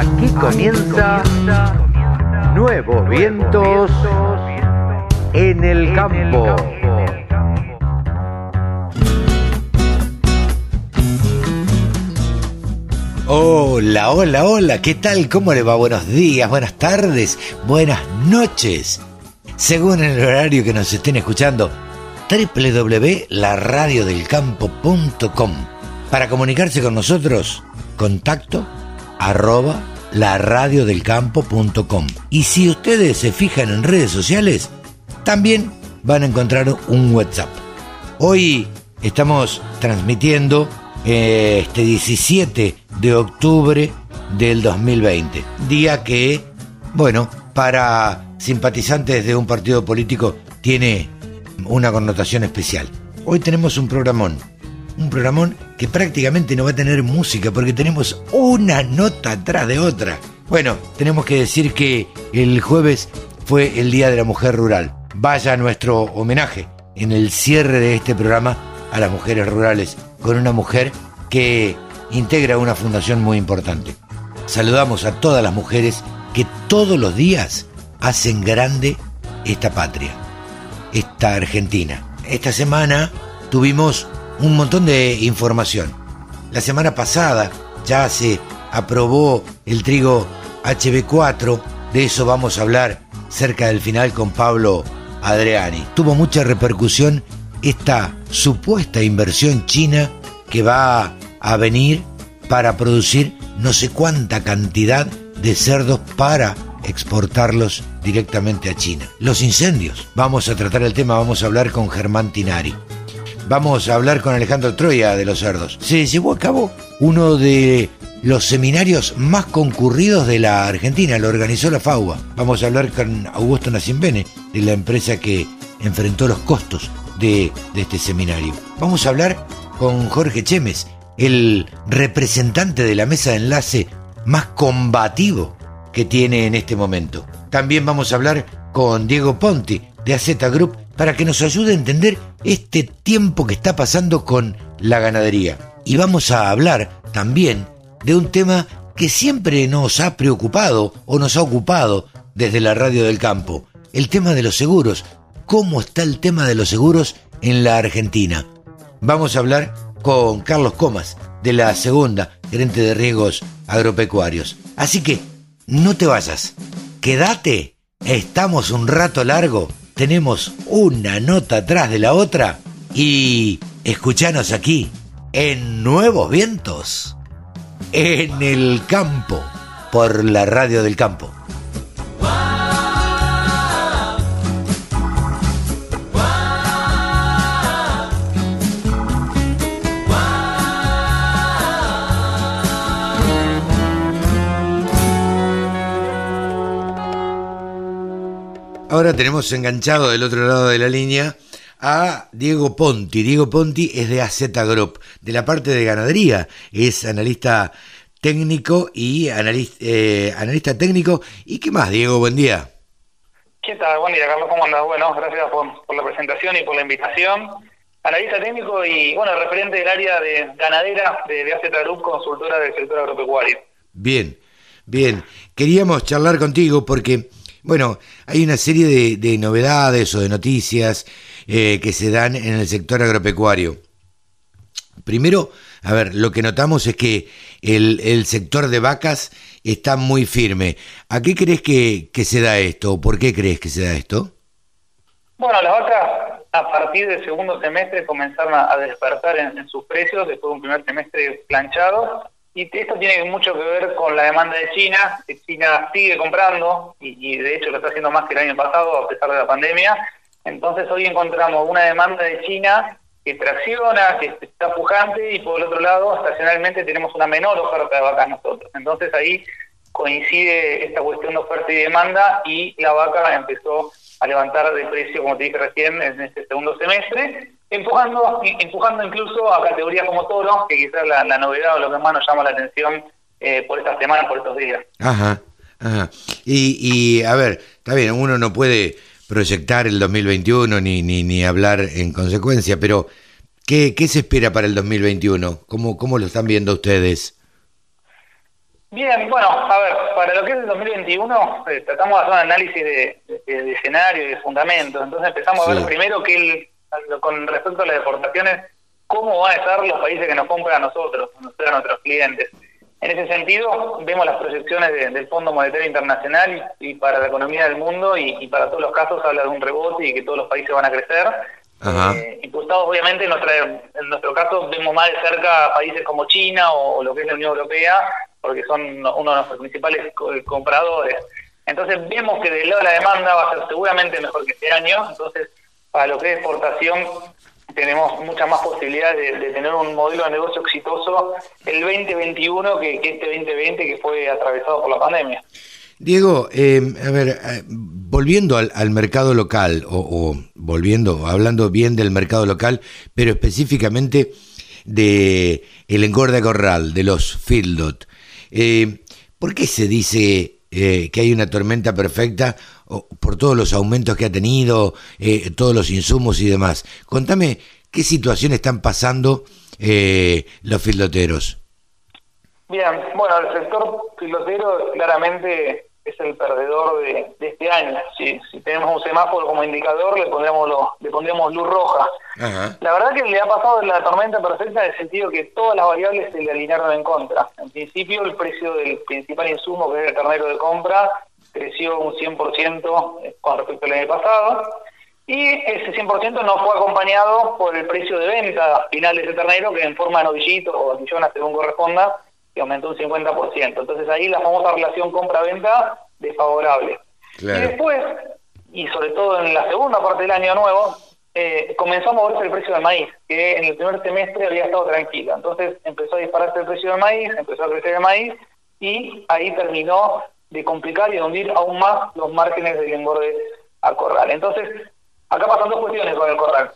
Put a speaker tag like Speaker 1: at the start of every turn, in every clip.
Speaker 1: Aquí comienza Nuevos Vientos en el Campo.
Speaker 2: Hola, hola, hola, ¿qué tal? ¿Cómo le va? Buenos días, buenas tardes, buenas noches. Según el horario que nos estén escuchando, www.laradiodelcampo.com. Para comunicarse con nosotros, contacto arroba laradiodelcampo.com. Y si ustedes se fijan en redes sociales, también van a encontrar un WhatsApp. Hoy estamos transmitiendo eh, este 17 de octubre del 2020, día que, bueno, para simpatizantes de un partido político tiene una connotación especial. Hoy tenemos un programón, un programón que prácticamente no va a tener música porque tenemos una nota atrás de otra. Bueno, tenemos que decir que el jueves fue el Día de la Mujer Rural. Vaya nuestro homenaje en el cierre de este programa a las mujeres rurales con una mujer que integra una fundación muy importante. Saludamos a todas las mujeres que todos los días hacen grande esta patria, esta Argentina. Esta semana tuvimos un montón de información. La semana pasada ya se aprobó el trigo HB4, de eso vamos a hablar cerca del final con Pablo Adriani. Tuvo mucha repercusión esta supuesta inversión china que va a venir para producir no sé cuánta cantidad de cerdos para exportarlos directamente a China. Los incendios. Vamos a tratar el tema, vamos a hablar con Germán Tinari. Vamos a hablar con Alejandro Troya de los cerdos. Se llevó a cabo uno de los seminarios más concurridos de la Argentina, lo organizó la FAUA. Vamos a hablar con Augusto Nacimbene, de la empresa que enfrentó los costos de, de este seminario. Vamos a hablar con Jorge Chemes, el representante de la mesa de enlace más combativo que tiene en este momento. También vamos a hablar con Diego Ponti de AZ Group para que nos ayude a entender este tiempo que está pasando con la ganadería. Y vamos a hablar también de un tema que siempre nos ha preocupado o nos ha ocupado desde la radio del campo, el tema de los seguros. ¿Cómo está el tema de los seguros en la Argentina? Vamos a hablar con Carlos Comas, de la segunda, gerente de riesgos agropecuarios. Así que, no te vayas, quédate, estamos un rato largo tenemos una nota atrás de la otra y escuchanos aquí en Nuevos Vientos, en el campo, por la radio del campo. Ahora tenemos enganchado del otro lado de la línea a Diego Ponti. Diego Ponti es de AZ Group, de la parte de ganadería. Es analista técnico y analista, eh, analista técnico. ¿Y qué más, Diego? Buen día.
Speaker 3: ¿Qué tal? Buen día, Carlos. ¿Cómo andas? Bueno, gracias por, la presentación y por la invitación. Analista técnico y, bueno, referente del área de ganadera de, de AZ Group, consultora del sector agropecuario.
Speaker 2: Bien, bien. Queríamos charlar contigo porque bueno, hay una serie de, novedades o de noticias eh, que se dan en el sector agropecuario. Primero, a ver, lo que notamos es que el, sector de vacas está muy firme. ¿A qué crees que, se da esto por qué crees que se da esto?
Speaker 3: Bueno, las vacas a partir del segundo semestre comenzaron a, despertar en, sus precios después de un primer semestre planchado y esto tiene mucho que ver con la demanda de China. China sigue comprando y, de hecho lo está haciendo más que el año pasado a pesar de la pandemia. Entonces hoy encontramos una demanda de China que tracciona, que está pujante y por el otro lado estacionalmente tenemos una menor oferta de vacas nosotros. Entonces ahí coincide esta cuestión de oferta y demanda y la vaca empezó a levantar de precio, como te dije recién, en este segundo semestre empujando, empujando incluso a categorías como toro, que quizás la, novedad o lo que más nos llama la atención eh, por esta semana, por estos días.
Speaker 2: Ajá, ajá. Y, y a ver, está bien, uno no puede proyectar el 2021 ni, ni, ni hablar en consecuencia, pero ¿qué, ¿qué se espera para el 2021? ¿Cómo, cómo lo están viendo ustedes?
Speaker 3: Bien, bueno, a ver, para lo que es el 2021, eh, tratamos de hacer un análisis de, escenario y de fundamentos. Entonces empezamos a ver primero que con respecto a las deportaciones, cómo van a estar los países que nos compran a nosotros, a nuestros clientes. En ese sentido, vemos las proyecciones del Fondo Monetario Internacional y, para la economía del mundo y, para todos los casos habla de un rebote y que todos los países van a crecer. Eh, impulsados obviamente en, nuestra, en nuestro caso vemos más de cerca países como China o, lo que es la Unión Europea, porque son uno de nuestros principales compradores. Entonces vemos que del lado de la demanda va a ser seguramente mejor que este año, entonces para lo que es exportación tenemos muchas más posibilidades de, tener un modelo de negocio exitoso el 2021 que, que este 2020 que fue atravesado por la pandemia.
Speaker 2: Diego, eh, a ver, eh, volviendo al, mercado local, o, volviendo, hablando bien del mercado local, pero específicamente de el engorde corral, de los fieldot, eh, ¿por qué se dice que hay una tormenta perfecta por todos los aumentos que ha tenido, todos los insumos y demás? Contame qué situación están pasando los fildoteros.
Speaker 3: Bien, bueno, el sector filotero claramente es el perdedor de, este año. Si, si, tenemos un semáforo como indicador, le pondríamos, le pondríamos luz roja. La verdad que le ha pasado la tormenta perfecta en el sentido que todas las variables se le alinearon en contra. En principio, el precio del principal insumo, que es el ternero de compra, creció un 100% con respecto al año pasado. Y ese 100% no fue acompañado por el precio de venta final de ese ternero, que en forma de novillito o atillona, según corresponda, que aumentó un 50%. Entonces ahí la famosa relación compra-venta desfavorable. Y después, y sobre todo en la segunda parte del año nuevo, eh, comenzó a moverse el precio del maíz, que en el primer semestre había estado tranquila. Entonces empezó a dispararse el precio del maíz, empezó a crecer el maíz, y ahí terminó de complicar y de hundir aún más los márgenes del engorde a corral. Entonces, acá pasan dos cuestiones con el corral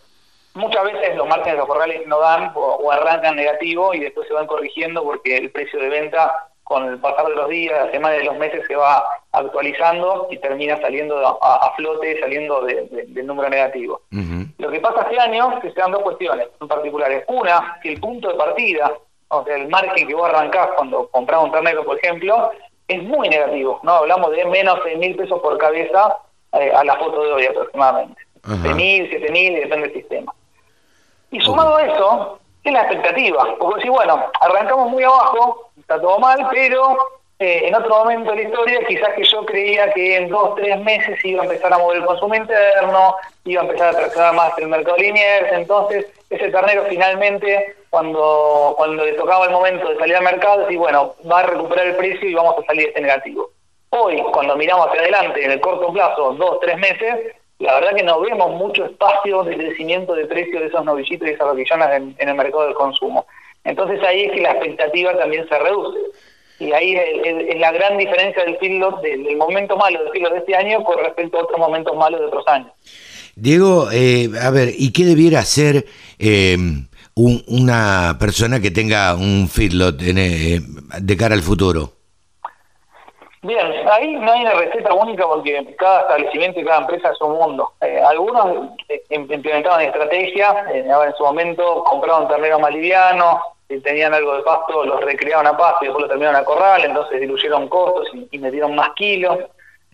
Speaker 3: muchas veces los márgenes de los corrales no dan o, arrancan negativo y después se van corrigiendo porque el precio de venta con el pasar de los días, las semanas de los meses se va actualizando y termina saliendo a, flote, saliendo del número negativo. Lo que pasa este año es que se dan dos cuestiones en particulares. Una, que el punto de partida, o sea, el margen que vos arrancás cuando compras un ternero, por ejemplo, es muy negativo. no Hablamos de menos de mil pesos por cabeza eh, a la foto de hoy aproximadamente. De mil, siete mil, depende del sistema. Y sumado a eso, es la expectativa. Porque si, bueno, arrancamos muy abajo, está todo mal, pero eh, en otro momento de la historia quizás que yo creía que en dos, tres meses iba a empezar a mover el consumo interno, iba a empezar a traccionar más el mercado lineal, entonces ese ternero finalmente, cuando, cuando le tocaba el momento de salir al mercado, decía, bueno, va a recuperar el precio y vamos a salir de este negativo. Hoy, cuando miramos hacia adelante, en el corto plazo, dos, tres meses, la verdad que no vemos mucho espacio de crecimiento de precio de esos novillitos y esas vaquillonas en, el mercado del consumo. Entonces ahí es que la expectativa también se reduce. Y ahí es, la gran diferencia del feedlot, del, momento malo del feedlot de este año con respecto a otros momentos malos de otros años.
Speaker 2: Diego, eh, a ver, ¿y qué debiera hacer eh, una persona que tenga un feedlot eh, de cara al futuro?
Speaker 3: Bien, ahí no hay una receta única porque cada establecimiento y cada empresa es un mundo. Eh, algunos eh, implementaban estrategias, eh, en su momento compraban terneros más si tenían algo de pasto los recreaban a pasto y después lo terminaron a corral, entonces diluyeron costos y metieron más kilos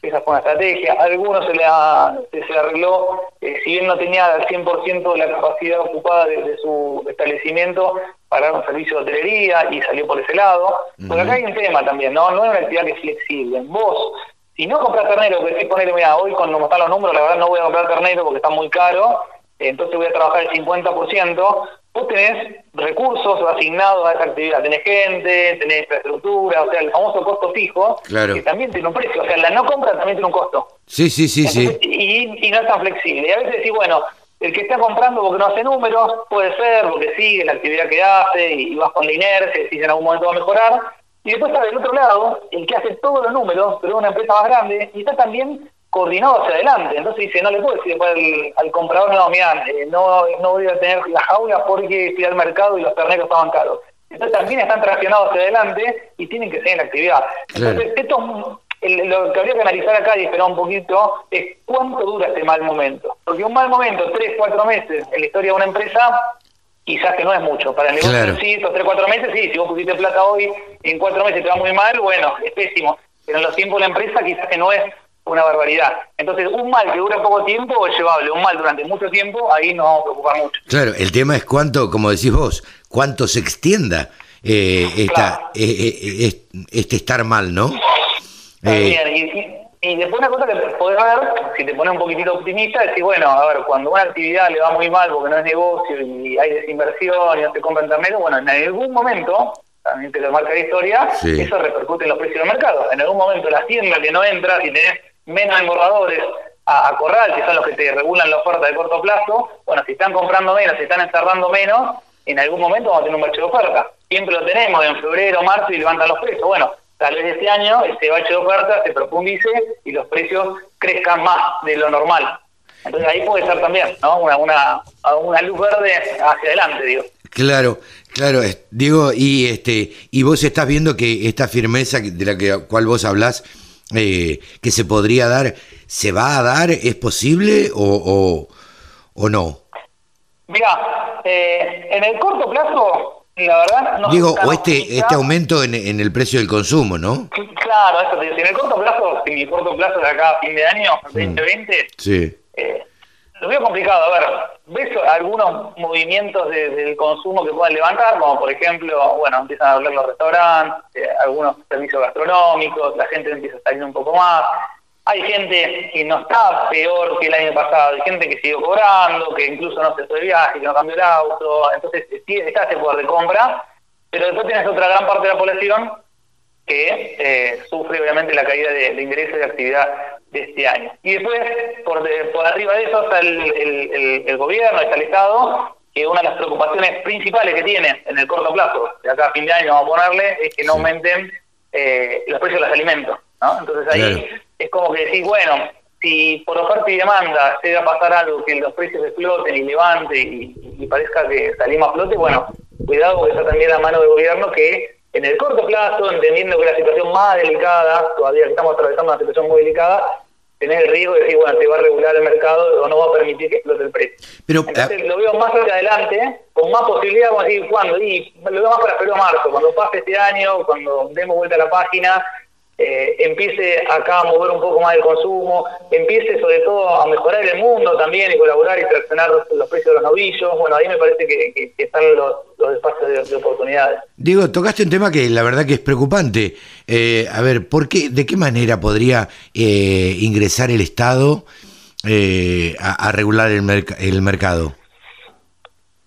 Speaker 3: esa fue una estrategia. A algunos se le, se, arregló, eh, si bien no tenía al 100% de la capacidad ocupada de, su establecimiento para dar un servicio de hotelería y salió por ese lado. Porque acá hay un tema también, ¿no? No es una actividad que es flexible. Vos, si no compras ternero, que si ponerle, mira, hoy cuando están los números, la verdad no voy a comprar ternero porque está muy caro, entonces voy a trabajar el 50%, vos tenés recursos asignados a esa actividad, tenés gente, tenés infraestructura, o sea, el famoso costo fijo, que también tiene un precio, o sea, la no compra también tiene un costo.
Speaker 2: Sí, sí, sí, sí.
Speaker 3: Y, no es tan flexible. Y a veces decís, bueno, el que está comprando porque no hace números, puede ser, porque sigue la actividad que hace y, vas con la inercia, decís en algún momento va a mejorar. Y después está del otro lado, el que hace todos los números, pero es una empresa más grande, y está también coordinado hacia adelante. Entonces dice, no le puedo decir después al, comprador, no, mira, eh, no, no voy a tener la jaula porque fui al mercado y los terneros estaban caros. Entonces también están traccionados hacia adelante y tienen que seguir en la actividad. Entonces, esto lo que habría que analizar acá y esperar un poquito es cuánto dura este mal momento. Porque un mal momento, tres, cuatro meses en la historia de una empresa, quizás que no es mucho. Para el negocio sí, estos 3, 4 meses, sí, si vos pusiste plata hoy en 4 meses te va muy mal, bueno, es pésimo. Pero en los tiempos de la empresa quizás que no es una barbaridad. Entonces, un mal que dura poco tiempo es llevable, un mal durante mucho tiempo, ahí nos vamos a preocupar mucho.
Speaker 2: Claro, el tema es cuánto, como decís vos, cuánto se extienda eh, esta, eh, eh, este estar mal, ¿no?
Speaker 3: Eh, y, después una cosa que podés ver, si te pones un poquitito optimista, es decir, bueno, a ver, cuando una actividad le va muy mal porque no es negocio y hay desinversión y no se compran tan bueno, en algún momento, también te lo marca la historia, eso repercute en los precios del mercado. En algún momento la tienda que no entra y tenés menos engordadores a, corral, que son los que te regulan la oferta de corto plazo, bueno, si están comprando menos, si están encerrando menos, en algún momento vamos a tener un bache de oferta. Siempre lo tenemos en febrero, marzo y levantan los precios. Bueno, tal vez este año ese bache de oferta se profundice y los precios crezcan más de lo normal. Entonces ahí puede ser también, ¿no? Una, una, una luz verde hacia adelante, digo.
Speaker 2: Claro, claro, digo, y este, y vos estás viendo que esta firmeza de la que, cual vos hablás, eh, que se podría dar, ¿se va a dar? ¿Es posible o, o, no?
Speaker 3: Mira, eh, en el corto plazo, la verdad...
Speaker 2: No Digo, o este, este aumento en, en, el precio del consumo, ¿no?
Speaker 3: Claro, eso te digo. en el corto plazo, en el corto plazo de acá a fin de año, 2020, mm.
Speaker 2: sí.
Speaker 3: Eh, lo veo complicado. A ver, ves algunos movimientos del consumo que puedan levantar, como por ejemplo, bueno, empiezan a hablar los restaurantes, eh, algunos servicios gastronómicos, la gente empieza a salir un poco más. Hay gente que no está peor que el año pasado, hay gente que siguió cobrando, que incluso no se fue de viaje, que no cambió el auto, entonces está ese poder de compra, pero después tienes otra gran parte de la población que eh, sufre obviamente la caída de, de ingresos de actividad de este año. Y después, por, por arriba de eso, está el, el, gobierno, está el Estado, que una de las preocupaciones principales que tiene en el corto plazo, de acá a fin de año vamos a ponerle, es que no aumenten eh, los precios de los alimentos. ¿no? Entonces ahí es como que decir, bueno, si por oferta y demanda se va a pasar algo que los precios exploten y levante y, y parezca que salimos a flote, bueno, cuidado que está también la mano del gobierno que en el corto plazo, entendiendo que la situación más delicada, todavía estamos atravesando una situación muy delicada, tenés el riesgo de decir, bueno, te va a regular el mercado o no va a permitir que explote el precio. Pero, Entonces, lo veo más hacia adelante, con más posibilidad, vamos a decir, ¿cuándo? Y lo veo más para febrero marzo, cuando pase este año, cuando demos vuelta a la página, eh, empiece acá a mover un poco más el consumo, empiece sobre todo a mejorar el mundo también y colaborar y traccionar los, precios de los novillos. Bueno, ahí me parece que, están los, espacios de, oportunidades.
Speaker 2: Diego, tocaste un tema que la verdad que es preocupante. Eh, a ver, ¿por qué, ¿de qué manera podría eh, ingresar el Estado a, regular el, el mercado?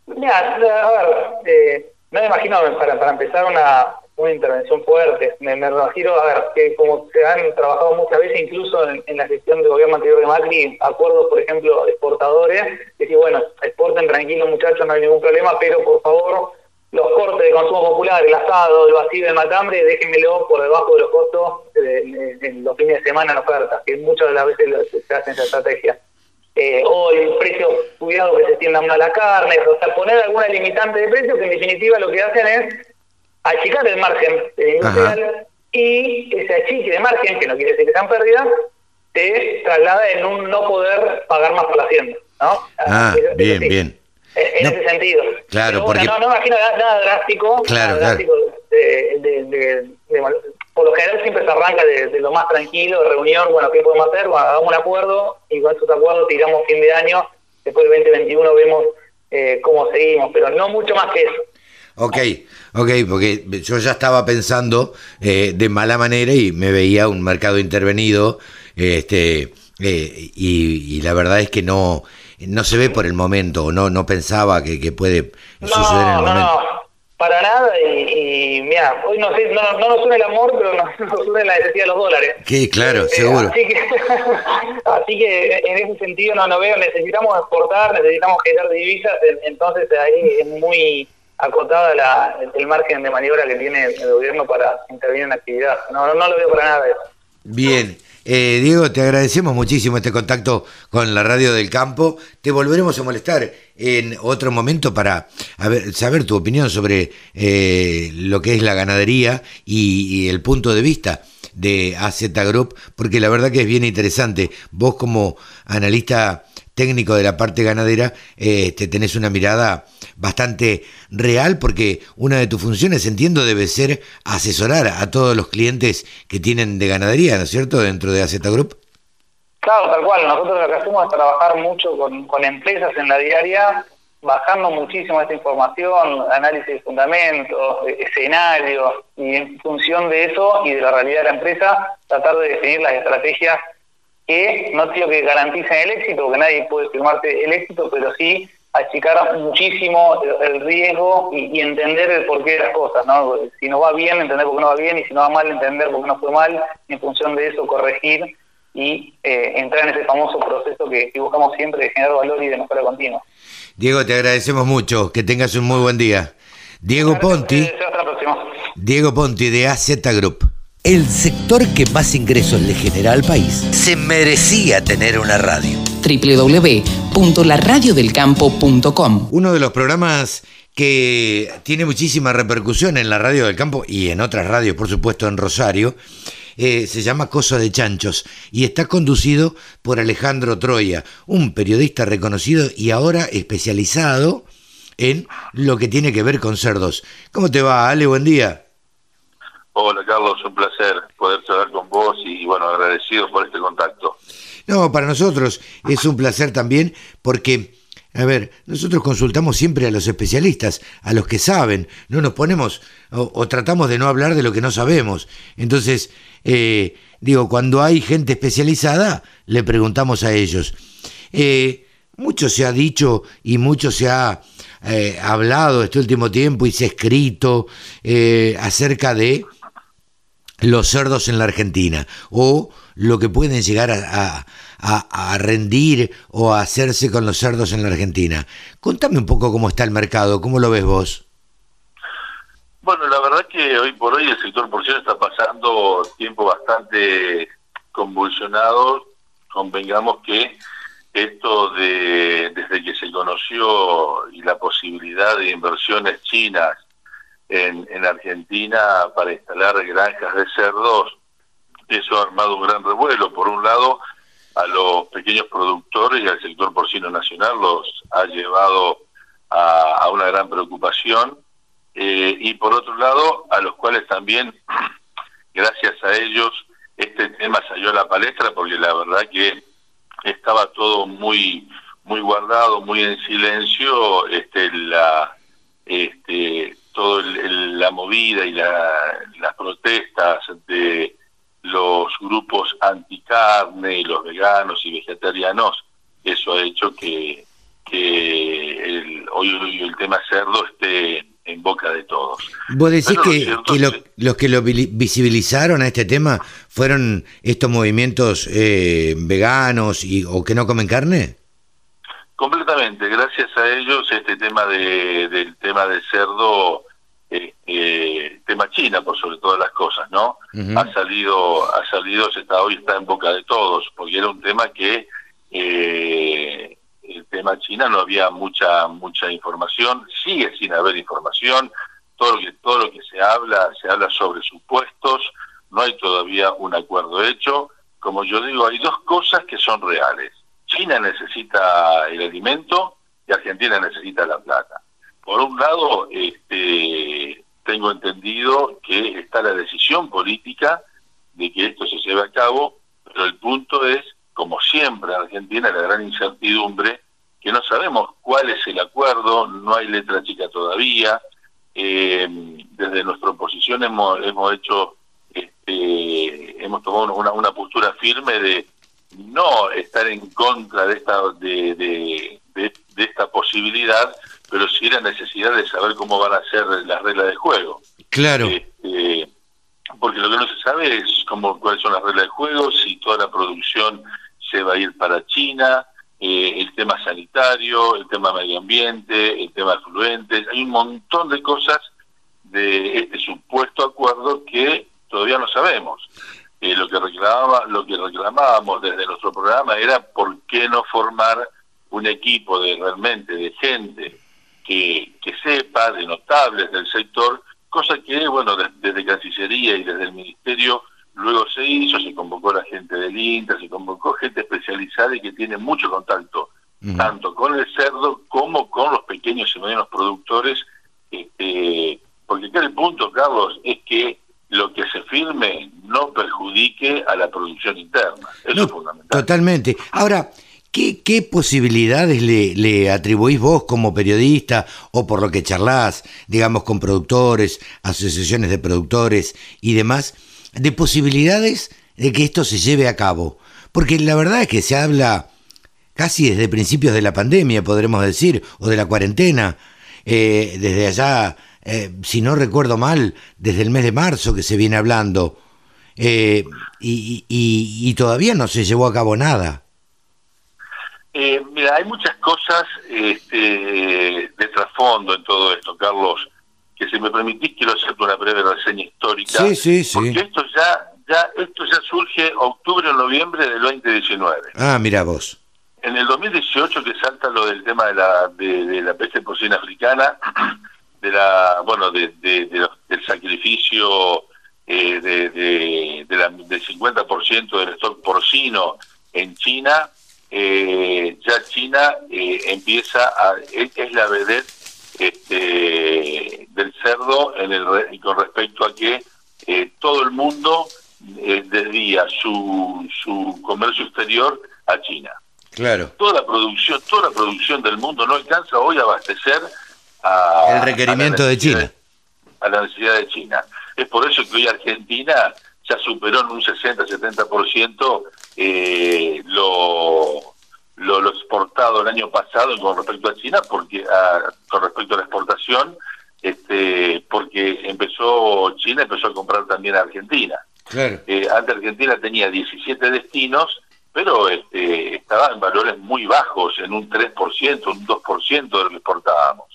Speaker 3: Mira, a ver, no me imagino para, para empezar una una intervención fuerte. Me, refiero a ver que como se han trabajado muchas veces, incluso en, la gestión del gobierno anterior de Macri, acuerdos, por ejemplo, exportadores, que si bueno, exporten tranquilos muchachos, no hay ningún problema, pero por favor, los cortes de consumo popular, el asado, el vacío de matambre, déjenmelo por debajo de los costos en los fines de semana en ofertas, que muchas de las veces se hace esa estrategia. Eh, o el precio, cuidado que se tiendan mal la carne, o sea, poner alguna limitante de precio que en definitiva lo que hacen es achicar el margen industrial y ese achique de margen, que no quiere decir que sean pérdidas, te traslada en un no poder pagar más por la hacienda. ¿no?
Speaker 2: Ah, bien, bien.
Speaker 3: En ese sentido.
Speaker 2: Claro, porque...
Speaker 3: No, no imagino nada, drástico.
Speaker 2: Claro,
Speaker 3: drástico de, por lo general siempre se arranca de, lo más tranquilo, de reunión, bueno, ¿qué podemos hacer? Bueno, hagamos un acuerdo y con esos acuerdos tiramos fin de año, después del 2021 vemos eh, cómo seguimos, pero no mucho más que eso.
Speaker 2: Ok, ok, porque yo ya estaba pensando eh, de mala manera y me veía un mercado intervenido, este, eh, y, la verdad es que no, no se ve por el momento, no, no pensaba que, puede suceder en el momento. No,
Speaker 3: para nada, y, mira, hoy no, sé, no, no, nos suena el amor, pero nos, suena la necesidad de los dólares.
Speaker 2: Sí, claro, eh, seguro.
Speaker 3: Así que, así que en ese sentido no, no veo, necesitamos exportar, necesitamos generar divisas, entonces ahí es muy acotada la, el margen de maniobra que tiene el gobierno para intervenir en la actividad. No, no, lo veo para nada.
Speaker 2: Bien. Eh, Diego, te agradecemos muchísimo este contacto con la radio del campo. Te volveremos a molestar en otro momento para saber tu opinión sobre eh, lo que es la ganadería y, el punto de vista de AZ Group, porque la verdad que es bien interesante. Vos como analista técnico de la parte ganadera, este, tenés una mirada bastante real porque una de tus funciones, entiendo, debe ser asesorar a todos los clientes que tienen de ganadería, ¿no es cierto?, dentro de AZ Group.
Speaker 3: Claro, tal cual. Nosotros lo que hacemos es trabajar mucho con, empresas en la diaria, bajando muchísimo esta información, análisis de fundamentos, escenarios, y en función de eso y de la realidad de la empresa, tratar de definir las estrategias que no digo que garanticen el éxito, porque nadie puede firmarte el éxito, pero sí achicar muchísimo el riesgo y, entender el porqué de las cosas, ¿no? Si no va bien, entender por qué no va bien, y si no va mal, entender por qué no fue mal, y en función de eso corregir y eh, entrar en ese famoso proceso que, buscamos siempre de generar valor y de mejora continua.
Speaker 2: Diego, te agradecemos mucho, que tengas un muy buen día. Diego Ponti, Diego Ponti de AZ Group. El sector que más ingresos le genera al país se merecía tener una radio.
Speaker 4: www.laradiodelcampo.com
Speaker 2: Uno de los programas que tiene muchísima repercusión en la radio del campo y en otras radios, por supuesto, en Rosario, eh, se llama Cosa de Chanchos y está conducido por Alejandro Troya, un periodista reconocido y ahora especializado en lo que tiene que ver con cerdos. ¿Cómo te va, Ale? Buen día.
Speaker 5: Hola Carlos, un placer poder charlar con vos y bueno, agradecido por este contacto.
Speaker 2: No, para nosotros es un placer también porque, a ver, nosotros consultamos siempre a los especialistas, a los que saben, no nos ponemos o, tratamos de no hablar de lo que no sabemos. Entonces, eh, digo, cuando hay gente especializada, le preguntamos a ellos. Eh, mucho se ha dicho y mucho se ha eh, hablado este último tiempo y se ha escrito acerca de los cerdos en la Argentina o lo que pueden llegar a, rendir o a hacerse con los cerdos en la Argentina. Contame un poco cómo está el mercado, cómo lo ves vos.
Speaker 5: Bueno, la verdad que hoy por hoy el sector porcino está pasando tiempo bastante convulsionado. Convengamos que esto de desde que se conoció y la posibilidad de inversiones chinas en, Argentina para instalar granjas de cerdos, eso ha armado un gran revuelo. Por un lado, a los pequeños productores y al sector porcino nacional los ha llevado a, una gran preocupación eh, y por otro lado, a los cuales también, gracias a ellos, este tema salió a la palestra porque la verdad que estaba todo muy muy guardado, muy en silencio, este la este toda la movida y las protestas de los grupos anticarne y los veganos y vegetarianos, eso ha hecho que, que hoy, el tema cerdo esté en boca de todos.
Speaker 2: ¿Vos decís que, los que lo visibilizaron a este tema fueron estos movimientos eh, veganos y, o que no comen carne?
Speaker 5: Completamente, gracias a ellos este tema de, del tema del cerdo, eh, tema China por sobre todas las cosas, ¿no? Ha salido, ha salido, está, hoy está en boca de todos, porque era un tema que eh, el tema China no había mucha mucha información, sigue sin haber información, todo lo que todo lo que se habla se habla sobre supuestos, no hay todavía un acuerdo hecho. Como yo digo, hay dos cosas que son reales China necesita el alimento y Argentina necesita la plata. Por un lado, este, tengo entendido que está la decisión política de que esto se lleve a cabo, pero el punto es, como siempre en Argentina, la gran incertidumbre, que no sabemos cuál es el acuerdo, no hay letra chica todavía. Eh, desde nuestra oposición hemos, hemos hecho, este, hemos tomado una, una postura firme de no estar en contra de esta de, de, esta posibilidad, pero sí la necesidad de saber cómo van a ser las reglas de juego.
Speaker 2: Claro.
Speaker 5: Este, porque lo que no se sabe es cómo cuáles son las reglas de juego, si toda la producción se va a ir para China, eh, el tema sanitario, el tema medio ambiente, el tema fluentes, hay un montón de cosas de este supuesto acuerdo que todavía no sabemos lo que reclamaba, lo que reclamábamos desde nuestro programa era por qué no formar un equipo de realmente de gente que, que sepa, de notables del sector, cosa que, bueno, desde, Cancillería y desde el Ministerio luego se hizo, se convocó la gente del INTA, se convocó gente especializada y que tiene mucho contacto tanto con el cerdo como con los pequeños y medianos productores, este, porque acá el punto, Carlos, es que lo que se firme no perjudique a la producción interna. Eso es fundamental.
Speaker 2: Totalmente. Ahora, ¿qué, qué posibilidades le, le, atribuís vos como periodista o por lo que charlás, digamos, con productores, asociaciones de productores y demás, de posibilidades de que esto se lleve a cabo? Porque la verdad es que se habla casi desde principios de la pandemia, podremos decir, o de la cuarentena, eh, desde allá, eh, si no recuerdo mal, desde el mes de marzo que se viene hablando, eh, y, y, todavía no se llevó a cabo nada.
Speaker 5: mira, hay muchas cosas este, de trasfondo en todo esto, Carlos, que si me permitís quiero hacerte una breve reseña histórica.
Speaker 2: Sí, sí, sí.
Speaker 5: Porque esto ya ya esto ya surge octubre o noviembre del 2019.
Speaker 2: Ah, mira vos.
Speaker 5: En el 2018 que salta lo del tema de la de, la peste porcina africana, de la bueno de, del sacrificio eh, de, la, del 50% del stock porcino en China, eh, ya China eh, empieza a es, la vedette este, del cerdo en el con respecto a que todo el mundo eh, desvía su, su comercio exterior a China.
Speaker 2: Claro.
Speaker 5: Toda la producción, toda la producción del mundo no alcanza hoy a abastecer a,
Speaker 2: el requerimiento de China.
Speaker 5: A la necesidad de China. Es por eso que hoy Argentina ya superó en un 60-70% eh, lo, lo, lo, exportado el año pasado con respecto a China, porque con respecto a la exportación, este, porque empezó China empezó a comprar también a Argentina. Eh, antes Argentina tenía 17 destinos, pero este, estaba en valores muy bajos, en un 3%, un 2% de lo que exportábamos.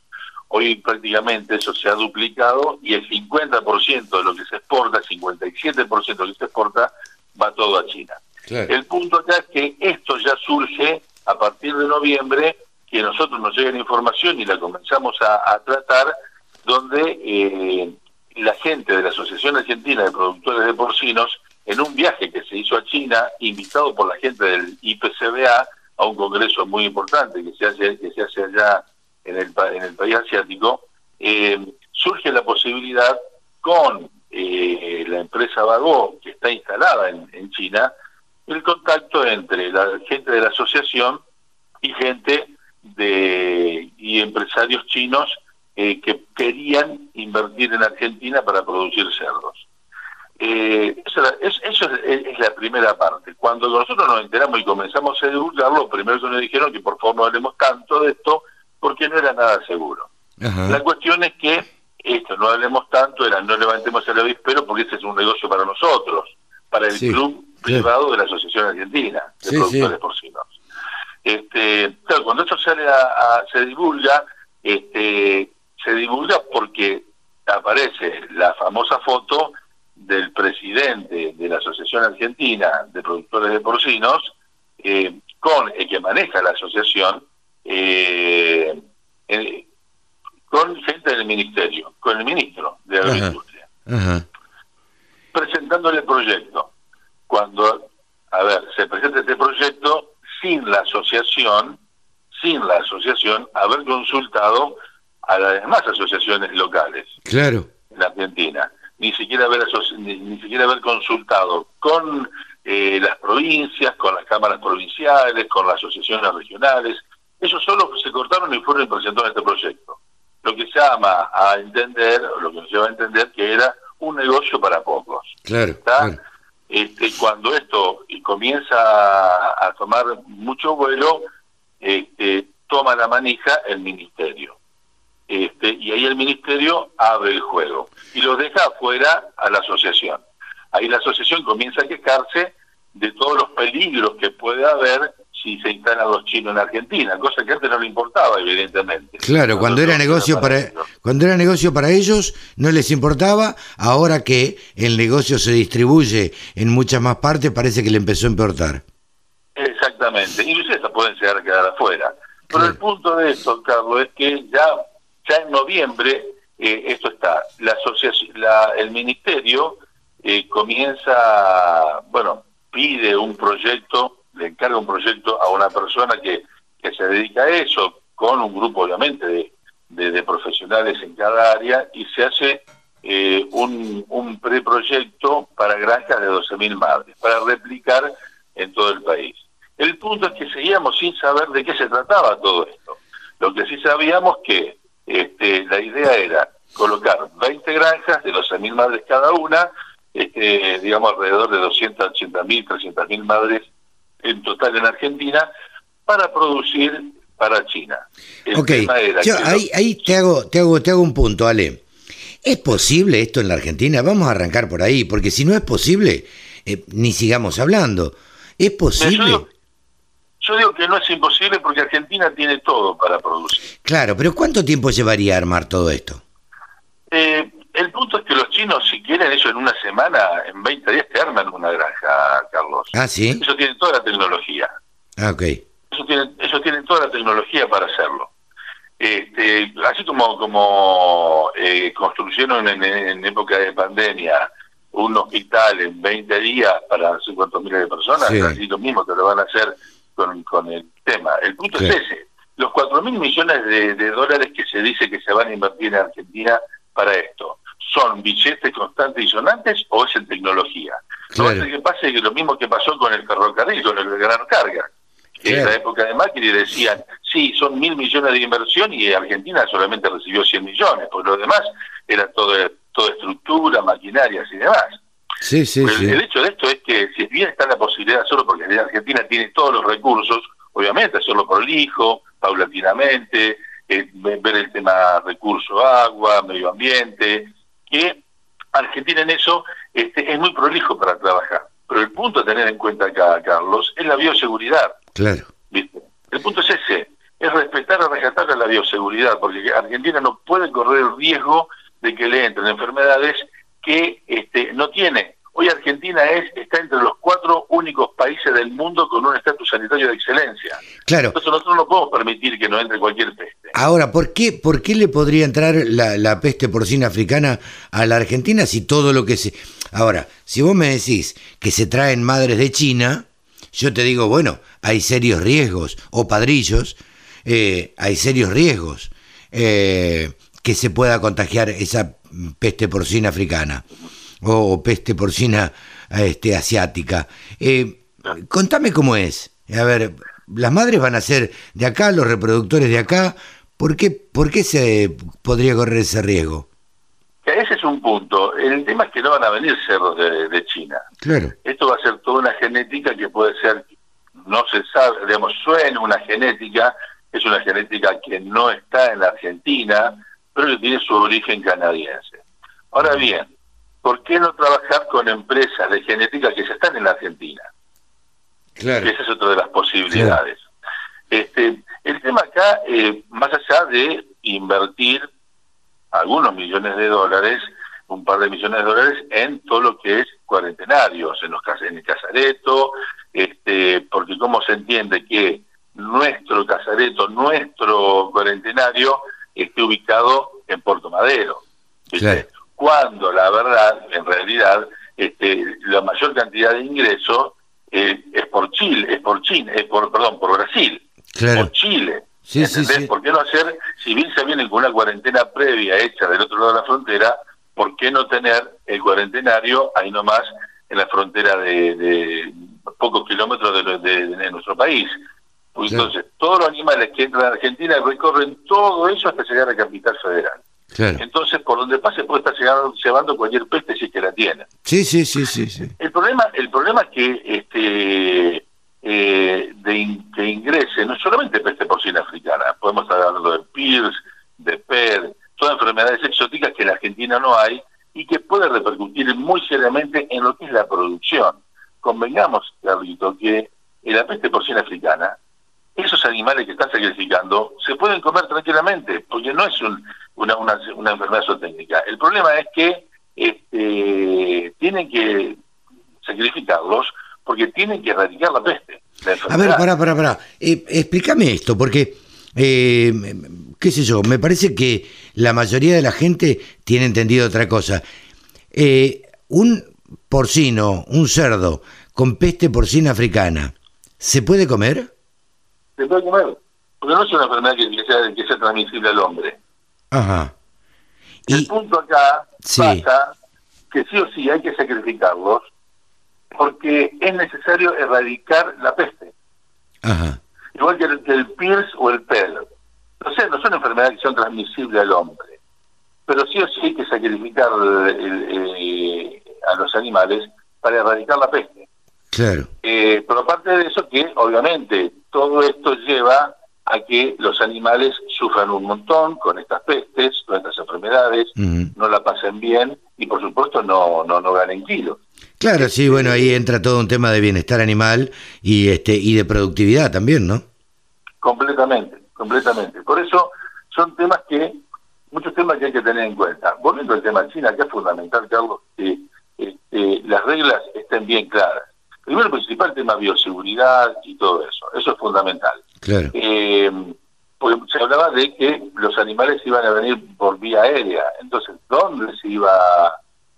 Speaker 5: Hoy prácticamente eso se ha duplicado y el 50% de lo que se exporta, 57% de lo que se exporta, va todo a China. El punto acá es que esto ya surge a partir de noviembre, que nosotros nos llega la información y la comenzamos a, tratar, donde eh, la gente de la Asociación Argentina de Productores de Porcinos, en un viaje que se hizo a China, invitado por la gente del IPCBA a un congreso muy importante que se hace, que se hace allá en el, en el país asiático, eh, surge la posibilidad con eh, la empresa Bagó, que está instalada en, China, el contacto entre la gente de la asociación y gente de y empresarios chinos eh, que querían invertir en Argentina para producir cerdos. Eh, es, la primera parte. Cuando nosotros nos enteramos y comenzamos a divulgarlo, primero que nos dijeron que por favor no hablemos tanto de esto porque no era nada seguro. La cuestión es que esto, no hablemos tanto, era no levantemos el avispero porque ese es un negocio para nosotros, para el club privado de la Asociación Argentina de Productores Porcinos. Este, cuando esto sale a, se divulga, este, se divulga porque aparece la famosa foto del presidente de la Asociación Argentina de Productores de Porcinos eh, con el que maneja la asociación, eh, con gente del ministerio, con el ministro de Agroindustria, presentándole el proyecto. Cuando, a ver, se presenta este proyecto sin la asociación, sin la asociación haber consultado a las demás asociaciones locales.
Speaker 2: Claro.
Speaker 5: En Argentina. Ni siquiera haber, ni, siquiera haber consultado con eh, las provincias, con las cámaras provinciales, con las asociaciones regionales. Ellos solo se cortaron y fueron y presentaron este proyecto. Lo que se llama a entender, lo que nos lleva a entender que era un negocio para pocos.
Speaker 2: Claro.
Speaker 5: Este, cuando esto comienza a, tomar mucho vuelo, este, toma la manija el ministerio. Este, y ahí el ministerio abre el juego y lo deja afuera a la asociación. Ahí la asociación comienza a quejarse de todos los peligros que puede haber si se instalan los chinos en Argentina, cosa que antes no le importaba, evidentemente.
Speaker 2: Claro, cuando era negocio para cuando era negocio para ellos no les importaba, ahora que el negocio se distribuye en muchas más partes parece que le empezó a importar.
Speaker 5: Exactamente, incluso estas pueden llegar a quedar afuera. Pero el punto de esto, Carlos, es que ya ya en noviembre, eh, esto está, la asociación, el ministerio eh, comienza, bueno, pide un proyecto, le encarga un proyecto a una persona que que se dedica a eso, con un grupo obviamente de, de, profesionales en cada área, y se hace eh, un, un preproyecto para granjas de 12.000 madres, para replicar en todo el país. El punto es que seguíamos sin saber de qué se trataba todo esto. Lo que sí sabíamos que este, la idea era colocar 20 granjas de 12.000 madres cada una, este, digamos alrededor de 280.000, 300.000 madres en total en Argentina, para producir para China.
Speaker 2: ok, ahí, ahí te, hago, te, hago, te hago un punto, Ale. ¿Es posible esto en la Argentina? Vamos a arrancar por ahí, porque si no es posible, eh, ni sigamos hablando. ¿Es posible?
Speaker 5: Yo, digo que no es imposible porque Argentina tiene todo para producir.
Speaker 2: Claro, pero ¿cuánto tiempo llevaría a armar todo esto?
Speaker 5: Eh, el punto es que los chinos, si quieren eso en una semana, en 20 días te arman una granja, Carlos.
Speaker 2: Ah, sí.
Speaker 5: Eso tiene toda la tecnología.
Speaker 2: Ah, ok.
Speaker 5: Eso tienen, eso tienen toda la tecnología para hacerlo. Este, así como, como eh, construyeron en, época de pandemia un hospital en 20 días para no sé cuántos miles de personas, así lo mismo que lo van a hacer con, con el tema. El punto es ese. Los 4 mil millones de, dólares que se dice que se van a invertir en Argentina para esto, ¿son billetes constantes y sonantes o es en tecnología? Claro. Lo que pasa es que lo mismo que pasó con el ferrocarril, con el gran carga en la época de Macri decían, sí, son mil millones de inversión y Argentina solamente recibió 100 millones, por lo demás era todo, toda estructura, maquinarias y demás.
Speaker 2: Sí, sí,
Speaker 5: sí. El hecho de esto es que si bien está la posibilidad, solo porque Argentina tiene todos los recursos, obviamente hacerlo prolijo, paulatinamente, eh, ver el tema recurso agua, medio ambiente, que Argentina en eso este, es muy prolijo para trabajar. Pero el punto a tener en cuenta acá, Carlos, es la bioseguridad.
Speaker 2: Claro.
Speaker 5: El punto es ese, es respetar a rescatar a la bioseguridad, porque Argentina no puede correr el riesgo de que le entren enfermedades que este, no tiene. Hoy Argentina es está entre los cuatro únicos países del mundo con un estatus sanitario de excelencia.
Speaker 2: Claro.
Speaker 5: Entonces nosotros no podemos permitir que nos entre cualquier peste.
Speaker 2: Ahora, ¿por qué, por qué le podría entrar la, la peste porcina africana a la Argentina si todo lo que se... Ahora, si vos me decís que se traen madres de China, yo te digo, bueno, hay serios riesgos, o padrillos, eh, hay serios riesgos eh, que se pueda contagiar esa peste porcina africana o, peste porcina este, asiática. Eh, contame cómo es. A ver, las madres van a ser de acá, los reproductores de acá. ¿Por qué, por qué se podría correr ese riesgo?
Speaker 5: Ese es un punto. El tema es que no van a venir cerdos de, China.
Speaker 2: Claro.
Speaker 5: Esto va a ser toda una genética que puede ser, no se sabe, digamos, suena una genética, es una genética que no está en la Argentina, pero que tiene su origen canadiense. Ahora bien, ¿por qué no trabajar con empresas de genética que ya están en la Argentina?
Speaker 2: Claro.
Speaker 5: Esa es otra de las posibilidades. Este, el tema acá, eh, más allá de invertir algunos millones de dólares, un par de millones de dólares en todo lo que es cuarentenarios, en, los, en el casareto, este, porque cómo se entiende que nuestro casareto, nuestro cuarentenario esté ubicado en Puerto Madero. Cuando la verdad, en realidad, este, la mayor cantidad de ingresos eh, es por Chile, es por China, es por, perdón, por Brasil, por Chile.
Speaker 2: Sí, sí, sí.
Speaker 5: ¿Por qué no hacer, si bien se viene con una cuarentena previa hecha del otro lado de la frontera, ¿por qué no tener el cuarentenario ahí nomás en la frontera de, pocos kilómetros de, nuestro país? Pues entonces, todos los animales que entran a Argentina recorren todo eso hasta llegar a la capital federal. Entonces, por donde pase puede estar llegando, llevando cualquier peste si es que la tiene.
Speaker 2: Sí, sí, sí, sí, sí.
Speaker 5: El problema, el problema es que este eh, de que ingrese no solamente peste porcina africana, podemos estar hablando de PIRS, de PER, todas enfermedades exóticas que en la Argentina no hay y que puede repercutir muy seriamente en lo que es la producción. Convengamos, Carlito, que en la peste porcina africana, esos animales que están sacrificando se pueden comer tranquilamente, porque no es una, una, una, enfermedad zootécnica. El problema es que este, tienen que sacrificarlos porque tienen que erradicar la peste.
Speaker 2: a ver, pará, pará, pará. Eh, explícame esto, porque, eh, qué sé yo, me parece que la mayoría de la gente tiene entendido otra cosa. Eh, un porcino, un cerdo con peste porcina africana, ¿se puede comer?
Speaker 5: Se puede comer. porque no es una enfermedad que, sea, que sea transmisible al hombre.
Speaker 2: Ajá.
Speaker 5: El punto acá pasa que sí o sí hay que sacrificarlos porque es necesario erradicar la peste.
Speaker 2: Ajá.
Speaker 5: Igual que el, que el PIRS o el PEL. No sé, no son enfermedades que son transmisibles al hombre, pero sí o sí hay que sacrificar eh, a los animales para erradicar la peste.
Speaker 2: Claro.
Speaker 5: Eh, pero aparte de eso, que obviamente todo esto lleva a que los animales sufran un montón con estas pestes, con estas enfermedades, no la pasen bien y por supuesto no, no, no ganen kilos.
Speaker 2: Claro, sí, bueno, ahí entra todo un tema de bienestar animal y este y de productividad también, ¿no?
Speaker 5: Completamente, completamente. Por eso son temas que, muchos temas que hay que tener en cuenta. Volviendo al tema China, que es fundamental, Carlos, que este, las reglas estén bien claras. Primero, principal, tema bioseguridad y todo eso. Eso es fundamental.
Speaker 2: Claro.
Speaker 5: Eh, porque se hablaba de que los animales iban a venir por vía aérea. Entonces, ¿dónde se iba,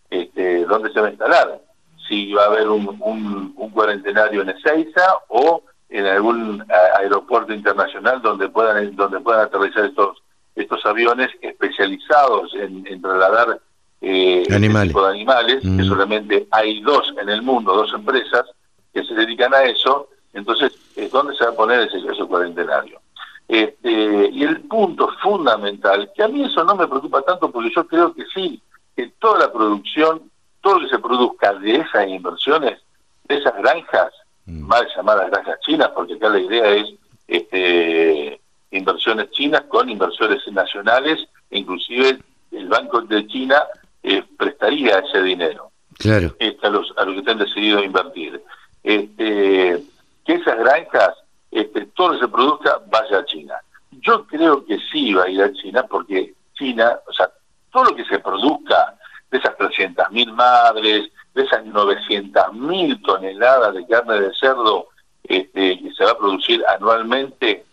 Speaker 5: este, dónde se va a instalar? Si iba a haber un, un, cuarentenario en Ezeiza o en algún aeropuerto internacional donde puedan donde puedan aterrizar estos estos aviones especializados en, trasladar eh, este
Speaker 2: animales.
Speaker 5: tipo de animales, que mm. solamente hay dos en el mundo, dos empresas, que se dedican a eso, entonces, eh, ¿dónde se va a poner ese, cuarentenario? Este, y el punto fundamental, que a mí eso no me preocupa tanto porque yo creo que sí, que toda la producción, todo lo que se produzca de esas inversiones, de esas granjas, mm. mal llamadas granjas chinas, porque acá la idea es este, inversiones chinas con inversores nacionales, inclusive el Banco de China eh, prestaría ese dinero
Speaker 2: claro.
Speaker 5: este, a, los, a los que han decidido invertir este, que esas granjas, este, todo lo que se produzca vaya a China. Yo creo que sí va a ir a China porque China, o sea, todo lo que se produzca de esas 300.000 madres, de esas 900.000 toneladas de carne de cerdo este, que se va a producir anualmente,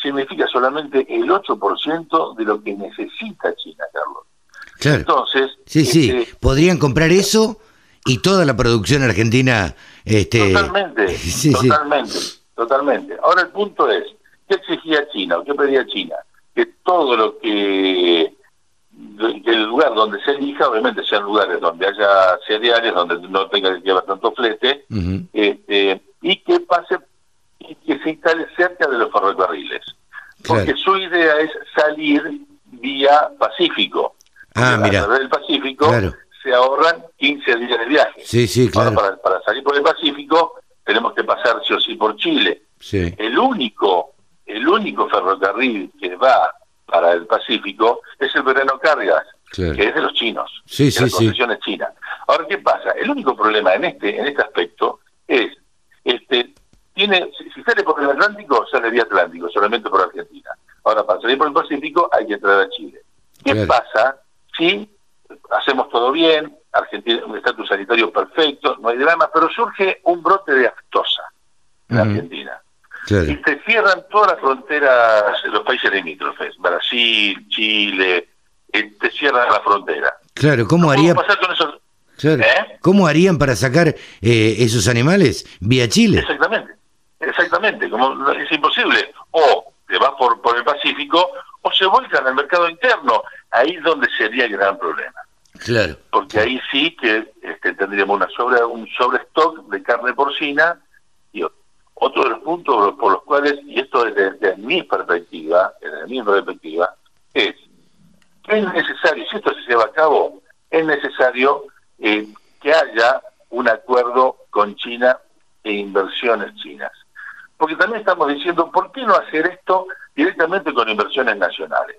Speaker 5: significa solamente el 8% de lo que necesita China, Carlos.
Speaker 2: Claro.
Speaker 5: Entonces,
Speaker 2: sí, sí, este, podrían comprar eso y toda la producción argentina este
Speaker 5: totalmente totalmente totalmente. Ahora el punto es qué exigía China o qué pedía China que todo lo que que el lugar donde se elija obviamente sean lugares donde haya cereales donde no tenga que llevar tanto flete este, y que pase y que se instale cerca de los ferrocarriles. Porque su idea es salir vía Pacífico.
Speaker 2: Ah, mira.
Speaker 5: del Pacífico claro se ahorran 15 días de viaje.
Speaker 2: Sí, sí, claro.
Speaker 5: para, para, salir por el Pacífico tenemos que pasar sí o sí por Chile.
Speaker 2: Sí.
Speaker 5: El único, el único ferrocarril que va para el Pacífico es el Verano Cargas, que es de los chinos,
Speaker 2: sí,
Speaker 5: de
Speaker 2: sí,
Speaker 5: las concesiones chinas. Ahora, ¿qué pasa? El único problema en este, en este aspecto es, este, tiene, si sale por el Atlántico, sale vía Atlántico, solamente por Argentina. Ahora, para salir por el Pacífico hay que entrar a Chile. ¿Qué pasa si hacemos todo bien, Argentina un estatus sanitario perfecto, no hay drama, pero surge un brote de aftosa en Argentina. Y se cierran todas las fronteras, los países limítrofes, Brasil, Chile, eh, te cierran la frontera.
Speaker 2: Claro, ¿cómo haría?
Speaker 5: Pasar con esos...
Speaker 2: ¿Eh? ¿Cómo harían para sacar eh, esos animales vía Chile?
Speaker 5: Exactamente, exactamente, como es imposible. O te vas por, por el Pacífico o se vuelcan al mercado interno. Ahí es donde sería el gran problema.
Speaker 2: Claro.
Speaker 5: Porque ahí sí que este, tendríamos una sobre, un sobrestock de carne porcina y otro de los puntos por los cuales, y esto desde, mi perspectiva, desde mi perspectiva, es que es necesario, si esto se lleva a cabo, es necesario eh, que haya un acuerdo con China e inversiones chinas. Porque también estamos diciendo, ¿por qué no hacer esto directamente con inversiones nacionales?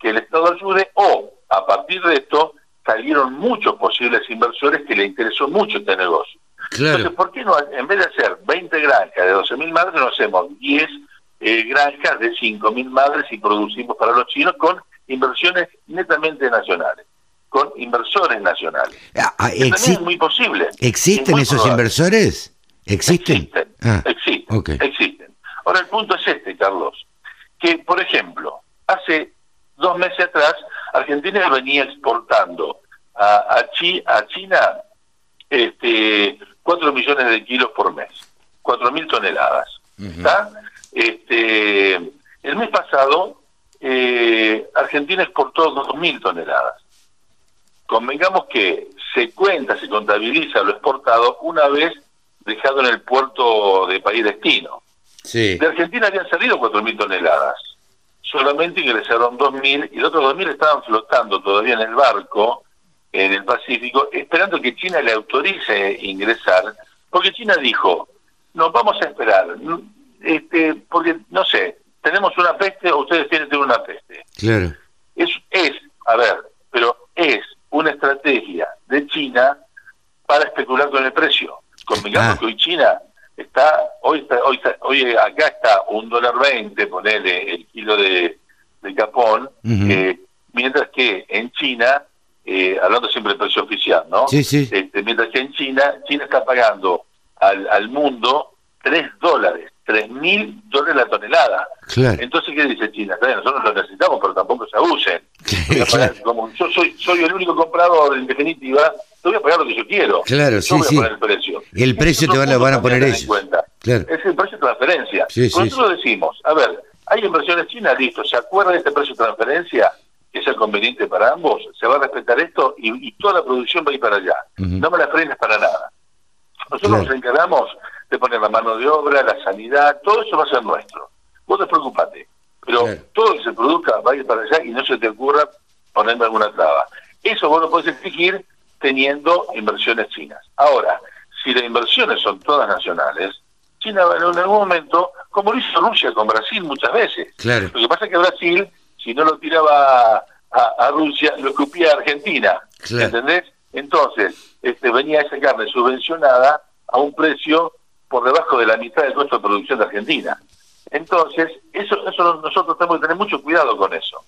Speaker 5: Que el Estado ayude o, a partir de esto, salieron muchos posibles inversores que le interesó mucho este negocio. Entonces, ¿por qué no, en vez de hacer 20 granjas de 12.000 madres, no hacemos 10 eh, granjas de 5.000 madres y producimos para los chinos con inversiones netamente nacionales? con inversores nacionales.
Speaker 2: Ah, ah es
Speaker 5: muy posible.
Speaker 2: ¿Existen esos inversores? ¿Existen?
Speaker 5: Existen, ah, existen, existen. Ahora el punto es este, Carlos, que por ejemplo, hace dos meses atrás Argentina venía exportando a, a, China este, 4 millones de kilos por mes, 4 mil toneladas. este, El mes pasado, eh, Argentina exportó 2.000 toneladas. Convengamos que se cuenta, se contabiliza lo exportado una vez dejado en el puerto de país destino.
Speaker 2: Sí.
Speaker 5: De Argentina habían salido 4.000 toneladas. Solamente ingresaron 2.000 y los otros 2.000 estaban flotando todavía en el barco en el Pacífico, esperando que China le autorice ingresar, porque China dijo, nos vamos a esperar, este, porque, no sé, tenemos una peste o ustedes tienen una peste.
Speaker 2: Claro.
Speaker 5: Es, es, a ver, pero es una estrategia de China para especular con el precio. Convengamos
Speaker 2: Ah.
Speaker 5: que hoy China está, hoy está, hoy está- hoy acá está un dólar veinte, ponele el kilo de, de capón, eh, mientras que en China, eh, hablando siempre del precio oficial, ¿no?
Speaker 2: Sí, sí.
Speaker 5: Este, mientras que en China, China está pagando al, al mundo 3 dólares, 3 mil dólares la tonelada.
Speaker 2: Claro.
Speaker 5: Entonces, ¿qué dice China? Bien, nosotros lo necesitamos, pero tampoco se abusen.
Speaker 2: Claro.
Speaker 5: como yo soy, soy el único comprador, en definitiva, te voy a pagar lo que yo quiero.
Speaker 2: Claro,
Speaker 5: yo
Speaker 2: sí,
Speaker 5: voy a
Speaker 2: sí.
Speaker 5: poner el precio.
Speaker 2: El precio te van a- van poner ellos.
Speaker 5: en cuenta.
Speaker 2: Claro.
Speaker 5: Es el precio de transferencia.
Speaker 2: Sí, sí,
Speaker 5: nosotros decimos, a ver, hay inversiones chinas, listo, ¿se acuerda de este precio de transferencia? Que sea conveniente para ambos, se va a respetar esto y, y toda la producción va a ir para allá. No me la frenes para nada. Nosotros
Speaker 2: Claro.
Speaker 5: nos encargamos de poner la mano de obra, la sanidad, todo eso va a ser nuestro. Vos despreocupate. Pero todo lo que se produzca va a ir para allá y no se te ocurra ponerme alguna traba. Eso vos lo podés exigir teniendo inversiones chinas. Ahora, si las inversiones son todas nacionales, China en algún momento, como lo hizo Rusia con Brasil muchas veces.
Speaker 2: Claro.
Speaker 5: Lo que pasa es que Brasil, si no lo tiraba a, a Rusia, lo escupía a Argentina.
Speaker 2: Claro.
Speaker 5: ¿Entendés? Entonces, este, venía esa carne subvencionada a un precio por debajo de la mitad del costo de producción de Argentina. Entonces, eso, eso nosotros tenemos que tener mucho cuidado con eso.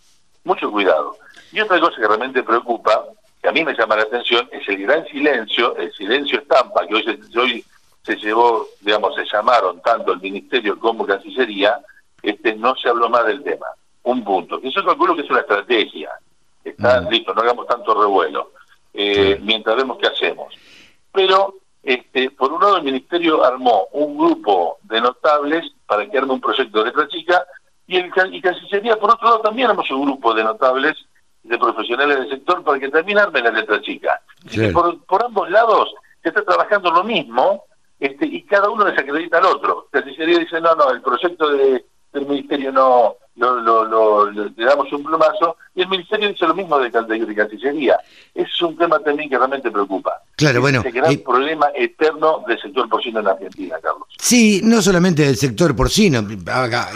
Speaker 5: Mucho cuidado. Y otra cosa que realmente preocupa, que a mí me llama la atención, es el gran silencio, el silencio estampa, que hoy se, hoy se llevó, digamos, se llamaron tanto el Ministerio como Cancillería, este, no se habló más del tema. Un punto. Yo calculo que es una estrategia. Está
Speaker 2: Mm.
Speaker 5: listo, no hagamos tanto revuelo. Eh, mientras vemos qué hacemos. Pero, este, por un lado, el Ministerio armó un grupo de notables para que arme un proyecto de letra chica y, el, y Cancillería, por otro lado, también armó un grupo de notables, de profesionales del sector, para que también armen la letra chica. Por, por ambos lados se está trabajando lo mismo este, y cada uno desacredita al otro. Cancillería dice, no, no, el proyecto de, del Ministerio no, lo, lo, lo- le damos un plumazo, y el Ministerio dice lo mismo de, de Cancillería. Es un tema también que realmente preocupa.
Speaker 2: Claro, bueno,
Speaker 5: Ese gran problema eterno del sector porcino en Argentina, Carlos.
Speaker 2: Sí, no solamente del sector porcino,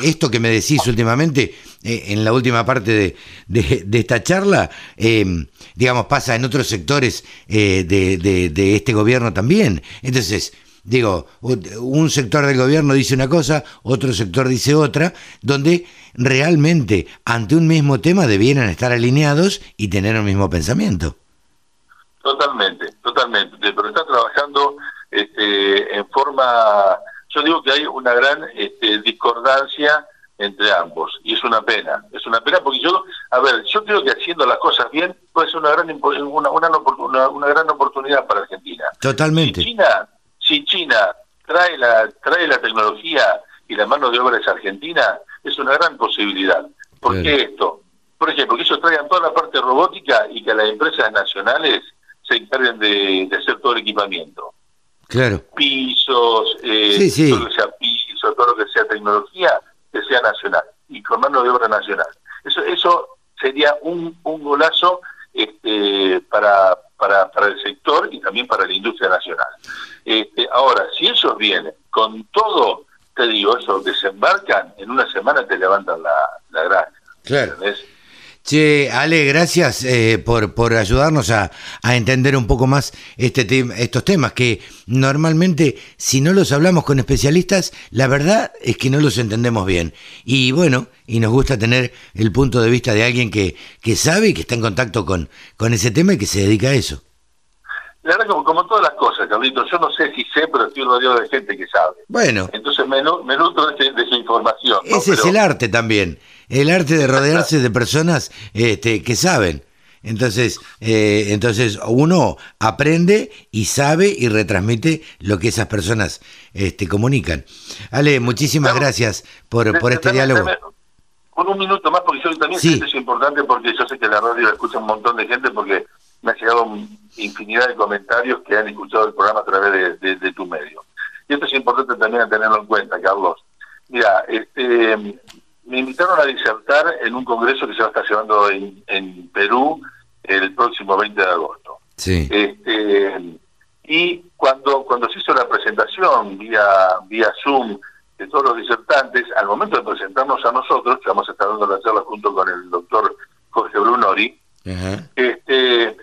Speaker 2: esto que me decís últimamente, eh, en la última parte de, de- de esta charla, eh, digamos, pasa en otros sectores eh, de este gobierno también. Entonces, digo, un sector del gobierno dice una cosa, otro sector dice otra, donde realmente ante un mismo tema debieran estar alineados y tener un mismo pensamiento.
Speaker 5: Totalmente, totalmente. Pero está trabajando este, en forma. Yo digo que hay una gran este, discordancia entre ambos y es una pena. Es una pena porque yo, a ver, yo creo que haciendo las cosas bien puede ser una gran una, una, una gran oportunidad para Argentina.
Speaker 2: Totalmente.
Speaker 5: Si China, si China trae la trae la tecnología y la mano de obra es argentina, es una gran posibilidad. ¿Por qué esto? Por ejemplo, que ellos traigan toda la parte robótica y que las empresas nacionales se encarguen de, de hacer todo el equipamiento.
Speaker 2: Claro.
Speaker 5: Pisos, eh,
Speaker 2: Sí, sí.
Speaker 5: todo lo que sea piso, todo lo que sea tecnología, que sea nacional y con mano de obra nacional. Eso eso sería un, un golazo este, para, para, para el sector y también para la industria nacional. Este, ahora, si ellos vienen con todo, te digo, eso, desembarcan, en una semana te levantan la, la granja.
Speaker 2: Claro.
Speaker 5: ¿entendés?
Speaker 2: Che, Ale, gracias eh, por, por ayudarnos a, a entender un poco más este tem- estos temas que normalmente si no los hablamos con especialistas, la verdad es que no los entendemos bien. Y bueno, y nos gusta tener el punto de vista de alguien que, que sabe y que está en contacto con, con ese tema y que se dedica a eso.
Speaker 5: La verdad, como, como todas las cosas, Carlitos, yo no sé si sé, pero estoy rodeado de gente que sabe.
Speaker 2: Bueno,
Speaker 5: Entonces me, me nutro de, de esa información. ¿no?
Speaker 2: ese es
Speaker 5: Pero-
Speaker 2: el arte también, el arte de rodearse de personas este, que saben. Entonces, eh, entonces uno aprende y sabe y retransmite lo que esas personas este, comunican. Ale, muchísimas gracias por, por este diálogo.
Speaker 5: con un minuto más, porque yo también sé que es importante, porque yo sé que la radio la escucha un montón de gente, porque me ha llegado infinidad de comentarios que han escuchado el programa a través de, tu medio. Y esto es importante también tenerlo en cuenta, Carlos. Mira, este, me invitaron a disertar en un congreso que se va a estar llevando en, Perú el próximo 20 de agosto.
Speaker 2: Sí.
Speaker 5: Este, y cuando cuando se hizo la presentación vía vía Zoom de todos los disertantes, al momento de presentarnos a nosotros, que vamos a estar dando la charla junto con el doctor Jorge Brunori, este,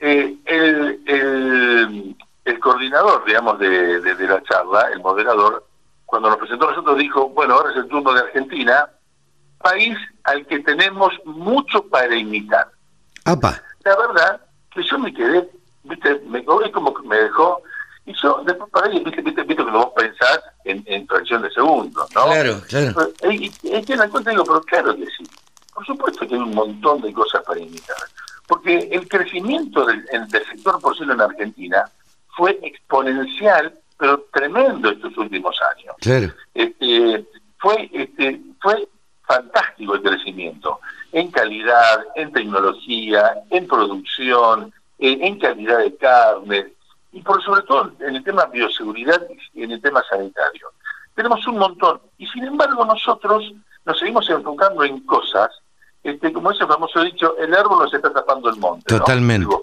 Speaker 5: eh, el, el, coordinador, digamos, de, de, la charla, el moderador, cuando nos presentó a nosotros dijo, bueno, ahora es el turno de Argentina, país al que tenemos mucho para imitar. La verdad que yo me quedé, viste, me es como que me dejó, y yo después para ahí, viste, viste, viste que lo vos pensás en, en fracción de segundos, ¿no?
Speaker 2: Claro, claro.
Speaker 5: Y, es que en la cuenta digo, pero claro que sí. Por supuesto que hay un montón de cosas para imitar. Porque el crecimiento del, del sector porcino en Argentina fue exponencial, pero tremendo estos últimos años.
Speaker 2: Claro.
Speaker 5: Este, fue, este, fue fantástico el crecimiento en calidad, en tecnología, en producción, en, calidad de carne y por sobre todo en el tema bioseguridad y en el tema sanitario. Tenemos un montón y sin embargo nosotros nos seguimos enfocando en cosas, este, como ese famoso dicho, el árbol nos está tapando el monte.
Speaker 2: Totalmente.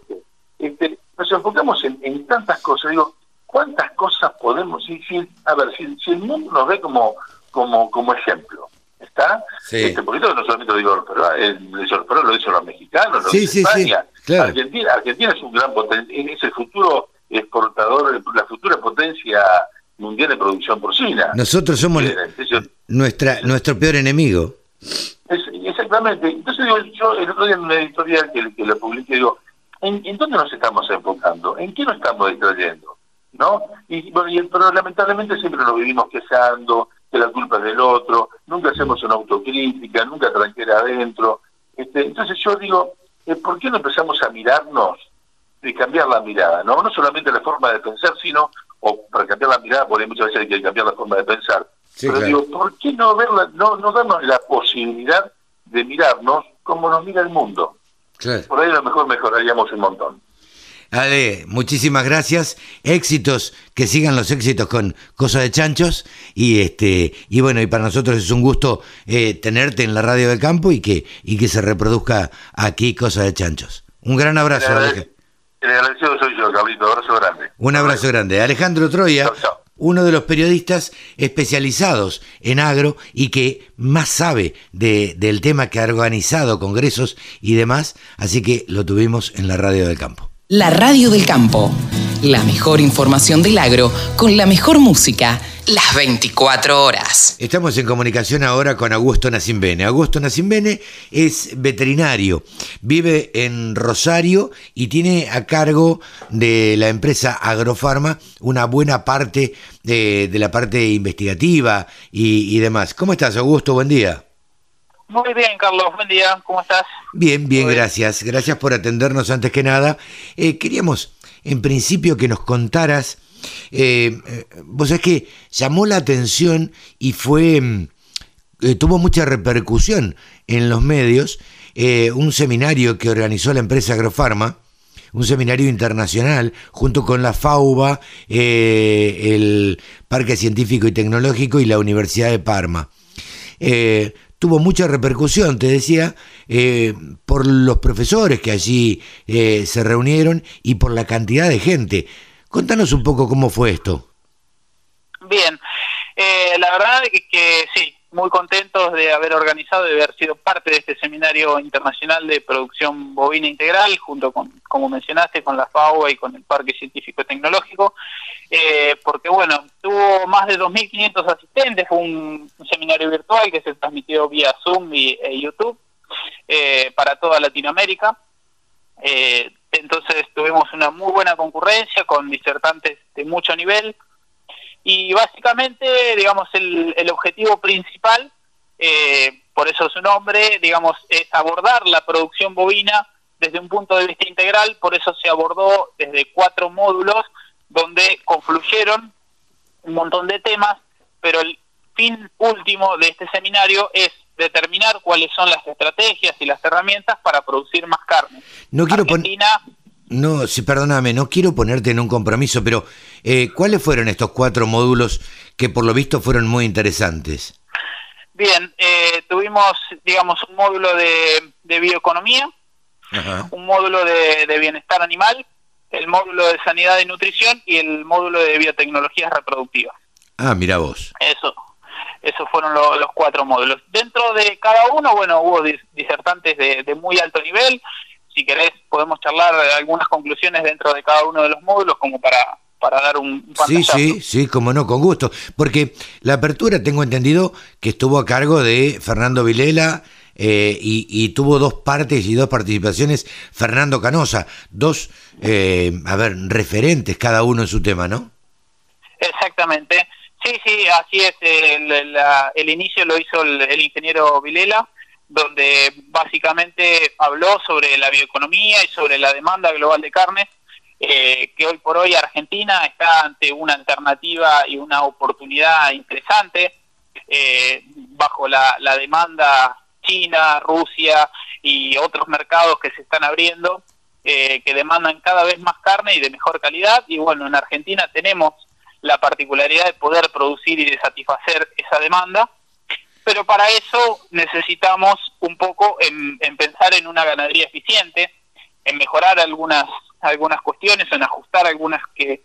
Speaker 5: Este, nos enfocamos en, tantas cosas, digo, ¿cuántas cosas podemos decir? A ver, si, si el mundo nos ve como, como, como ejemplo, ¿está?
Speaker 2: Sí.
Speaker 5: Este, porque no solamente lo digo, pero, el, pero lo dicen los mexicanos, lo dice España. Argentina, Argentina es un gran es el futuro exportador, la futura potencia mundial de producción porcina.
Speaker 2: Nosotros somos nuestra nuestro peor enemigo.
Speaker 5: exactamente. Entonces digo, yo el otro día en una editorial que, que la publiqué digo, ¿en, ¿en, dónde nos estamos enfocando? ¿En qué nos estamos distrayendo? ¿No? Y, bueno, y, pero lamentablemente siempre nos vivimos quejando, que la culpa es del otro, nunca hacemos una autocrítica, nunca tranquera adentro. Este, entonces yo digo, eh, ¿por qué no empezamos a mirarnos y cambiar la mirada? No no solamente la forma de pensar, sino, o para cambiar la mirada, porque muchas veces hay que cambiar la forma de pensar, pero digo, ¿por qué no, verla, no, no darnos la posibilidad de mirarnos como nos mira el mundo? Por ahí a lo mejor mejoraríamos un montón.
Speaker 2: Ale, muchísimas gracias. Éxitos, que sigan los éxitos con Cosa de Chanchos. Y este, y bueno, y para nosotros es un gusto eh, tenerte en la radio del campo y que, y que se reproduzca aquí Cosa de Chanchos. Un gran abrazo,
Speaker 5: Alejandro. El agradecido soy yo, Carlito. Abrazo grande.
Speaker 2: Un abrazo grande. Alejandro Troya. uno de los periodistas especializados en agro y que más sabe de, del tema que ha organizado congresos y demás, así que lo tuvimos en la radio del campo.
Speaker 4: La radio del campo. La mejor información del agro con la mejor música las 24 horas.
Speaker 2: Estamos en comunicación ahora con Augusto Nacimbene. Augusto Nacimbene es veterinario, vive en Rosario y tiene a cargo de la empresa Agrofarma una buena parte de, la parte investigativa y, y demás. ¿Cómo estás, Augusto? Buen día.
Speaker 6: Muy bien, Carlos, buen día, ¿cómo estás?
Speaker 2: Bien, bien, gracias. Gracias por atendernos antes que nada. Eh, queríamos, en principio, que nos contaras, eh, eh, vos sabés que llamó la atención y fue, mm, tuvo mucha repercusión en los medios, un seminario que organizó la empresa Agrofarma, un seminario internacional junto con la FAUBA, el Parque Científico y Tecnológico y la Universidad de Parma tuvo mucha repercusión, te decía, eh, por los profesores que allí eh, se reunieron y por la cantidad de gente. Contanos un poco cómo fue esto.
Speaker 6: Bien, eh, la verdad es que sí, muy contentos de haber organizado, de haber sido parte de este seminario internacional de producción bovina integral, junto con, como mencionaste, con la FAO y con el Parque Científico Tecnológico, eh, porque bueno, tuvo más de 2.500 asistentes, fue un, seminario virtual que se transmitió vía Zoom y e YouTube eh, para toda Latinoamérica. Eh, entonces tuvimos una muy buena concurrencia con disertantes de mucho nivel y básicamente, digamos, el, el objetivo principal, eh, por eso su nombre, digamos, es abordar la producción bovina desde un punto de vista integral, por eso se abordó desde cuatro módulos donde confluyeron un montón de temas, pero el fin último de este seminario es determinar cuáles son las estrategias y las herramientas para producir más carne.
Speaker 2: No quiero poner... No, sí, perdóname, no quiero ponerte en un compromiso, pero eh, ¿cuáles fueron estos cuatro módulos que por lo visto fueron muy interesantes?
Speaker 6: Bien, eh, tuvimos, digamos, un módulo de, bioeconomía, un módulo de, bienestar animal, el módulo de sanidad y nutrición y el módulo de biotecnologías reproductivas.
Speaker 2: Ah, mira vos.
Speaker 6: Eso, esos fueron los cuatro módulos. Dentro de cada uno, bueno, hubo disertantes de, de muy alto nivel. Si querés, podemos charlar algunas conclusiones dentro de cada uno de los módulos como para para dar un,
Speaker 2: Sí, sí, sí, como no, con gusto. Porque la apertura, tengo entendido, que estuvo a cargo de Fernando Vilela eh, y, tuvo dos partes y dos participaciones Fernando Canosa, dos, eh, a ver, referentes cada uno en su tema, ¿no?
Speaker 6: Exactamente. Sí, sí, así es. El, inicio lo hizo el ingeniero Vilela donde básicamente habló sobre la bioeconomía y sobre la demanda global de carne eh, que hoy por hoy Argentina está ante una alternativa y una oportunidad interesante eh, bajo la, demanda China, Rusia y otros mercados que se están abriendo eh, que demandan cada vez más carne y de mejor calidad. Y bueno, en Argentina tenemos la particularidad de poder producir y de satisfacer esa demanda. Pero para eso necesitamos un poco en pensar en una ganadería eficiente, en mejorar algunas algunas cuestiones, en ajustar algunas que,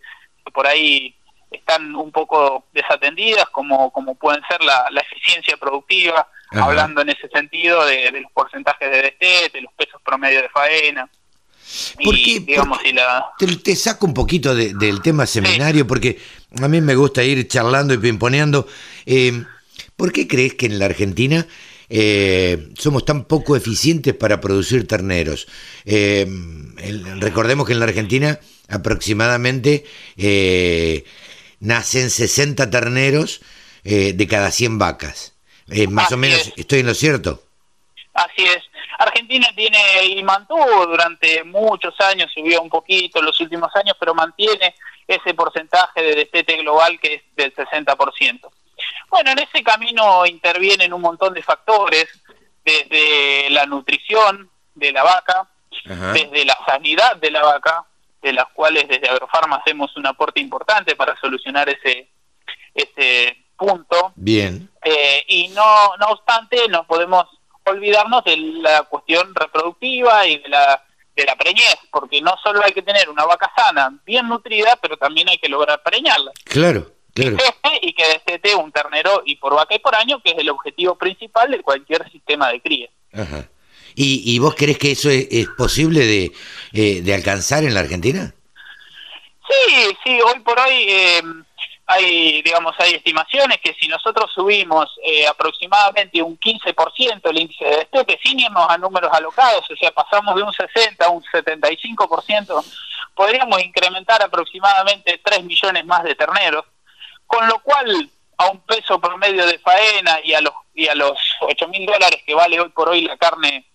Speaker 6: por ahí están un poco desatendidas, como, como pueden ser la, eficiencia productiva, hablando en ese sentido de, los porcentajes de DT, de los pesos promedio de faena.
Speaker 2: y, digamos, la... te, saco un poquito del tema seminario, porque a mí me gusta ir charlando y pimponeando. Eh, ¿Por qué crees que en la Argentina eh, somos tan poco eficientes para producir terneros. Eh, recordemos que en la Argentina aproximadamente eh, nacen 60 terneros de cada 100 vacas. más o menos, ¿estoy en lo cierto?
Speaker 6: Así es. Argentina tiene y mantuvo durante muchos años, subió un poquito en los últimos años, pero mantiene ese porcentaje de destete global que es del 60%. Bueno, en ese camino intervienen un montón de factores, desde la nutrición de la vaca, desde la sanidad de la vaca, de las cuales desde Agrofarma hacemos un aporte importante para solucionar ese, ese punto.
Speaker 2: Bien.
Speaker 6: Eh, y no, no obstante, no podemos olvidarnos de la cuestión reproductiva y de la, de la preñez, porque no solo hay que tener una vaca sana, bien nutrida, pero también hay que lograr preñarla.
Speaker 2: Claro.
Speaker 6: Y que destete un ternero y por vaca y por año, que es el objetivo principal de cualquier sistema de cría.
Speaker 2: Ajá. ¿Y, vos crees que eso es, posible de, eh, de, alcanzar en la Argentina?
Speaker 6: Sí, sí, hoy por hoy eh, hay, digamos, hay estimaciones que si nosotros subimos eh, aproximadamente un 15% el índice de destete, sin irnos a números alocados, o sea, pasamos de un 60 a un 75%, podríamos incrementar aproximadamente 3 millones más de terneros con lo cual a un peso promedio de faena y a los y a los 8 mil dólares que vale hoy por hoy la carne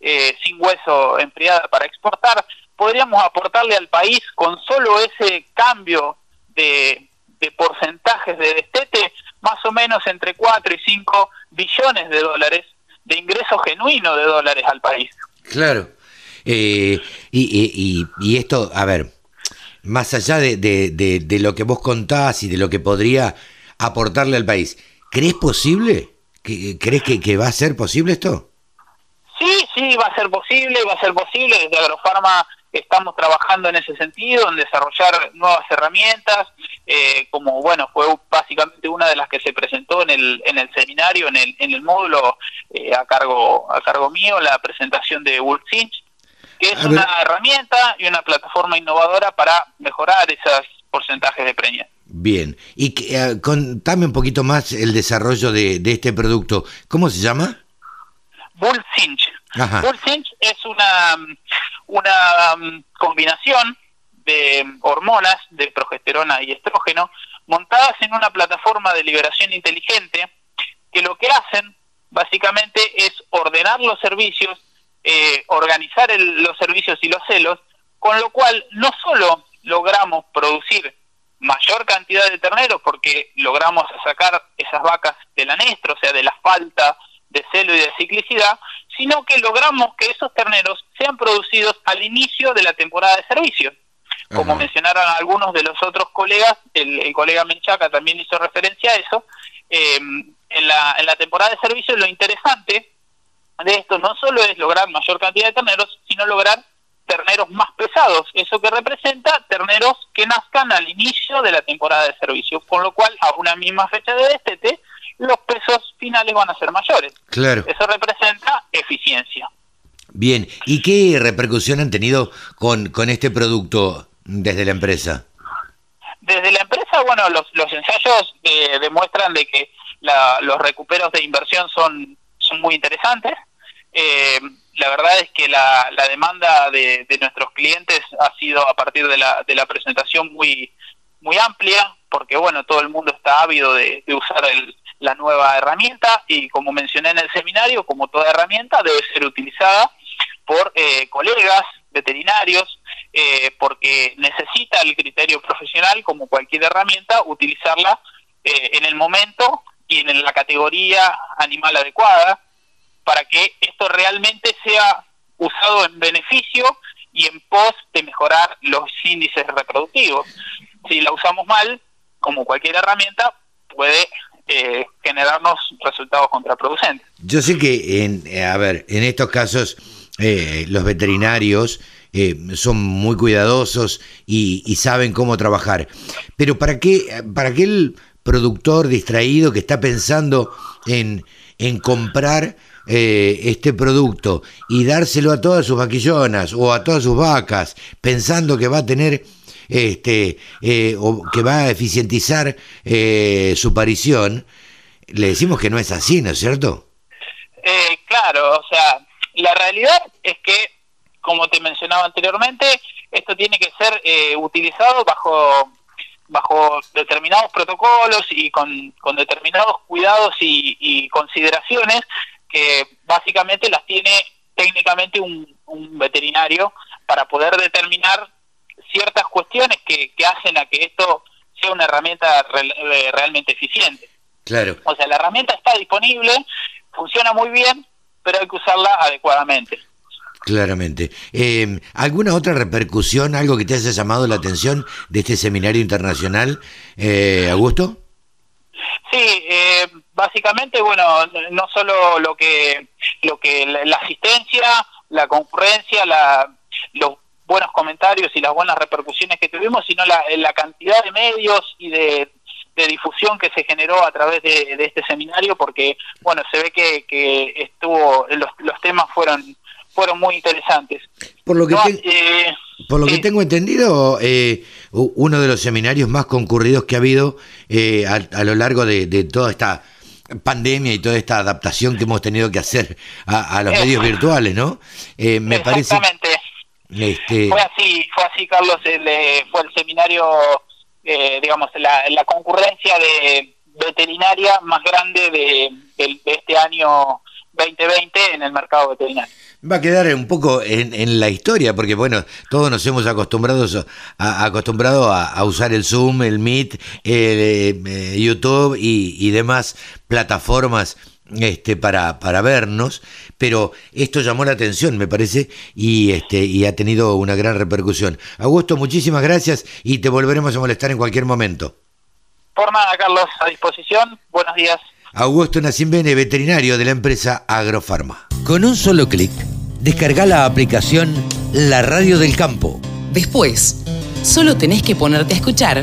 Speaker 6: eh, sin hueso enfriada para exportar, podríamos aportarle al país con solo ese cambio de, porcentajes de destete, más o menos entre 4 y 5 billones de dólares de ingreso genuino de dólares al país.
Speaker 2: Claro. Eh, y, y, y esto, a ver, más allá de, de, lo que vos contás y de lo que podría aportarle al país, ¿crees posible? ¿Crees que, que va a ser posible esto?
Speaker 6: Sí, sí, va a ser posible, va a ser posible. Desde Agrofarma estamos trabajando en ese sentido, en desarrollar nuevas herramientas, eh, como bueno, fue básicamente una de las que se presentó en el, en el seminario, en el, en el módulo eh, a cargo a cargo mío, la presentación de Wolf que es una herramienta y una plataforma innovadora para mejorar esos porcentajes de preña.
Speaker 2: Bien, y eh, contame un poquito más el desarrollo de, este producto. ¿Cómo se llama?
Speaker 6: Bull Cinch. Bull Cinch es una, una um, combinación de hormonas, de progesterona y estrógeno, montadas en una plataforma de liberación inteligente que lo que hacen básicamente es ordenar los servicios eh, organizar los servicios y los celos, con lo cual no solo logramos producir mayor cantidad de terneros porque logramos sacar esas vacas del anestro, o sea, de la falta de celo y de ciclicidad, sino que logramos que esos terneros sean producidos al inicio de la temporada de servicio. Como mencionaron algunos de los otros colegas, el, colega Menchaca también hizo referencia a eso, em, en, la, en la temporada de servicio lo interesante de esto no solo es lograr mayor cantidad de terneros, sino lograr terneros más pesados, eso que representa terneros que nazcan al inicio de la temporada de servicio, con lo cual a una misma fecha de destete los pesos finales van a ser mayores.
Speaker 2: Claro.
Speaker 6: Eso representa eficiencia.
Speaker 2: Bien, ¿y qué repercusión han tenido con, con este producto desde la empresa?
Speaker 6: Desde la empresa, bueno, los, los ensayos eh, demuestran de que los recuperos de inversión son, muy interesantes. Eh, la verdad es que la, demanda de, nuestros clientes ha sido a partir de la, de la presentación muy, muy amplia, porque bueno, todo el mundo está ávido de, usar la nueva herramienta y como mencioné en el seminario, como toda herramienta debe ser utilizada por eh, colegas veterinarios, eh, porque necesita el criterio profesional, como cualquier herramienta, utilizarla eh, en el momento y en la categoría animal adecuada, para que esto realmente sea usado en beneficio y en pos de mejorar los índices reproductivos. Si la usamos mal, como cualquier herramienta, puede eh, generarnos resultados contraproducentes.
Speaker 2: Yo sé que, en, eh, a ver, en estos casos eh, los veterinarios son muy cuidadosos y, saben cómo trabajar, pero ¿para qué, para aquel productor distraído que está pensando en, en comprar eh, este producto y dárselo a todas sus vaquillonas o a todas sus vacas, pensando que va a tener este eh, o que va a eficientizar eh, su parición, le decimos que no es así, ¿no es cierto?
Speaker 6: claro, o sea, la realidad es que, como te mencionaba anteriormente, esto tiene que ser utilizado bajo bajo determinados protocolos y con, con determinados cuidados y, y consideraciones que básicamente las tiene técnicamente un, veterinario para poder determinar ciertas cuestiones que, hacen a que esto sea una herramienta eh, realmente eficiente.
Speaker 2: Claro.
Speaker 6: O sea, la herramienta está disponible, funciona muy bien, pero hay que usarla adecuadamente.
Speaker 2: Claramente. Eh, ¿Alguna otra repercusión, algo que te haya llamado la atención de este seminario internacional, eh, Augusto?
Speaker 6: Sí, eh, básicamente, bueno, no solo lo que, lo que la, asistencia, la concurrencia, la, los buenos comentarios y las buenas repercusiones que tuvimos, sino la, la cantidad de medios y de, difusión que se generó a través de, este seminario, porque, bueno, se ve que, que estuvo, los, los temas fueron fueron muy interesantes.
Speaker 2: Por lo que, eh, por lo que tengo entendido, eh, uno de los seminarios más concurridos que ha habido eh, a, lo largo de, toda esta pandemia y toda esta adaptación que hemos tenido que hacer a, los medios virtuales, ¿no?
Speaker 6: me Exactamente. Este... Fue así, fue así, Carlos, fue el seminario, digamos, la, la concurrencia de veterinaria más grande de, de este año 2020 en el mercado veterinario
Speaker 2: va a quedar un poco en, la historia, porque bueno, todos nos hemos acostumbrado a, acostumbrado a, usar el Zoom, el Meet, el, eh, YouTube y, demás plataformas este, para, para vernos, pero esto llamó la atención, me parece, y, este, y ha tenido una gran repercusión. Augusto, muchísimas gracias y te volveremos a molestar en cualquier momento.
Speaker 6: Por nada, Carlos, a disposición. Buenos días.
Speaker 2: Augusto Nacimbene, veterinario de la empresa Agrofarma. Con un solo clic, descarga la aplicación La Radio del Campo.
Speaker 4: Después, solo tenés que ponerte a escuchar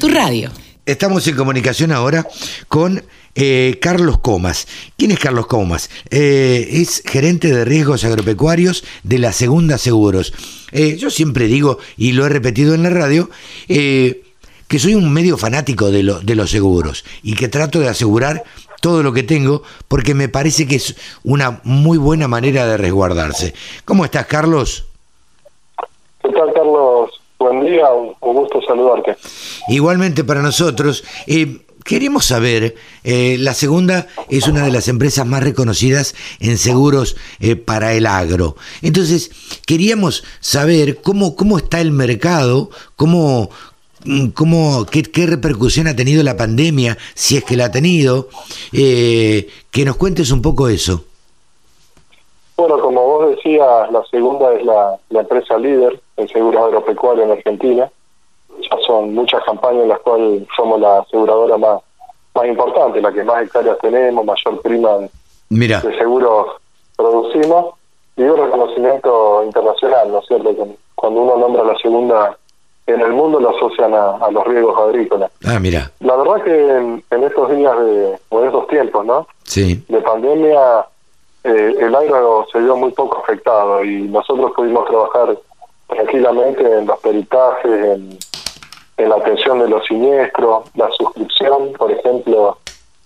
Speaker 4: tu radio.
Speaker 2: Estamos en comunicación ahora con eh, Carlos Comas. ¿Quién es Carlos Comas? Eh, es gerente de riesgos agropecuarios de la Segunda Seguros. Eh, yo siempre digo, y lo he repetido en la radio, que soy un medio fanático de, de los seguros y que trato de asegurar todo lo que tengo porque me parece que es una muy buena manera de resguardarse. ¿Cómo estás, Carlos?
Speaker 7: ¿Qué tal, Carlos? Buen día, un gusto saludarte.
Speaker 2: Igualmente para nosotros. Eh, queremos saber, eh, la segunda es una de las empresas más reconocidas en seguros eh, para el agro. Entonces, queríamos saber cómo, cómo está el mercado, cómo, cómo, qué, qué, repercusión ha tenido la pandemia, si es que la ha tenido. Eh, que nos cuentes un poco eso.
Speaker 7: Bueno, como vos decías, la segunda es la, empresa líder en seguros agropecuarios en Argentina. Ya son muchas campañas en las cuales somos la aseguradora más, más importante, la que más hectáreas tenemos, mayor prima
Speaker 2: Mira.
Speaker 7: de seguros producimos y un reconocimiento internacional, ¿no es cierto? Cuando uno nombra la segunda en el mundo lo asocian a, los riesgos agrícolas.
Speaker 2: Ah, mira.
Speaker 7: La verdad que en, estos días de, o en estos tiempos, ¿no?
Speaker 2: Sí.
Speaker 7: De pandemia, eh, el agro se vio muy poco afectado y nosotros pudimos trabajar tranquilamente en los peritajes, en, en la atención de los siniestros, la suscripción, por ejemplo,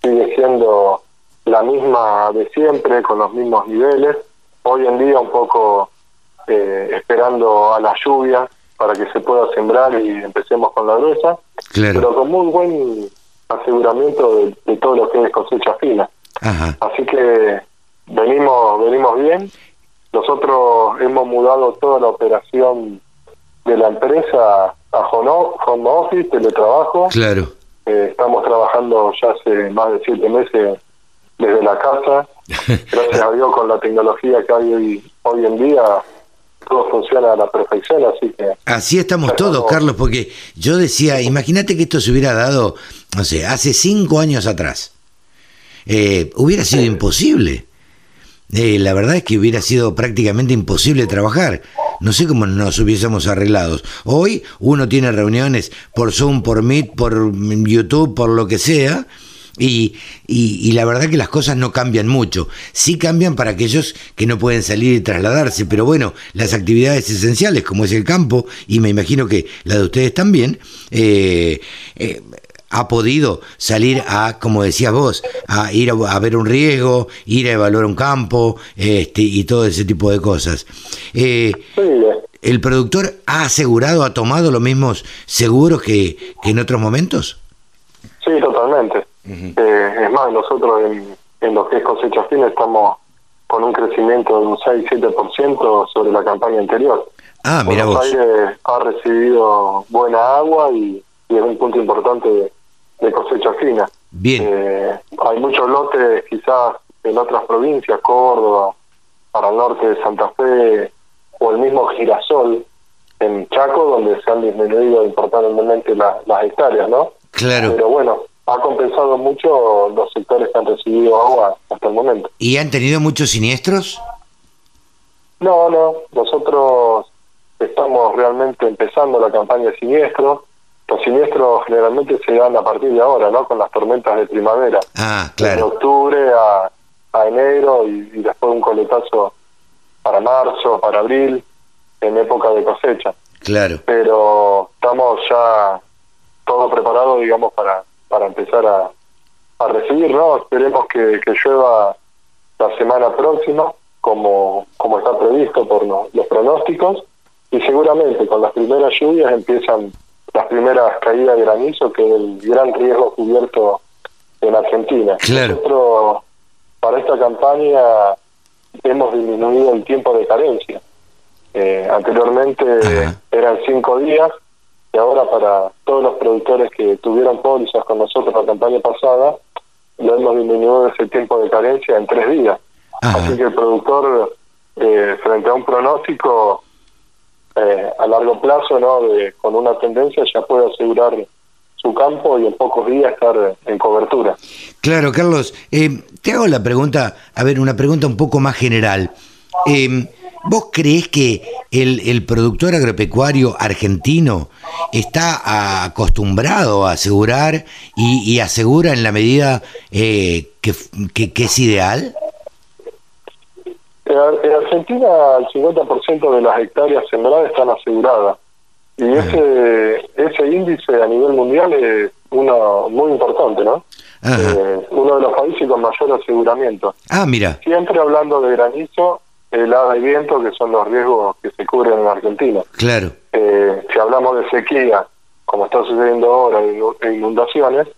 Speaker 7: sigue siendo la misma de siempre, con los mismos niveles. Hoy en día un poco eh, esperando a la lluvia para que se pueda sembrar y empecemos con la gruesa, pero con muy buen aseguramiento de, todo lo que es cosecha fina. Así que venimos venimos bien. Nosotros hemos mudado toda la operación de la empresa a home office, teletrabajo.
Speaker 2: Claro.
Speaker 7: Eh, estamos trabajando ya hace más de siete meses desde la casa. Gracias a Dios con la tecnología que hay hoy, hoy en día todo funciona a la perfección, así que...
Speaker 2: Así estamos todos, Carlos, porque yo decía, imagínate que esto se hubiera dado, no sé, hace cinco años atrás. Eh, hubiera sido imposible. Eh, la verdad es que hubiera sido prácticamente imposible trabajar. No sé cómo nos hubiésemos arreglados. Hoy uno tiene reuniones por Zoom, por Meet, por YouTube, por lo que sea, y, y, la verdad que las cosas no cambian mucho. Sí cambian para aquellos que no pueden salir y trasladarse, pero bueno, las actividades esenciales como es el campo, y me imagino que la de ustedes también, eh, eh, ha podido salir a, como decías vos, a ir a, ver un riesgo, ir a evaluar un campo este, y todo ese tipo de cosas. Eh, ¿El productor ha asegurado, ha tomado los mismos seguros que, que en otros momentos?
Speaker 7: Sí, totalmente. Eh, es más, nosotros en, en, lo que es cosecha fina estamos con un crecimiento de un 6-7% sobre la campaña anterior.
Speaker 2: Ah, mira
Speaker 7: Buenos Aires ha recibido buena agua y, es un punto importante de, cosecha fina.
Speaker 2: Bien.
Speaker 7: Eh, hay muchos lotes quizás en otras provincias, Córdoba, para el norte de Santa Fe, o el mismo Girasol en Chaco, donde se han disminuido importantemente las hectáreas, ¿no?
Speaker 2: Claro.
Speaker 7: Pero bueno, ha compensado mucho los sectores que han recibido agua hasta el momento.
Speaker 2: ¿Y han tenido muchos siniestros?
Speaker 7: No, no. Nosotros estamos realmente empezando la campaña de siniestros. Los siniestros generalmente se dan a partir de ahora, ¿no? Con las tormentas de primavera.
Speaker 2: Ah, claro.
Speaker 7: De octubre a, a enero y, después un coletazo para marzo, para abril, en época de cosecha.
Speaker 2: Claro.
Speaker 7: Pero estamos ya todo preparado, digamos, para para empezar a, a recibir, ¿no? Esperemos que, que llueva la semana próxima, como, como está previsto por los pronósticos, y seguramente con las primeras lluvias empiezan las primeras caídas de granizo, que es el gran riesgo cubierto en Argentina.
Speaker 2: Claro.
Speaker 7: Nosotros, para esta campaña, hemos disminuido el tiempo de carencia. Eh, anteriormente eran cinco días, y ahora para todos los productores que tuvieron pólizas con nosotros la campaña pasada, lo hemos disminuido ese tiempo de carencia en tres días. Así que el productor, eh, frente a un pronóstico eh, a largo plazo, no de, con una tendencia, ya puede asegurar su campo y en pocos días estar en cobertura.
Speaker 2: Claro, Carlos, eh, te hago la pregunta, a ver, una pregunta un poco más general. Eh, ¿Vos crees que el, productor agropecuario argentino está acostumbrado a asegurar y, asegura en la medida eh, que, es ideal?
Speaker 7: En Argentina el 50% de las hectáreas sembradas están aseguradas y ese ese índice a nivel mundial es uno muy importante, ¿no? Eh, uno de los países con mayor aseguramiento.
Speaker 2: Ah, mira.
Speaker 7: Siempre hablando de granizo, helada y viento, que son los riesgos que se cubren en Argentina.
Speaker 2: Claro.
Speaker 7: Eh, si hablamos de sequía, como está sucediendo ahora, e inundaciones,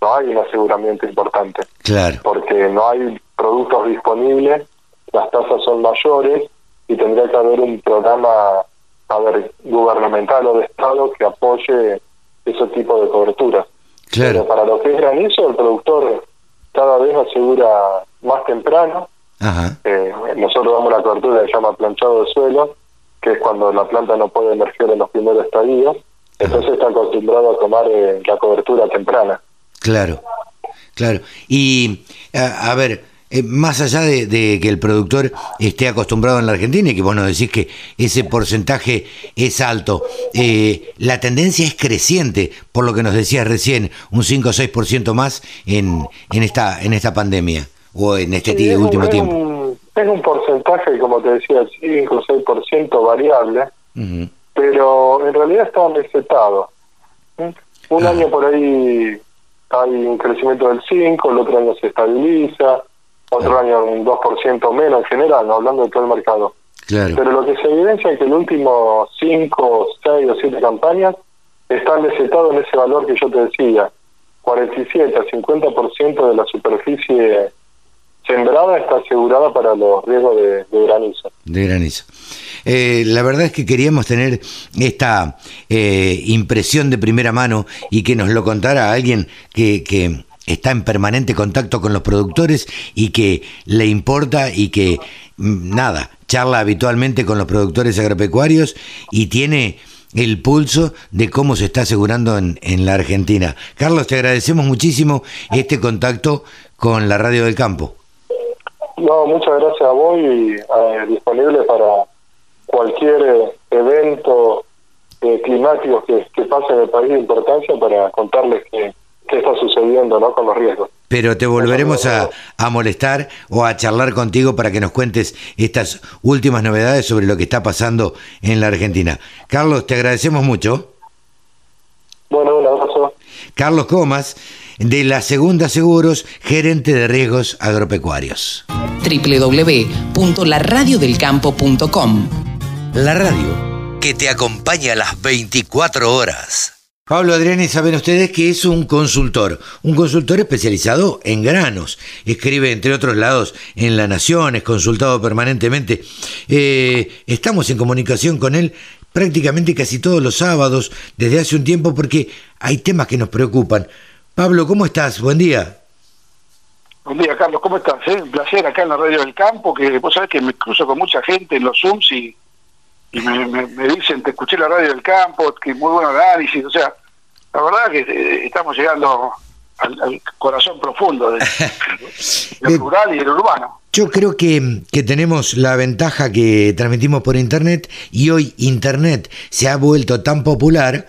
Speaker 7: no hay un aseguramiento importante.
Speaker 2: Claro.
Speaker 7: Porque no hay productos disponibles, las tasas son mayores y tendría que haber un programa a ver, gubernamental o de Estado que apoye ese tipo de cobertura.
Speaker 2: Claro.
Speaker 7: Pero para lo que es granizo, el productor cada vez asegura más temprano.
Speaker 2: Ajá.
Speaker 7: Eh, nosotros damos la cobertura que se llama planchado de suelo, que es cuando la planta no puede emerger en los primeros estadios. Entonces está acostumbrado a tomar eh, la cobertura temprana.
Speaker 2: Claro, claro. Y, a, a ver, eh, más allá de, de que el productor esté acostumbrado en la Argentina y que vos nos decís que ese porcentaje es alto, eh, la tendencia es creciente, por lo que nos decías recién, un 5 o 6% más en, en, esta, en esta pandemia o en este
Speaker 7: Sí, es un-
Speaker 2: último
Speaker 7: es
Speaker 2: tiempo.
Speaker 7: Un, es un porcentaje, como te decía, 5 o 6% variable,
Speaker 2: Ujú.
Speaker 7: pero en realidad está mesetado. ¿Mm? Un
Speaker 2: Ah.
Speaker 7: año por ahí hay un crecimiento del 5, el otro año se estabiliza, otro año un 2% menos en general, ¿no? hablando de todo el mercado.
Speaker 2: Claro,
Speaker 7: Pero lo que se evidencia es que el último 5, 6 o 7 campañas están mesetados en ese valor que yo te decía. 47 a 50% de la superficie sembrada está asegurada para los riesgos de, granizo.
Speaker 2: de granizo. Eh, la verdad es que queríamos tener esta eh, impresión de primera mano y que nos lo contara alguien que, que está en permanente contacto con los productores y que le importa y que, mm, nada, charla habitualmente con los productores agropecuarios y tiene el pulso de cómo se está asegurando en, en la Argentina. Carlos, te agradecemos muchísimo este contacto con la Radio del Campo.
Speaker 7: No, muchas gracias a vos y eh, disponible para cualquier eh, evento eh, climático que, que pase en el país de importancia para contarles qué, qué está sucediendo ¿no? con los riesgos.
Speaker 2: Pero te volveremos a, a molestar o a charlar contigo para que nos cuentes estas últimas novedades sobre lo que está pasando en la Argentina. Carlos, te agradecemos mucho.
Speaker 7: Bueno, un abrazo.
Speaker 2: Carlos Comas, de la Segunda Seguros, gerente de riesgos agropecuarios.
Speaker 4: www.laradiodelcampo.com
Speaker 2: La radio que te acompaña a las 24 horas. Pablo Adriani, saben ustedes que es un consultor, un consultor especializado en granos. Escribe, entre otros lados, en La Nación, es consultado permanentemente. Eh, estamos en comunicación con él prácticamente casi todos los sábados desde hace un tiempo porque hay temas que nos preocupan. Pablo, ¿cómo estás? Buen día.
Speaker 8: Buen día, Carlos, ¿cómo estás? eh? Un placer acá en la Radio del Campo, que vos sabés que me cruzo con mucha gente en los Zooms y, y me, me- me dicen, te escuché la Radio del Campo, que muy buen análisis, o sea, la verdad que eh, estamos llegando al, al corazón profundo de- del rural y del urbano.
Speaker 2: Yo creo que, que tenemos la ventaja que transmitimos por Internet y hoy Internet se ha vuelto tan popular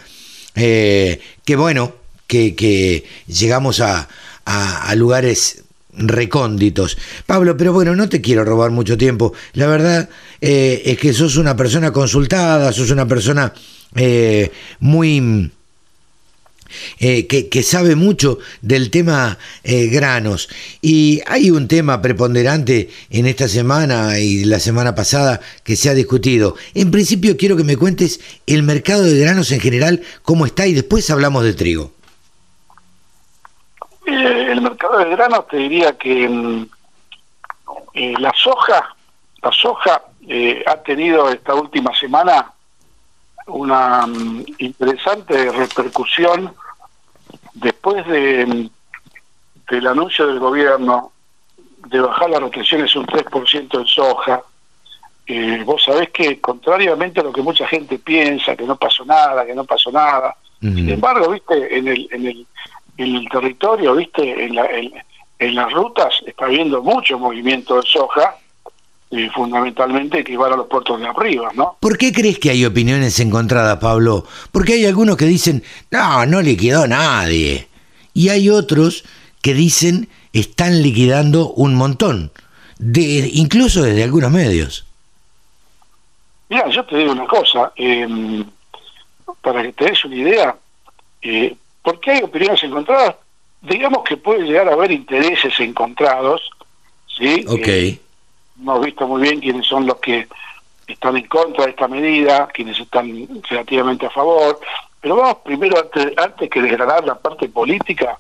Speaker 2: eh, que bueno, que, llegamos a lugares recónditos. Pablo, pero bueno, no te quiero robar mucho tiempo. La verdad eh, es que sos una persona consultada, sos una persona eh, muy eh, que, que sabe mucho del tema eh, granos. Y hay un tema preponderante en esta semana y la semana pasada que se ha discutido. En principio quiero que me cuentes el mercado de granos en general, cómo está, y después hablamos de trigo.
Speaker 8: Eh, el mercado de granos te diría que mm, eh, la soja, la soja eh, ha tenido esta última semana una mm, interesante repercusión después de mm, del anuncio del gobierno de bajar las restricciones un 3% en soja. Eh, vos sabés que contrariamente a lo que mucha gente piensa, que no pasó nada, que no pasó nada, sin embargo, viste, en el, en el, en el territorio, viste, en, la- en- en las rutas está habiendo mucho movimiento de soja, eh, fundamentalmente que van a los puertos de arriba, ¿no?
Speaker 2: ¿Por qué crees que hay opiniones encontradas, Pablo? Porque hay algunos que dicen, no, no liquidó nadie. Y hay otros que dicen, están liquidando un montón. De, incluso desde algunos medios.
Speaker 8: Mira, yo te digo una cosa, eh, para que te des una idea, eh, ¿por qué hay opiniones encontradas? Digamos que puede llegar a haber intereses encontrados, ¿sí?
Speaker 2: Ok.
Speaker 8: Eh, hemos visto muy bien quiénes son los que están en contra de esta medida, quienes están relativamente a favor, pero vamos primero, antes, antes que desgranar la parte política,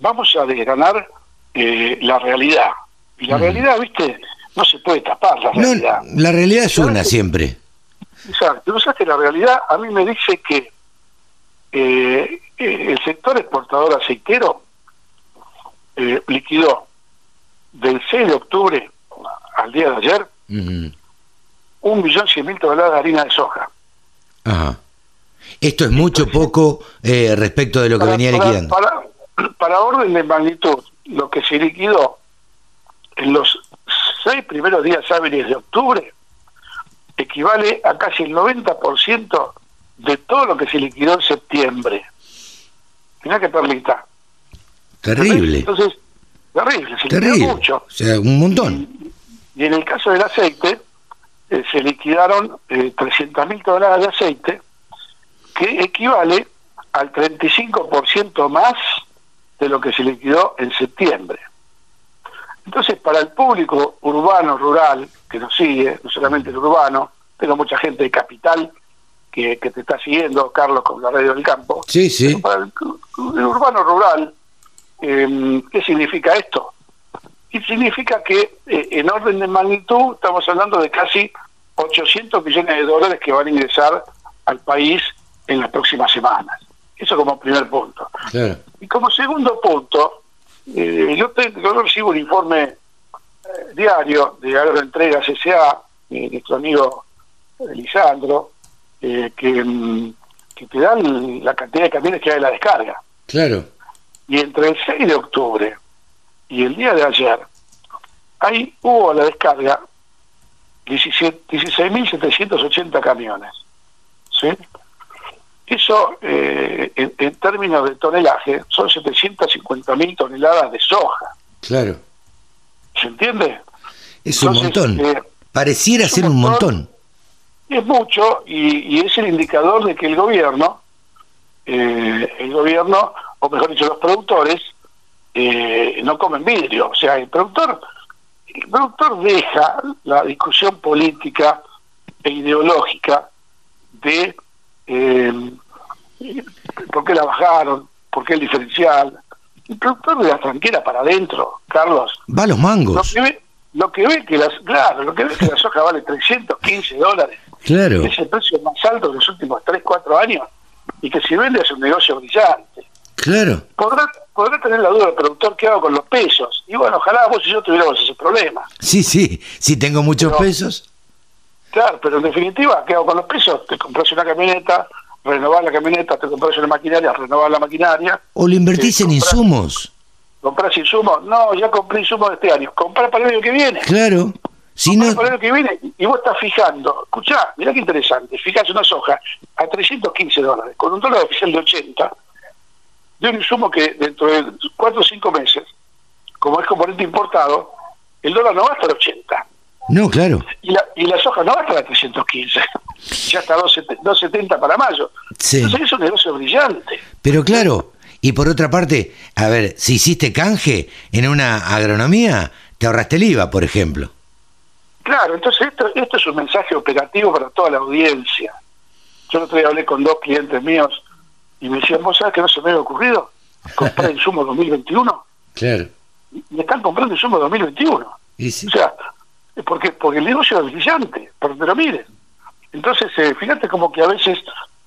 Speaker 8: vamos a desgranar eh, la realidad. Y la realidad, viste, no se puede tapar la
Speaker 2: No,
Speaker 8: realidad.
Speaker 2: la realidad es una siempre.
Speaker 8: Exacto. ¿No sabes que la realidad a mí me dice que eh, el sector exportador aceitero eh, liquidó del 6 de octubre al día de ayer un millón cien mil toneladas de harina de soja.
Speaker 2: Ajá. Esto es mucho poco eh, respecto de lo que venía liquidando.
Speaker 8: Para, para orden de magnitud, lo que se liquidó en los seis primeros días hábiles de octubre equivale a casi el 90% de todo lo que se liquidó en septiembre. Mirá qué perlita.
Speaker 2: Terrible.
Speaker 8: Entonces, terrible, se
Speaker 2: Terrible.
Speaker 8: liquidó mucho.
Speaker 2: O sea, un montón.
Speaker 8: Y en el caso del aceite, eh, se liquidaron eh, 300.000 toneladas de aceite, que equivale al 35% más de lo que se liquidó en septiembre. Entonces, para el público urbano, rural, que nos sigue, no solamente el urbano, tengo mucha gente de capital que, que te está siguiendo, Carlos, con la radio del campo.
Speaker 2: Sí, sí.
Speaker 8: Para el, el urbano rural, eh, ¿qué significa esto? Y significa que eh, en orden de magnitud estamos hablando de casi 800 millones de dólares que van a ingresar al país en las próximas semanas. Eso como primer punto.
Speaker 2: Claro.
Speaker 8: Y como segundo punto, eh, yo, te- yo recibo un informe eh, diario de Agroentregas S.A., eh, nuestro amigo Lisandro, eh, que, mm, que te dan la cantidad de camiones que hay en la descarga.
Speaker 2: Claro.
Speaker 8: Y entre el 6 de octubre y el día de ayer, ahí hubo a la descarga 17 16.780 camiones. ¿sí? Eso, eh, en, en términos de tonelaje, son 750.000 toneladas de soja.
Speaker 2: Claro.
Speaker 8: ¿Se entiende?
Speaker 2: Es un montón.
Speaker 8: eh,
Speaker 2: Pareciera
Speaker 8: es
Speaker 2: ser un
Speaker 8: montón.
Speaker 2: montón.
Speaker 8: Es mucho y, y es el indicador de que el gobierno, eh, el gobierno, o mejor dicho, los productores, eh, no comen vidrio. O sea, el productor, el productor deja la discusión política e ideológica de eh, por qué la bajaron, por qué el diferencial. El productor de la tranquera para adentro, Carlos,
Speaker 2: Va a los
Speaker 8: lo
Speaker 2: mangos.
Speaker 8: Lo que ve que las, claro, lo que ve que la soja vale 315 dólares
Speaker 2: Claro.
Speaker 8: es el precio más alto de los últimos 3, 4 años y que si vende es un negocio brillante.
Speaker 2: Claro.
Speaker 8: Podrá, podrá tener la duda el productor qué hago con los pesos. Y bueno, ojalá vos y yo tuviéramos ese problema.
Speaker 2: Sí, sí. Si tengo muchos pesos.
Speaker 8: Claro, pero en definitiva, ¿qué hago con los pesos? Te compras una camioneta, renovás la camioneta, te compras una maquinaria, renovás la maquinaria,
Speaker 2: O lo invertís en insumos.
Speaker 8: Compras insumos. No, ya compré insumos de este año. Comprá para el año que viene.
Speaker 2: Claro. Si no.
Speaker 8: para el año que viene y vos estás fijando. Escuchá, mirá qué interesante. Fijás una soja a 315 dólares, con un dólar oficial de 80, de un insumo que dentro de 4 o 5 meses, como es componente importado, el dólar no va a estar a 80.
Speaker 2: No, claro.
Speaker 8: Y la, y la soja no va a estar a 315. Ya está a 270 270 para mayo.
Speaker 2: Sí.
Speaker 8: Entonces es un negocio brillante.
Speaker 2: Pero claro. Y por otra parte, a ver, si hiciste canje en una agronomía, te ahorraste el IVA, por ejemplo.
Speaker 8: Claro, entonces esto, esto es un mensaje operativo para toda la audiencia. Yo el otro día hablé con dos clientes míos y me decían, ¿vos sabés que no se me había ocurrido comprar insumo 2021?
Speaker 2: Claro.
Speaker 8: Y están comprando insumo 2021.
Speaker 2: Y sí.
Speaker 8: O sea, porque, porque el negocio es brillante, pero, pero miren. Entonces, eh, fíjate como que a veces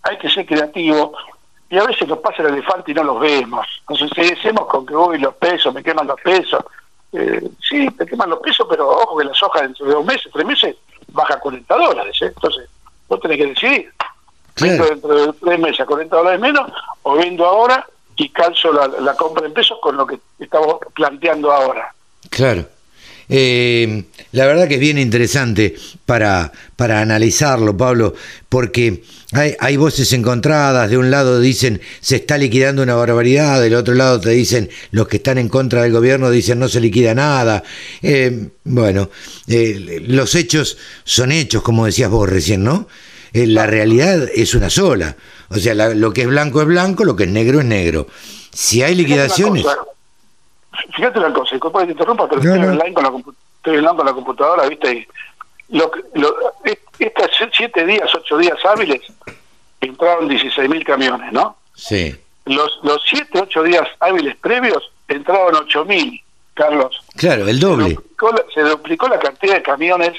Speaker 8: hay que ser creativo y a veces nos pasa el elefante y no los vemos. Nos enseguecemos con que voy los pesos, me queman los pesos. Eh, sí, te queman los pesos, pero ojo que la soja dentro de dos meses, tres meses, baja a 40 dólares. ¿eh? Entonces, vos tenés que decidir.
Speaker 2: Claro.
Speaker 8: Vendo dentro de tres meses a 40 dólares menos o vendo ahora y calzo la, la compra en pesos con lo que estamos planteando ahora.
Speaker 2: Claro. Eh, la verdad que es bien interesante para, para analizarlo, Pablo, porque hay, hay voces encontradas. De un lado dicen se está liquidando una barbaridad, del otro lado te dicen los que están en contra del gobierno dicen no se liquida nada. Eh, bueno, eh, los hechos son hechos, como decías vos recién, ¿no? Eh, la realidad es una sola. O sea, la- lo que es blanco es blanco, lo que es negro es negro. Si hay liquidaciones.
Speaker 8: Fíjate una cosa, disculpa que te interrumpa, pero
Speaker 2: No,
Speaker 8: estoy,
Speaker 2: no.
Speaker 8: online con la, compu- estoy online con la computadora, ¿viste? Y lo, que- lo, es- estos siete días, ocho días hábiles, entraron 16.000 camiones, ¿no?
Speaker 2: Sí,
Speaker 8: Los, los siete, ocho días hábiles previos entraron 8.000, Carlos.
Speaker 2: claro, el
Speaker 8: Se
Speaker 2: doble.
Speaker 8: duplicó, se duplicó la cantidad de camiones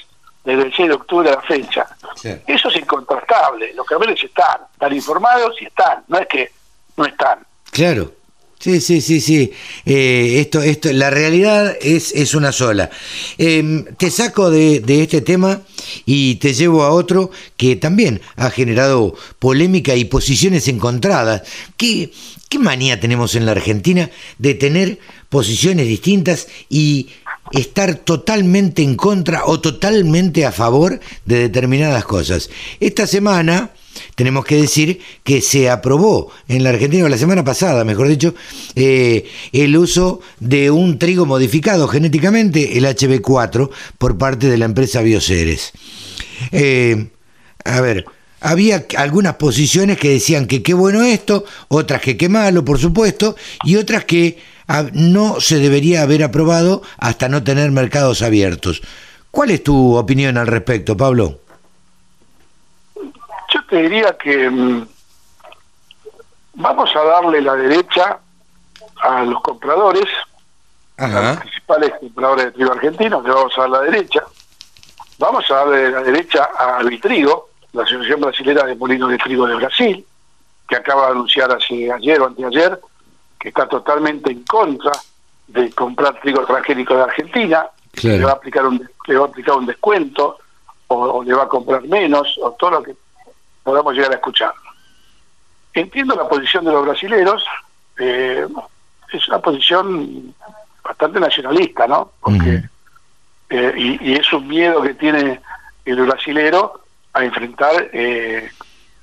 Speaker 8: desde el 6 de octubre a la fecha.
Speaker 2: Sí.
Speaker 8: Eso es incontrastable. Los camiones están, están informados y están. No es que no están.
Speaker 2: Claro. Sí, sí, sí, sí. Eh, esto, esto, la realidad es, es una sola. Em, te saco de, de, este tema y te llevo a otro que también ha generado polémica y posiciones encontradas. ¿Qué, qué manía tenemos en la Argentina de tener posiciones distintas y estar totalmente en contra o totalmente a favor de determinadas cosas? Esta semana tenemos que decir que se aprobó en la Argentina, la semana pasada, mejor dicho, eh, el uso de un trigo modificado genéticamente, el HB4, por parte de la empresa Bioceres. Eh, a ver, había algunas posiciones que decían que qué bueno esto, otras que qué malo, por supuesto, y otras que ah, no se debería haber aprobado hasta no tener mercados abiertos. ¿Cuál es tu opinión al respecto, Pablo?
Speaker 8: Te diría que mm, vamos a darle la derecha a los compradores, a los principales compradores de trigo argentino, que vamos a dar la derecha. Vamos a darle la derecha a Vitrigo, la Asociación Brasilera de Molinos de Trigo de Brasil, que acaba de anunciar hace ayer o anteayer que está totalmente en contra de comprar trigo transgénico de Argentina, le va a aplicar un le va a aplicar un descuento o le va a comprar menos o todo lo que podamos llegar a escuchar. Entiendo la posición de los brasileros, eh, es una posición bastante nacionalista, ¿no? Porque eh, y, es un miedo que tiene el brasilero a enfrentar eh,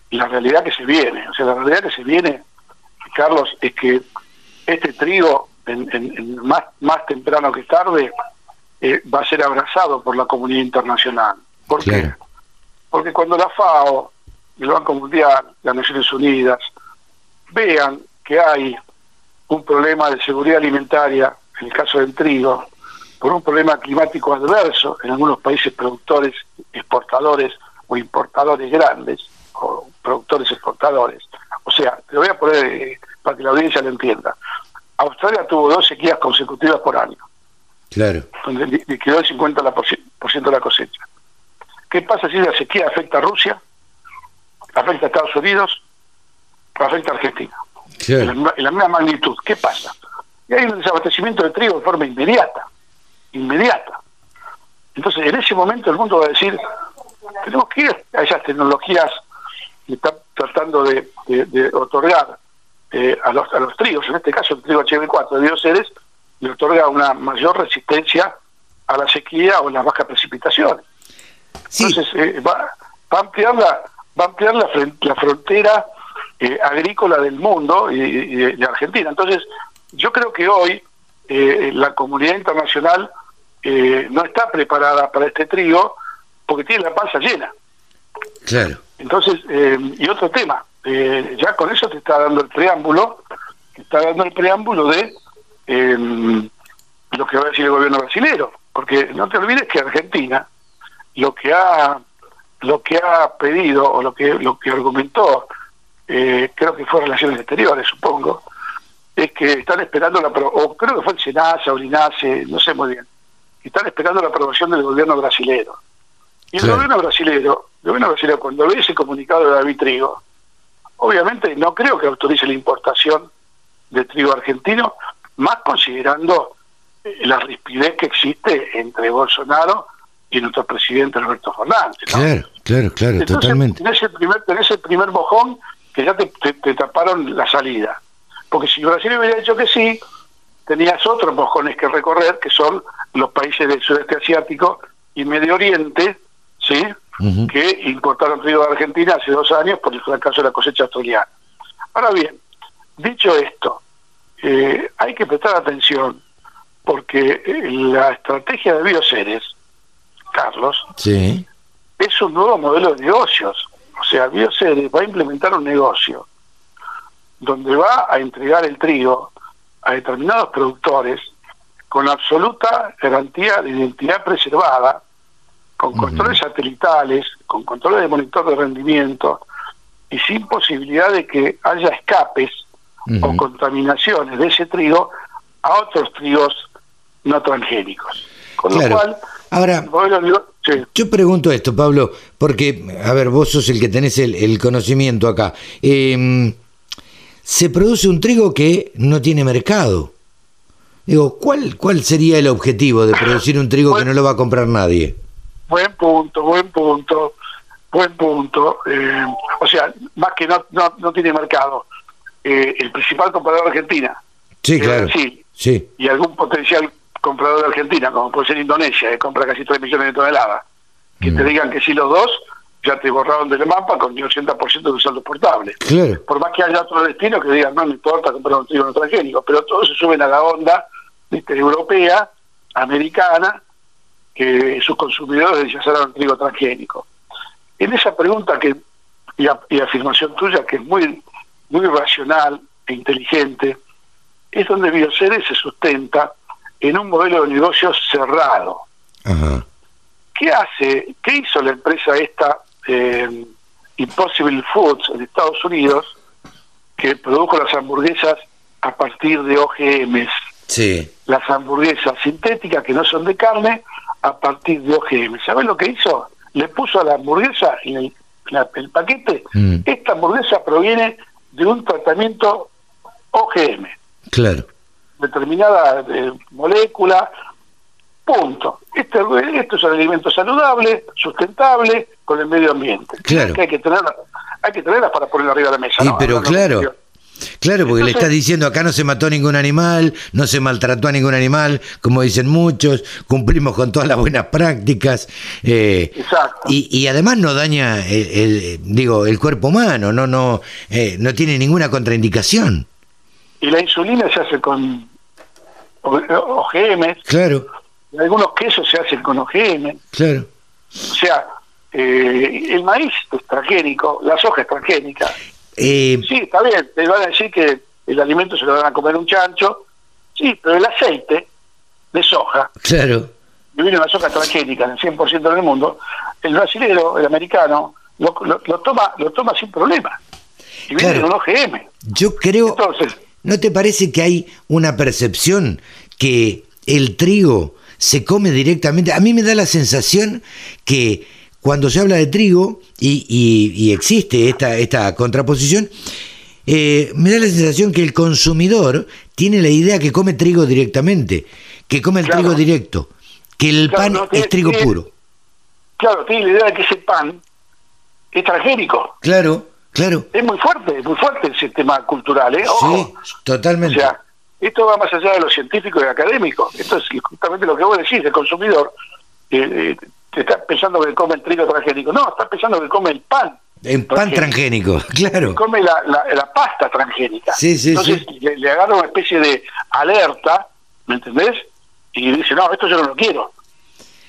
Speaker 8: la realidad que se viene. O sea, la realidad que se viene, Carlos, es que este trigo, en, más, más temprano que tarde, va a ser abrazado por la comunidad internacional. ¿Por qué? Porque cuando la FAO el Banco Mundial, las Naciones Unidas, vean que hay un problema de seguridad alimentaria, en el caso del trigo, por un problema climático adverso en algunos países productores, exportadores o importadores grandes, o productores exportadores. O sea, te lo voy a poner eh, para que la audiencia lo entienda. Australia tuvo dos sequías consecutivas por año.
Speaker 2: Claro.
Speaker 8: Donde liquidó el 50% de la cosecha. ¿Qué pasa si la sequía afecta a Rusia? Afecta a Estados Unidos, afecta a Argentina. En, la, misma magnitud. ¿Qué pasa? Y hay un desabastecimiento de trigo de forma inmediata. Inmediata. Entonces, en ese momento el mundo va a decir, tenemos que ir a esas tecnologías que están tratando de, otorgar eh, a, los, a los trigos, en este caso el trigo HB4 de Bioceres, le otorga una mayor resistencia a la sequía o las bajas precipitaciones. Entonces, eh, va, va a ampliar la, va a ampliar la, la frontera eh, agrícola del mundo y, de, Argentina. Entonces, yo creo que hoy eh, la comunidad internacional eh, no está preparada para este trigo porque tiene la panza llena.
Speaker 2: Claro.
Speaker 8: Entonces, y otro tema, ya con eso te está dando el preámbulo, te está dando el preámbulo de lo que va a decir el gobierno brasileño, porque no te olvides que Argentina lo que ha lo que ha pedido o lo que lo que argumentó, eh, creo que fue Relaciones Exteriores, supongo, es que están esperando la o creo que fue el SENASA o el INASE, no sé muy bien, están esperando la aprobación del gobierno brasilero. Y el gobierno brasilero, el gobierno brasilero cuando ve ese comunicado de David Trigo, obviamente no creo que autorice la importación de trigo argentino, más considerando eh, la rispidez que existe entre Bolsonaro y nuestro presidente Alberto Fernández.
Speaker 2: Claro, claro, claro, totalmente.
Speaker 8: En ese primer, en ese primer mojón que ya te, taparon la salida. Porque si Brasil hubiera dicho que sí, tenías otros mojones que recorrer, que son los países del sudeste asiático y Medio Oriente, ¿sí? que importaron trigo de Argentina hace dos años por el fracaso de la cosecha australiana. Ahora bien, dicho esto, eh, hay que prestar atención porque eh, la estrategia de Bioceres Carlos,
Speaker 2: sí.
Speaker 8: Es un nuevo modelo de negocios. O sea, Bioceres va a implementar un negocio donde va a entregar el trigo a determinados productores con absoluta garantía de identidad preservada, con controles satelitales, con controles de monitor de rendimiento y sin posibilidad de que haya escapes o contaminaciones de ese trigo a otros trigos no transgénicos. Con lo cual,
Speaker 2: Ahora, yo pregunto esto, Pablo, porque, a ver, vos sos el que tenés el, conocimiento acá. Em, se produce un trigo que no tiene mercado. Digo, ¿cuál, cuál sería el objetivo de producir un trigo que no lo va a comprar nadie?
Speaker 8: Buen punto, buen punto, buen punto. Eh, o sea, más que no, no, tiene mercado. Eh, el principal comprador de Argentina.
Speaker 2: Sí, claro. Sí.
Speaker 8: Y algún potencial comprador de Argentina, como puede ser Indonesia, que compra casi 3 millones de toneladas. Que te mm. digan que sí los dos, ya te borraron del mapa con el 80% de un saldo portable.
Speaker 2: Claro.
Speaker 8: Por más que haya otro destino que digan, no me importa comprar un trigo no transgénico, pero todos se suben a la onda ¿viste? europea, americana, que sus consumidores rechazaron el trigo transgénico. En esa pregunta que y, afirmación tuya, que es muy, muy racional e inteligente, es donde Bioceres se sustenta en un modelo de negocio cerrado. ¿Qué hace, qué hizo la empresa esta eh, Impossible Foods en Estados Unidos, que produjo las hamburguesas a partir de OGMs?
Speaker 2: Sí.
Speaker 8: Las hamburguesas sintéticas que no son de carne a partir de OGM. ¿Sabes lo que hizo? Le puso a la hamburguesa en el, el paquete, mm. esta hamburguesa proviene de un tratamiento OGM.
Speaker 2: Claro.
Speaker 8: Determinada eh, molécula, punto. Este, esto es un alimento saludable, sustentable, con el medio ambiente.
Speaker 2: Claro.
Speaker 8: hay que tenerlas, hay que tenerlas para poner arriba de la mesa.
Speaker 2: Sí, pero claro. Claro, porque le estás diciendo acá no se mató ningún animal, no se maltrató a ningún animal, como dicen muchos, cumplimos con todas las buenas prácticas.
Speaker 8: Eh, Exacto.
Speaker 2: Y, además no daña el, digo el cuerpo humano, no no eh, no tiene ninguna contraindicación.
Speaker 8: Y la insulina se hace con OGM.
Speaker 2: Claro.
Speaker 8: Algunos quesos se hacen con OGM.
Speaker 2: Claro.
Speaker 8: O sea, eh, el maíz es transgénico, la soja es transgénica.
Speaker 2: Eh,
Speaker 8: sí, está bien, te van a decir que el alimento se lo van a comer un chancho, sí, pero el aceite de soja,
Speaker 2: claro.
Speaker 8: que viene una soja transgénica, el 100% del mundo, el brasileño, el americano, lo, toma lo toma sin problema. Y viene un OGM.
Speaker 2: Yo creo... Entonces, ¿No te parece que hay una percepción que el trigo se come directamente? A mí me da la sensación que cuando se habla de trigo, y, existe esta, esta contraposición, eh, me da la sensación que el consumidor tiene la idea que come trigo directamente, que come el trigo directo, que el pan es trigo puro.
Speaker 8: Claro, tiene la idea de que ese pan es transgénico.
Speaker 2: Claro, claro.
Speaker 8: Es muy fuerte, muy fuerte el sistema cultural, ¿eh?
Speaker 2: Sí, totalmente.
Speaker 8: O sea, esto va más allá de lo científico y académico. Esto es justamente lo que vos decís, el consumidor eh, eh estás pensando que come el trigo transgénico. No, estás pensando que come el pan.
Speaker 2: El pan transgénico, claro.
Speaker 8: Come la, la, pasta transgénica.
Speaker 2: Sí, sí,
Speaker 8: Entonces Le, agarra una especie de alerta, ¿me entendés? Y dice, no, esto yo no lo quiero.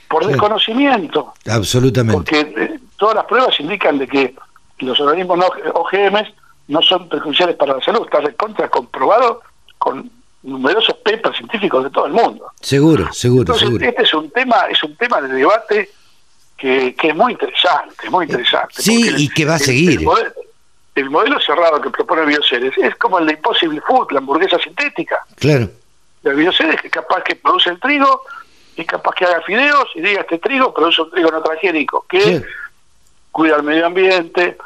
Speaker 8: Por desconocimiento.
Speaker 2: Absolutamente.
Speaker 8: Porque eh, todas las pruebas indican de que los organismos no, OGM no son perjudiciales para la salud. Está recontra comprobado con numerosos papers científicos de todo el mundo.
Speaker 2: Seguro, seguro, seguro.
Speaker 8: Este es un tema, es un tema de debate que, que es muy interesante, muy interesante.
Speaker 2: Sí, y que va a seguir.
Speaker 8: El modelo, cerrado que propone Bioceres es como el de Impossible Food, la hamburguesa sintética.
Speaker 2: Claro.
Speaker 8: El Bioceres que es capaz que produce el trigo, es capaz que haga fideos y diga este trigo produce un trigo no transgénico, que cuida el medio ambiente,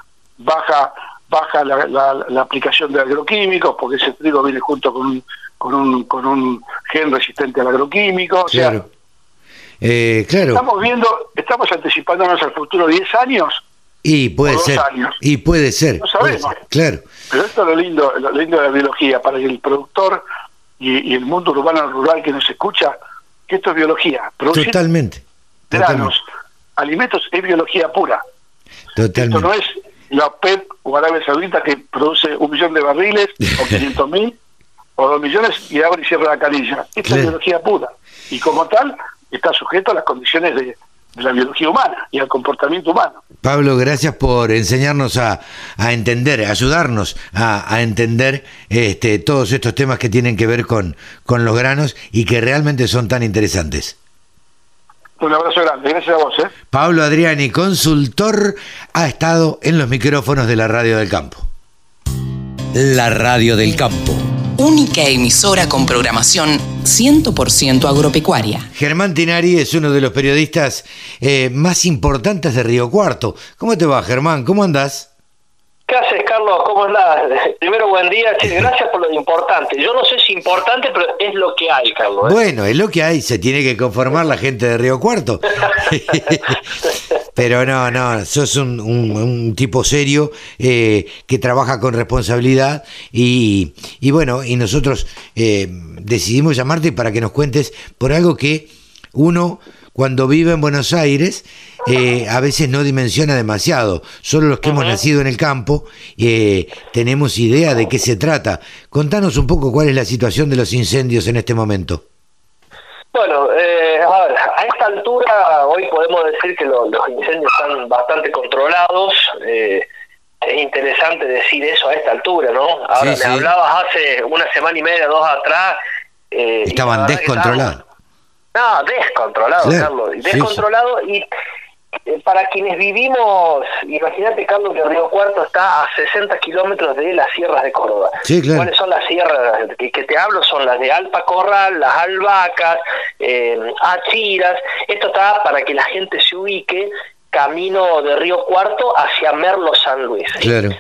Speaker 8: baja baja la, la, aplicación de agroquímicos, porque ese trigo viene junto con un, con un, con un gen resistente al agroquímico.
Speaker 2: Claro. Eh, claro.
Speaker 8: Estamos viendo, estamos anticipándonos al futuro 10 años.
Speaker 2: Y puede ser. Y puede ser.
Speaker 8: No sabemos.
Speaker 2: claro.
Speaker 8: Pero esto es lo lindo, lo lindo de la biología, para el productor y, el mundo urbano rural que nos escucha, que esto es biología.
Speaker 2: Totalmente.
Speaker 8: Granos, alimentos es biología pura.
Speaker 2: Totalmente.
Speaker 8: Esto no es la OPEP o Arabia Saudita que produce un millón de barriles o 500 mil o dos millones y abre y cierra la canilla. Esta es biología pura. Y como tal, está sujeto a las condiciones de, la biología humana y al comportamiento humano.
Speaker 2: Pablo, gracias por enseñarnos a, a entender, ayudarnos a, a, entender este, todos estos temas que tienen que ver con, con los granos y que realmente son tan interesantes.
Speaker 8: Un abrazo grande, gracias a vos. ¿eh?
Speaker 2: Pablo Adriani, consultor, ha estado en los micrófonos de la Radio del Campo.
Speaker 4: La Radio del Campo única emisora con programación 100% agropecuaria.
Speaker 2: Germán Tinari es uno de los periodistas eh, más importantes de Río Cuarto. ¿Cómo te va, Germán? ¿Cómo andás?
Speaker 9: ¿Qué haces, Carlos? ¿Cómo estás? Primero, buen día. gracias por lo importante. Yo no sé si importante, pero es lo que hay, Carlos.
Speaker 2: ¿eh? Bueno, es lo que hay. Se tiene que conformar la gente de Río Cuarto. pero no, no, sos un, un, tipo serio eh, que trabaja con responsabilidad y, y bueno, y nosotros eh, decidimos llamarte para que nos cuentes por algo que uno cuando vive en Buenos Aires eh, a veces no dimensiona demasiado. Solo los que hemos nacido en el campo eh, tenemos idea de qué se trata. Contanos un poco cuál es la situación de los incendios en este momento.
Speaker 9: Bueno, eh, a, ver, a esta altura hoy podemos decir que los incendios están bastante controlados. es interesante decir eso a esta altura, ¿no? Ahora me hablabas hace una semana y media, dos atrás.
Speaker 2: Estaban descontrolados.
Speaker 9: No, descontrolado, Carlos. Descontrolado y eh, para quienes vivimos, imagínate, Carlos, que Río Cuarto está a 60 kilómetros de las sierras de Córdoba. ¿Cuáles son las sierras que, te hablo? Son las de Alpa Corral, las Albacas, eh, Achiras. Esto está para que la gente se ubique camino de Río Cuarto hacia Merlo San Luis.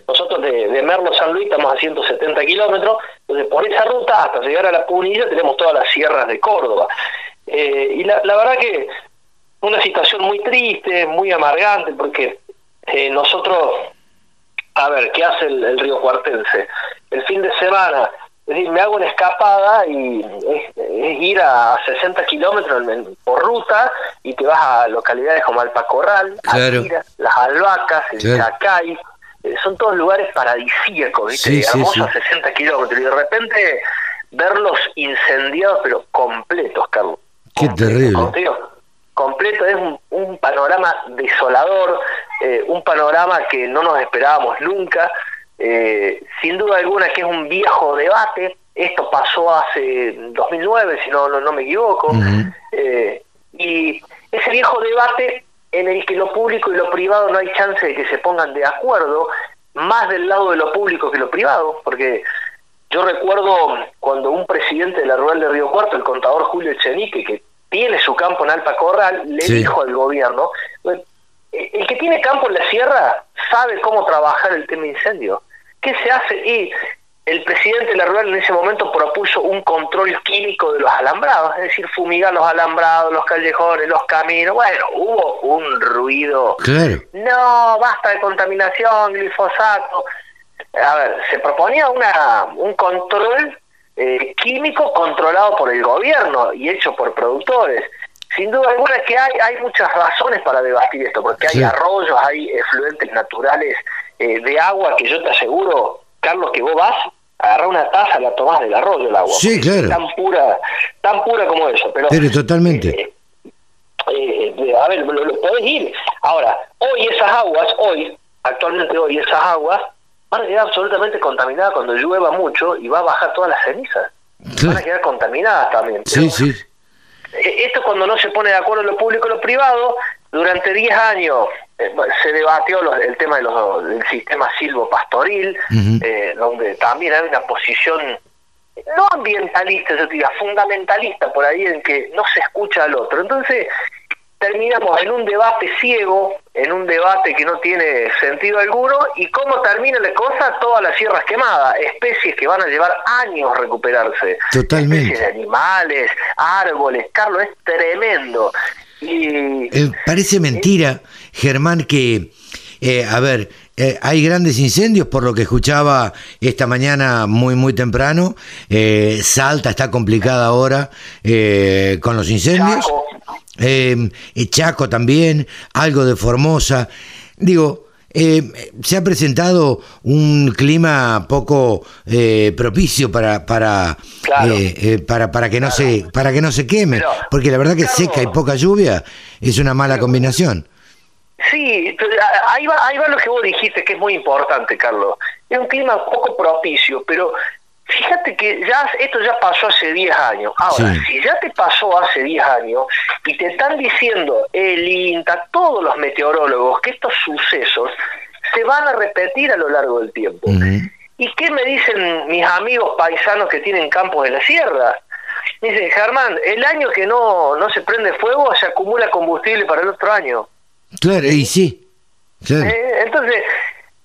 Speaker 9: Nosotros de, Merlo San Luis estamos a 170 kilómetros, entonces por esa ruta hasta llegar a la Punilla tenemos todas las sierras de Córdoba. Eh, y la, la, verdad que una situación muy triste, muy amargante, porque eh, nosotros, a ver, ¿qué hace el, río Cuartense? El fin de semana, es decir, me hago una escapada y es, ir a 60 kilómetros por ruta y te vas a localidades como Alpacorral, Las Albacas, el Chacay, eh, son todos lugares paradisíacos, ¿viste? Hermosos a 60 kilómetros y de repente verlos incendiados, pero completos, Carlos.
Speaker 2: Qué terrible.
Speaker 9: Completo, es un, panorama desolador, eh, un panorama que no nos esperábamos nunca. Eh, sin duda alguna que es un viejo debate. Esto pasó hace 2009, si no, no, me equivoco. Eh, y ese viejo debate en el que lo público y lo privado no hay chance de que se pongan de acuerdo, más del lado de lo público que lo privado, porque yo recuerdo cuando un presidente de la Rural de Río Cuarto, el contador Julio Echenique, que tiene su campo en Alpa Corral, le dijo al gobierno, el que tiene campo en la sierra sabe cómo trabajar el tema incendio. ¿Qué se hace? Y el presidente de la Rural en ese momento propuso un control químico de los alambrados, es decir, fumigar los alambrados, los callejones, los caminos. Bueno, hubo un ruido. No, basta de contaminación, glifosato a ver, se proponía una, un control eh, químico controlado por el gobierno y hecho por productores. Sin duda alguna es que hay, hay muchas razones para debatir esto, porque hay arroyos, hay efluentes naturales eh, de agua que yo te aseguro, Carlos, que vos vas, agarrar una taza, la tomás del arroyo el agua.
Speaker 2: Sí, claro.
Speaker 9: Tan pura, tan pura como eso. Pero,
Speaker 2: pero totalmente.
Speaker 9: Eh, a ver, lo, lo podés ir. Ahora, hoy esas aguas, hoy, actualmente hoy esas aguas, van a quedar absolutamente contaminadas cuando llueva mucho y va a bajar todas las cenizas. Van a quedar contaminadas también.
Speaker 2: sí, sí.
Speaker 9: Eh, esto cuando no se pone de acuerdo lo público y lo privado, durante 10 años eh, se debatió el tema de los, del sistema silvopastoril, eh, donde también hay una posición no ambientalista, yo diría, fundamentalista por ahí en que no se escucha al otro. Entonces, terminamos en un debate ciego, en un debate que no tiene sentido alguno, y cómo termina la cosa, todas las sierras quemadas, especies que van a llevar años recuperarse.
Speaker 2: Totalmente.
Speaker 9: Especies de animales, árboles, Carlos, es tremendo. Y,
Speaker 2: eh, parece mentira, Germán, que, eh, a ver, eh, hay grandes incendios, por lo que escuchaba esta mañana muy, muy temprano. Salta está complicada ahora con los incendios. Eh, Chaco también, algo de Formosa. Digo, eh, se ha presentado un clima poco eh, propicio para para, eh, para para que no se para que no se queme, porque la verdad que seca y poca lluvia es una mala combinación.
Speaker 9: Sí, ahí va, ahí va lo que vos dijiste, que es muy importante, Carlos. Es un clima poco propicio, pero Fíjate que ya esto ya pasó hace 10 años. Ahora, si ya te pasó hace 10 años y te están diciendo el INTA, todos los meteorólogos, que estos sucesos se van a repetir a lo largo del tiempo. ¿Y qué me dicen mis amigos paisanos que tienen campos de la sierra? Me dicen, Germán, el año que no, no se prende fuego se acumula combustible para el otro año.
Speaker 2: Claro, y sí.
Speaker 9: Eh, entonces,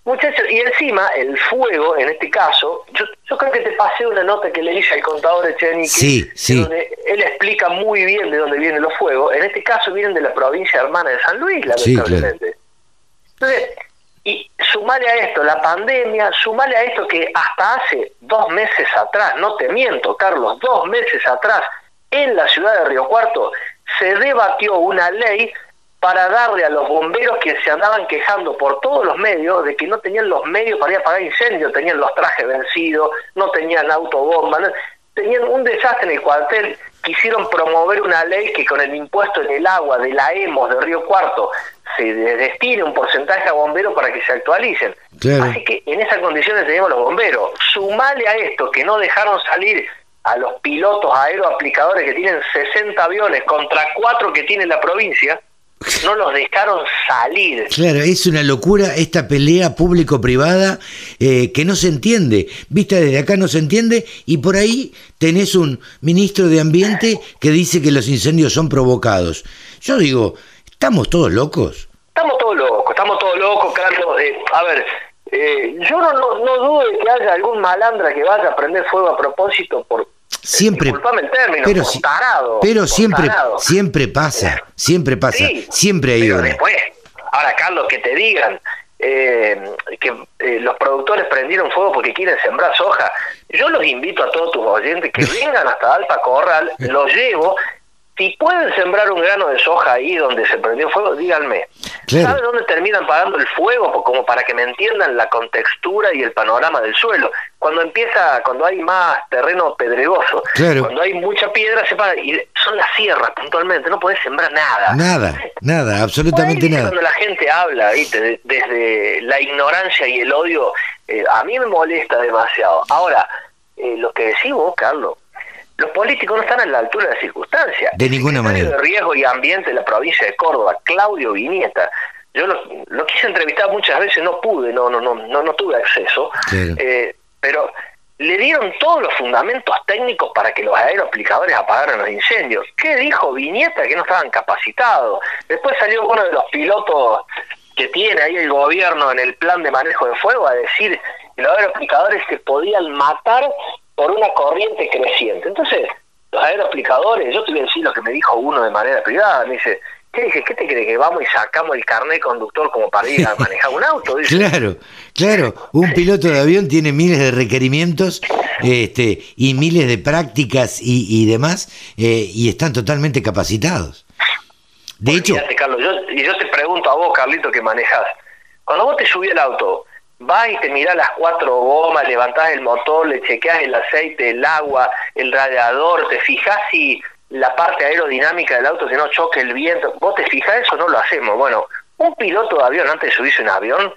Speaker 9: Muchachos, y encima el fuego, en este caso, yo, yo creo que te pasé una nota que le hice al contador Echenique,
Speaker 2: Sí, sí.
Speaker 9: donde él explica muy bien de dónde vienen los fuegos. En este caso vienen de la provincia hermana de San Luis,
Speaker 2: Sí,
Speaker 9: lamentablemente. Entonces, y sumale a esto la pandemia, sumale a esto que hasta hace dos meses atrás, no te miento, Carlos, dos meses atrás, en la ciudad de Río Cuarto, se debatió una ley para darle a los bomberos que se andaban quejando por todos los medios de que no tenían los medios para ir a apagar incendios, tenían los trajes vencidos, no tenían autobombas, no- tenían un desastre en el cuartel, quisieron promover una ley que con el impuesto en el agua de la EMOS de Río Cuarto se de- destine un porcentaje a bomberos para que se actualicen.
Speaker 2: Claro.
Speaker 9: Así que en esas condiciones tenemos los bomberos. Sumale a esto que no dejaron salir a los pilotos aeroaplicadores que tienen 60 aviones contra cuatro que tiene la provincia, no los dejaron salir.
Speaker 2: Claro, es una locura esta pelea público-privada eh, que no se entiende. Vista desde acá no se entiende y por ahí tenés un ministro de Ambiente que dice que los incendios son provocados. Yo digo, ¿estamos todos locos?
Speaker 9: Estamos todos locos, estamos todos locos, Carlos. Eh, a ver, eh, yo no, no, no dudo de que haya algún malandra que vaya a prender fuego a propósito por...
Speaker 2: Siempre,
Speaker 9: Disculpame el término,
Speaker 2: pero,
Speaker 9: por
Speaker 2: si-
Speaker 9: tarado,
Speaker 2: pero
Speaker 9: por
Speaker 2: siempre,
Speaker 9: tarado.
Speaker 2: siempre pasa, siempre pasa,
Speaker 9: Sí,
Speaker 2: siempre hay
Speaker 9: pero después, ahora Carlos, que te digan eh, que eh, los productores prendieron fuego porque quieren sembrar soja, yo los invito a todos tus oyentes que vengan hasta Alpa Corral, los llevo, si pueden sembrar un grano de soja ahí donde se prendió fuego, díganme.
Speaker 2: Claro.
Speaker 9: ¿Saben dónde terminan pagando el fuego? Pues Como para que me entiendan la contextura y el panorama del suelo. Cuando empieza, cuando hay más terreno pedregoso,
Speaker 2: Claro.
Speaker 9: cuando hay mucha piedra, se paga. Y son las sierras puntualmente, no podés sembrar nada.
Speaker 2: Nada, nada, absolutamente nada.
Speaker 9: Cuando la gente habla, ¿viste? De- desde la ignorancia y el odio, eh, a mí me molesta demasiado. Ahora, eh, lo que decís vos, Carlos, los políticos no están a la altura de las circunstancias.
Speaker 2: De ninguna manera.
Speaker 9: de Riesgo y Ambiente de la provincia de Córdoba, Claudio Vinieta, yo lo, lo quise entrevistar muchas veces, no pude, no no no no, no tuve acceso,
Speaker 2: Claro.
Speaker 9: eh, pero le dieron todos los fundamentos técnicos para que los aeroaplicadores apagaran los incendios. ¿Qué dijo Viñeta? Que no estaban capacitados. Después salió uno de los pilotos que tiene ahí el gobierno en el plan de manejo de fuego a decir que los aeroaplicadores se podían matar por una corriente creciente. Entonces, los aeroaplicadores, yo te voy a decir lo que me dijo uno de manera privada, me dice, ¿qué dije? ¿Qué te crees que vamos y sacamos el carnet conductor como para ir a manejar un auto? Dice,
Speaker 2: Claro, claro. Un piloto de avión tiene miles de requerimientos este, y miles de prácticas y, y demás eh, y están totalmente capacitados. De hecho,
Speaker 9: Olvídate, Carlos, yo, y yo te pregunto a vos, Carlito, que manejas. Cuando vos te subís al auto, vas y te mirás las cuatro gomas, levantás el motor, le chequeás el aceite, el agua, el radiador, te fijás si la parte aerodinámica del auto que no choque el viento. ¿Vos te fijás eso? No lo hacemos. Bueno, un piloto de avión, antes de subirse a un avión,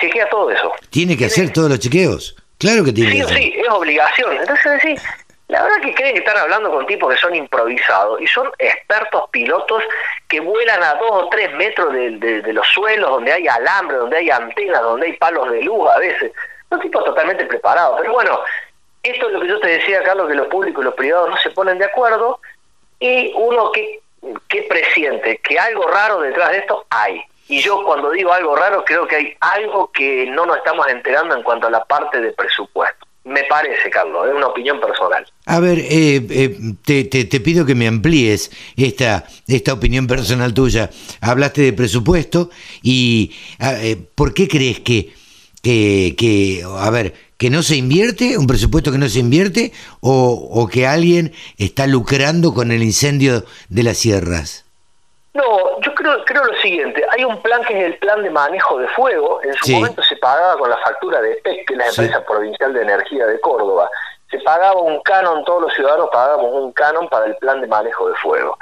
Speaker 9: chequea todo eso.
Speaker 2: tiene que hacer todos los chequeos. Claro que tiene
Speaker 9: Sí
Speaker 2: que hacer.
Speaker 9: sí, es obligación. Entonces decís, la verdad que creen que están hablando con tipos que son improvisados y son expertos pilotos que vuelan a dos o tres metros de, los suelos, donde hay alambre, donde hay antenas, donde hay palos de luz a veces. Son tipos totalmente preparados. Pero bueno, esto es lo que yo te decía, Carlos, que lo público y lo privado no se ponen de acuerdo y uno que, que presiente que algo raro detrás de esto hay. Y yo cuando digo algo raro creo que hay algo que no nos estamos enterando en cuanto a la parte de presupuesto. Me parece, Carlos, es una opinión personal.
Speaker 2: A ver, eh, eh, te, te- te pido que me amplíes esta, esta opinión personal tuya. Hablaste de presupuesto y ah, eh, ¿por qué crees que, que, que, a ver, que no se invierte, un presupuesto que no se invierte o, o que alguien está lucrando con el incendio de las sierras?
Speaker 9: No, yo creo, creo lo siguiente. Hay un plan que es el plan de manejo de fuego. En su
Speaker 2: Sí.
Speaker 9: momento se pagaba con la factura de PEC, que es la
Speaker 2: Sí.
Speaker 9: empresa provincial de energía de Córdoba. Se pagaba un canon, todos los ciudadanos pagábamos un canon para el plan de manejo de fuego.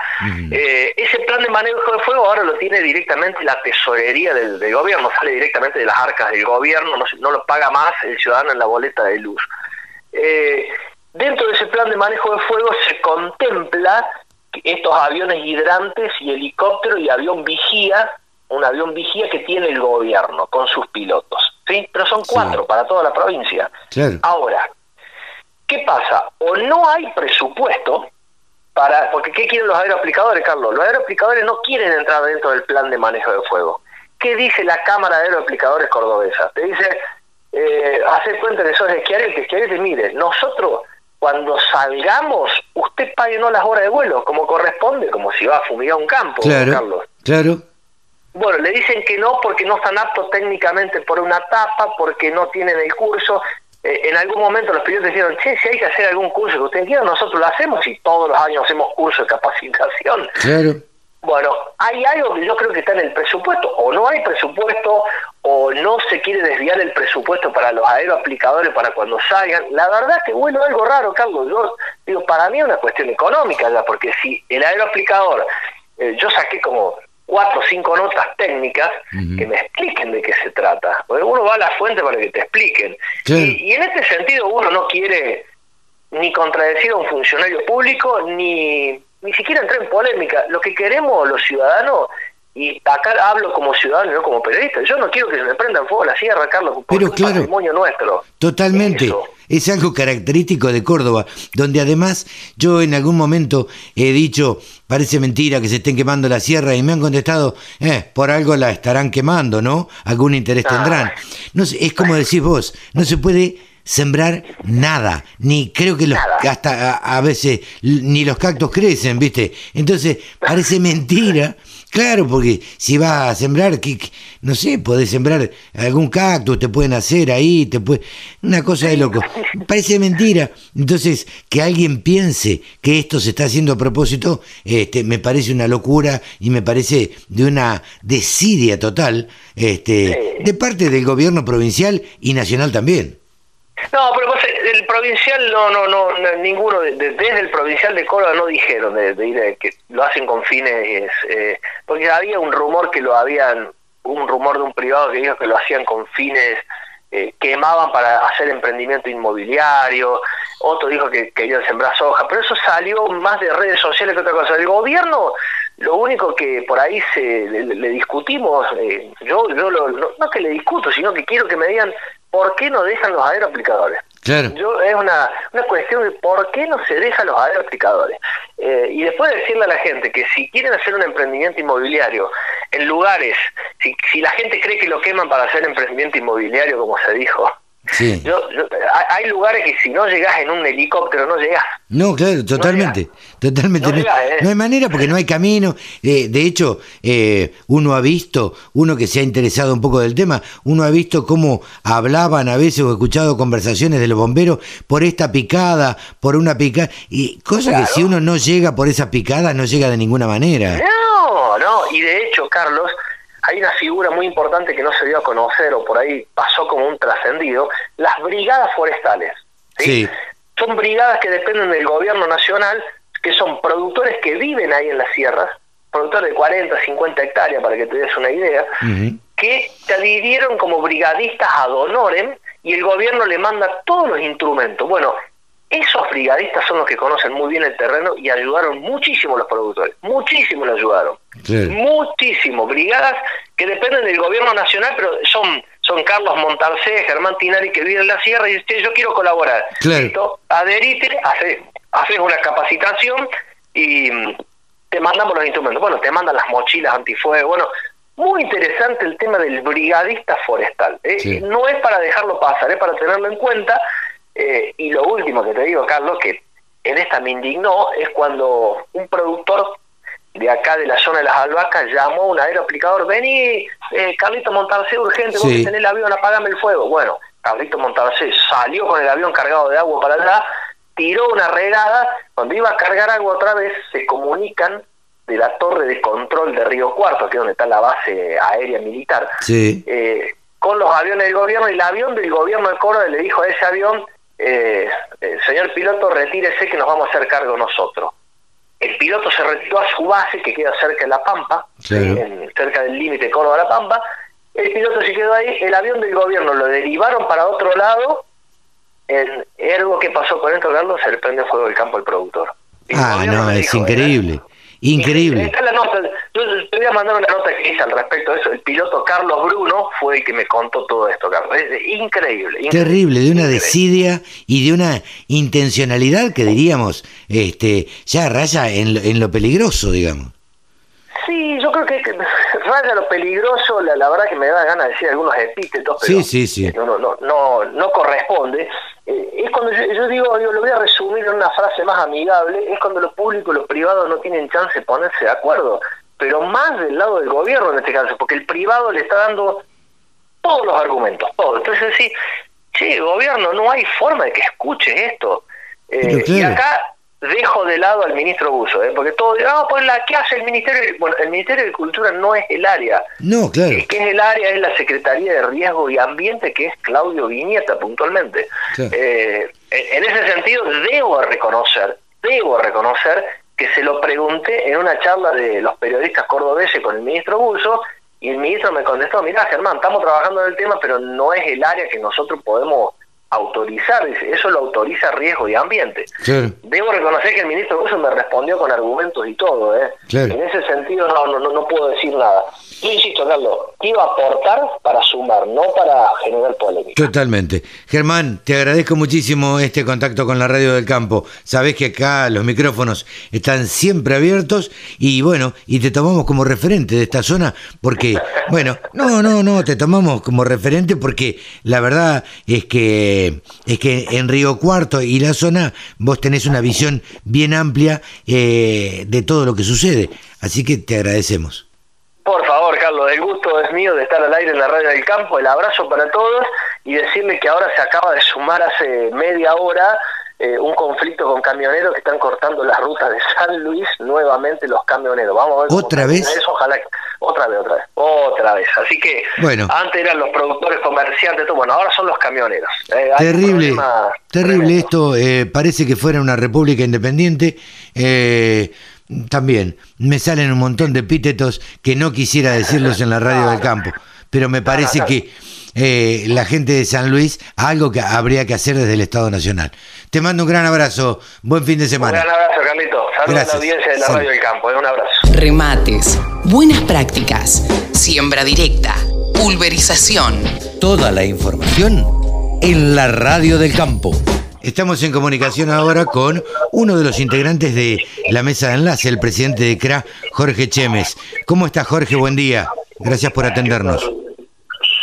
Speaker 9: Eh, ese plan de manejo de fuego ahora lo tiene directamente la tesorería del, del gobierno, sale directamente de las arcas del gobierno, no, lo paga más el ciudadano en la boleta de luz. Eh, dentro de ese plan de manejo de fuego se contempla estos aviones hidrantes y helicóptero y avión vigía, un avión vigía que tiene el gobierno con sus pilotos, ¿sí? Pero son cuatro para toda la provincia.
Speaker 2: Claro.
Speaker 9: Ahora, ¿qué pasa? O no hay presupuesto para, porque ¿qué quieren los aeroaplicadores, Carlos? Los aeroaplicadores no quieren entrar dentro del plan de manejo de fuego. ¿qué dice la Cámara de Aeroaplicadores Cordobesa? Te dice, eh, hace cuenta de Schiaretti, Schiaretti, mire, nosotros cuando salgamos, usted pague no las horas de vuelo, como corresponde, como si va a fumigar un campo,
Speaker 2: Claro,
Speaker 9: Carlos.
Speaker 2: claro.
Speaker 9: Bueno, le dicen que no porque no están aptos técnicamente por una etapa, porque no tienen el curso. Eh, en algún momento los pilotos dijeron, che, si hay que hacer algún curso que ustedes quieran, nosotros lo hacemos y todos los años hacemos curso de capacitación.
Speaker 2: Claro.
Speaker 9: Bueno, hay algo que yo creo que está en el presupuesto, o no hay presupuesto, o no se quiere desviar el presupuesto para los aeroaplicadores para cuando salgan. La verdad que bueno, algo raro, Carlos. Yo digo, para mí es una cuestión económica ya, porque si el aeroaplicador, eh, yo saqué como cuatro o cinco notas técnicas que me expliquen de qué se trata. Porque uno va a la fuente para que te expliquen. Y, y en este sentido uno no quiere ni contradecir a un funcionario público, ni, ni siquiera entrar en polémica. Lo que queremos los ciudadanos, y acá hablo como ciudadano y no como periodista, yo no quiero que se me prendan fuego la sierra, Carlos, porque
Speaker 2: Pero
Speaker 9: es
Speaker 2: claro.
Speaker 9: patrimonio nuestro.
Speaker 2: Totalmente.
Speaker 9: Eso.
Speaker 2: Es algo característico de Córdoba, donde además yo en algún momento he dicho, parece mentira que se estén quemando la sierra y me han contestado, eh, por algo la estarán quemando, ¿no? Algún interés
Speaker 9: Ah.
Speaker 2: tendrán. No sé, es como decís vos, no se puede sembrar nada, ni creo que los
Speaker 9: Nada.
Speaker 2: hasta a, a veces ni los cactus crecen, ¿viste? Entonces, parece mentira. Claro, porque si vas a sembrar, que, no sé, podés sembrar algún cactus, te pueden hacer ahí, te puede, una cosa de loco. Parece mentira. Entonces, que alguien piense que esto se está haciendo a propósito, este, me parece una locura y me parece de una desidia total, este, de parte del gobierno provincial y nacional también.
Speaker 9: No, pero vos, el provincial, no, no, no, no, ninguno, de- de- desde el provincial de Córdoba no dijeron de, de a- que lo hacen con fines, eh, porque había un rumor que lo habían, un rumor de un privado que dijo que lo hacían con fines, eh, quemaban para hacer emprendimiento inmobiliario, otro dijo que querían sembrar soja, pero eso salió más de redes sociales que otra cosa. El gobierno, lo único que por ahí se le, discutimos, eh, yo, yo lo- no que le discuto, sino que quiero que me digan por qué no dejan los aeroaplicadores.
Speaker 2: Claro.
Speaker 9: Yo, es una, una cuestión de por qué no se dejan los aeroaplicadores. Eh, y después decirle a la gente que si quieren hacer un emprendimiento inmobiliario en lugares, si, si la gente cree que lo queman para hacer emprendimiento inmobiliario, como se dijo,
Speaker 2: Sí.
Speaker 9: yo, yo- hay, lugares que si no llegas en un helicóptero no llegas.
Speaker 2: No, claro, totalmente, totalmente.
Speaker 9: No llega, ¿eh?
Speaker 2: no hay manera porque no hay camino. Eh, de hecho, eh, uno ha visto, uno que se ha interesado un poco del tema, uno ha visto cómo hablaban a veces o escuchado conversaciones de los bomberos por esta picada, por una picada, y cosa que si uno no llega por esa picada, no llega de ninguna manera.
Speaker 9: No, no, y de hecho, Carlos, hay una figura muy importante que no se dio a conocer o por ahí pasó como un trascendido, las brigadas forestales.
Speaker 2: Sí.
Speaker 9: Son brigadas que dependen del gobierno nacional, que son productores que viven ahí en las sierras, productores de 40, 50 hectáreas, para que te des una idea, que te adhirieron como brigadistas ad honorem y el gobierno le manda todos los instrumentos. Bueno, esos brigadistas son los que conocen muy bien el terreno y ayudaron muchísimo a los productores, muchísimo le ayudaron.
Speaker 2: Claro.
Speaker 9: Muchísimo, brigadas que dependen del gobierno nacional, pero son son Carlos Montalcé, Germán Tinari que viven en la sierra y dice, yo quiero colaborar.
Speaker 2: Claro.
Speaker 9: Adherite, hace, haces una capacitación y mm, te mandamos los instrumentos. Bueno, te mandan las mochilas antifuego. Bueno, muy interesante el tema del brigadista forestal. ¿eh?
Speaker 2: Sí.
Speaker 9: No es para dejarlo pasar, es para tenerlo en cuenta. Eh, y lo último que te digo, Carlos, que en esta me indignó, es cuando un productor de acá de la zona de las albahacas llamó a un aeroaplicador, vení, eh, Carlito Montalcé, urgente, vos
Speaker 2: Sí.
Speaker 9: que tenés el avión, apagame el fuego. Bueno, Carlito Montalcé salió con el avión cargado de agua para allá, tiró una regada, cuando iba a cargar agua otra vez, se comunican de la torre de control de Río Cuarto, que es donde está la base aérea militar,
Speaker 2: Sí.
Speaker 9: eh, con los aviones del gobierno, y el avión del gobierno de Córdoba le dijo a ese avión, eh, señor piloto, retírese que nos vamos a hacer cargo nosotros. El piloto se retiró a su base, que queda cerca de La Pampa,
Speaker 2: Claro.
Speaker 9: ¿sí? en- cerca del límite Córdoba-La Pampa. El piloto se quedó ahí, el avión del gobierno lo derivaron para otro lado. En ergo, ¿qué pasó con esto, Carlos? Se le prende fuego el campo al productor. El
Speaker 2: Ah, no, es
Speaker 9: dijo,
Speaker 2: increíble. Increíble.
Speaker 9: Está la nota. Yo te voy a mandar una nota que hice al respecto de eso. El piloto Carlos Bruno fue el que me contó todo esto, Carlos. Es increíble. increíble,
Speaker 2: Terrible, de una desidia y de una intencionalidad que diríamos, este, ya raya en, lo- en lo peligroso, digamos.
Speaker 9: Sí, yo creo que, que raya lo peligroso, la, la verdad que me da ganas de decir algunos epítetos, pero
Speaker 2: Sí, sí, sí.
Speaker 9: no, no, no, no, corresponde. Eh, es cuando yo, yo digo, digo, lo voy a resumir en una frase más amigable, es cuando lo público y lo privado no tienen chance de ponerse de acuerdo, pero más del lado del gobierno en este caso, porque el privado le está dando todos los argumentos, todos. Entonces sí, sí, gobierno, no hay forma de que escuche esto. Eh, Y acá dejo de lado al ministro Buzo, ¿eh? porque todo, ah, pues la, ¿qué hace el Ministerio? de-?" Bueno, el Ministerio de Cultura no es el área.
Speaker 2: No, claro.
Speaker 9: El que es el área es la Secretaría de Riesgo y Ambiente, que es Claudio Viñeta puntualmente.
Speaker 2: Claro.
Speaker 9: Eh, en ese sentido, debo reconocer, debo reconocer que se lo pregunté en una charla de los periodistas cordobeses con el ministro Buzo, y el ministro me contestó, mira Germán, estamos trabajando en el tema, pero no es el área que nosotros podemos autorizar, eso lo autoriza Riesgo y Ambiente.
Speaker 2: Claro.
Speaker 9: Debo reconocer que el ministro Buzo me respondió con argumentos y todo, ¿eh?
Speaker 2: Claro.
Speaker 9: En ese sentido no, no, no, no puedo decir nada. Yo insisto, Carlos, iba a aportar para sumar, no para generar polémica.
Speaker 2: Totalmente. Germán, te agradezco muchísimo este contacto con la radio del campo. Sabés que acá los micrófonos están siempre abiertos y bueno, y te tomamos como referente de esta zona porque, bueno, no, no, no, te tomamos como referente porque la verdad es que es que en Río Cuarto y la zona vos tenés una visión bien amplia eh, de todo lo que sucede. Así que te agradecemos.
Speaker 9: Por favor, Carlos, el gusto es mío de estar al aire en la radio del campo. El abrazo para todos y decirle que ahora se acaba de sumar hace media hora eh, un conflicto con camioneros que están cortando las rutas de San Luis nuevamente los camioneros. Vamos a ver
Speaker 2: ¿Otra vez?
Speaker 9: Eso, ojalá que- otra vez, otra vez, otra vez. Así que
Speaker 2: Bueno.
Speaker 9: antes eran los productores comerciantes, todo. bueno, ahora son los camioneros. Eh,
Speaker 2: Terrible, terrible
Speaker 9: tremendo.
Speaker 2: esto. eh, parece que fuera una república independiente. eh, también me salen un montón de epítetos que no quisiera decirlos en la radio del campo, pero me parece que eh, la gente de San Luis algo que habría que hacer desde el Estado Nacional. Te mando un gran abrazo, buen fin de
Speaker 9: Un
Speaker 2: semana.
Speaker 9: gran abrazo, Carlito. Saludos a la audiencia de la
Speaker 2: Salud.
Speaker 9: radio del campo. eh, Un abrazo.
Speaker 4: Remates, buenas prácticas, siembra directa, pulverización.
Speaker 2: Toda la información en la radio del campo. Estamos en comunicación ahora con uno de los integrantes de la mesa de enlace, el presidente de CRA, Jorge Chemes. ¿Cómo está Jorge? Buen día. Gracias por atendernos.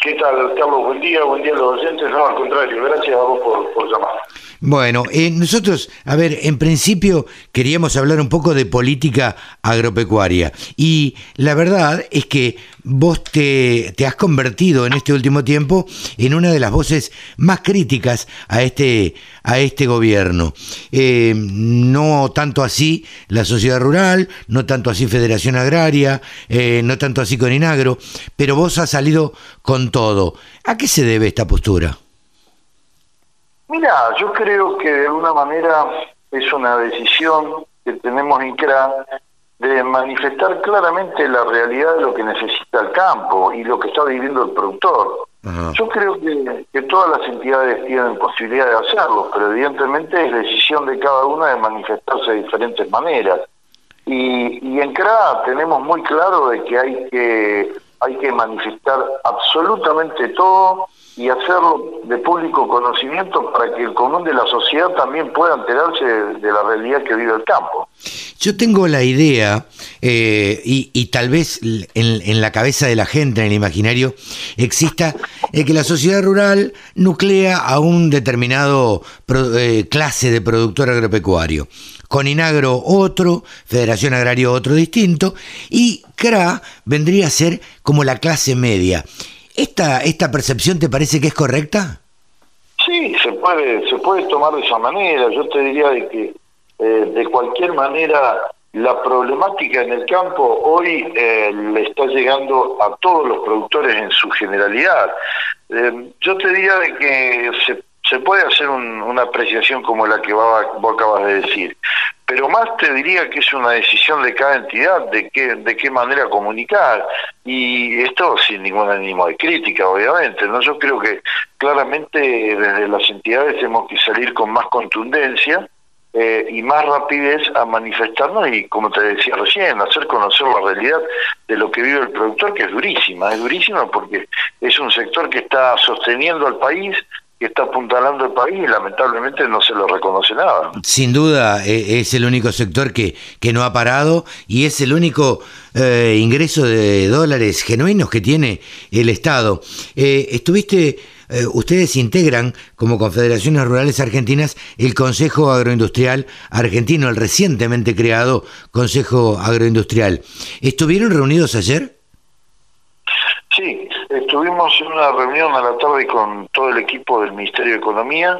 Speaker 10: ¿Qué tal? Día, buen día a los oyentes. No, al contrario, gracias a vos por, por llamar.
Speaker 2: Bueno, eh, nosotros, a ver, en principio queríamos hablar un poco de política agropecuaria y la verdad es que vos te, te has convertido en este último tiempo en una de las voces más críticas a este, a este gobierno. Eh, no tanto así la sociedad rural, no tanto así Federación Agraria, eh, no tanto así con Inagro, pero vos has salido con todo. ¿A qué se debe esta postura?
Speaker 10: Mira, yo creo que de alguna manera es una decisión que tenemos en CRA de manifestar claramente la realidad de lo que necesita el campo y lo que está viviendo el productor.
Speaker 2: Ajá.
Speaker 10: Yo creo que, que todas las entidades tienen posibilidad de hacerlo, pero evidentemente es decisión de cada una de manifestarse de diferentes maneras. Y, y en CRA tenemos muy claro de que hay que hay que manifestar absolutamente todo y hacerlo de público conocimiento para que el común de la sociedad también pueda enterarse de, la realidad que vive el campo.
Speaker 2: Yo tengo la idea, eh, y, y tal vez en, en la cabeza de la gente, en el imaginario, exista eh, que la sociedad rural nuclea a un determinado pro- eh, clase de productor agropecuario. Con Inagro otro, Federación Agraria otro distinto, y CRA vendría a ser como la clase media. ¿Esta, esta percepción te parece que es correcta?
Speaker 10: Sí, se puede, se puede tomar de esa manera. Yo te diría de que eh, de cualquier manera la problemática en el campo hoy eh, le está llegando a todos los productores en su generalidad. Eh, yo te diría de que se, se puede hacer un- una apreciación como la que vos acabas de decir, pero más te diría que es una decisión de cada entidad de qué, de qué manera comunicar. Y esto sin ningún ánimo de crítica obviamente no yo creo que claramente desde las entidades tenemos que salir con más contundencia eh, y más rapidez a manifestarnos y como te decía recién hacer conocer la realidad de lo que vive el productor que es durísima es durísima porque es un sector que está sosteniendo al país está apuntalando el país y lamentablemente no se lo reconoce nada.
Speaker 2: Sin duda, e, es el único sector que, que no ha parado y es el único eh, ingreso de dólares genuinos que tiene el Estado. Eh, estuviste eh, ustedes integran como Confederaciones Rurales Argentinas el Consejo Agroindustrial Argentino, el recientemente creado Consejo Agroindustrial. ¿Estuvieron reunidos ayer?
Speaker 10: Estuvimos en una reunión a la tarde con todo el equipo del Ministerio de Economía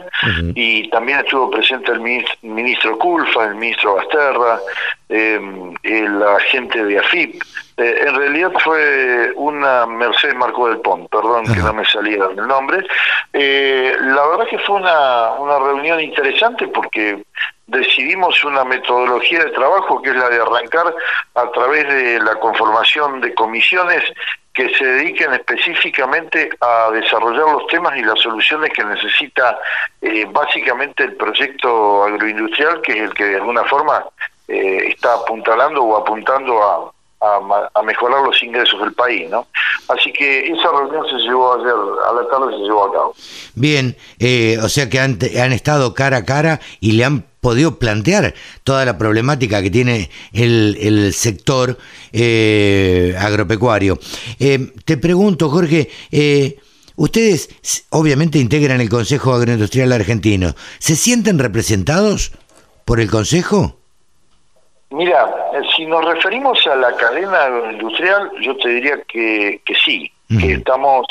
Speaker 10: y también estuvo presente el ministro Culfa, el ministro Basterra, eh, el agente de AFIP. Eh, en realidad fue una Mercedes Marco del Pont, perdón que no me salía el nombre. Eh, la verdad que fue una, una reunión interesante porque decidimos una metodología de trabajo que es la de arrancar a través de la conformación de comisiones que se dediquen específicamente a desarrollar los temas y las soluciones que necesita eh, básicamente el proyecto agroindustrial, que es el que de alguna forma eh, está apuntalando o apuntando a, a, mejorar los ingresos del país, ¿no? Así que esa reunión se llevó ayer, a la tarde se llevó a cabo.
Speaker 2: Bien, eh, o sea que han, han estado cara a cara y le han podido plantear toda la problemática que tiene el, el sector eh, agropecuario. Eh, te pregunto, Jorge, eh, ustedes obviamente integran el Consejo Agroindustrial Argentino. ¿Se sienten representados por el Consejo?
Speaker 10: Mira, si nos referimos a la cadena agroindustrial, yo te diría que, que sí, que estamos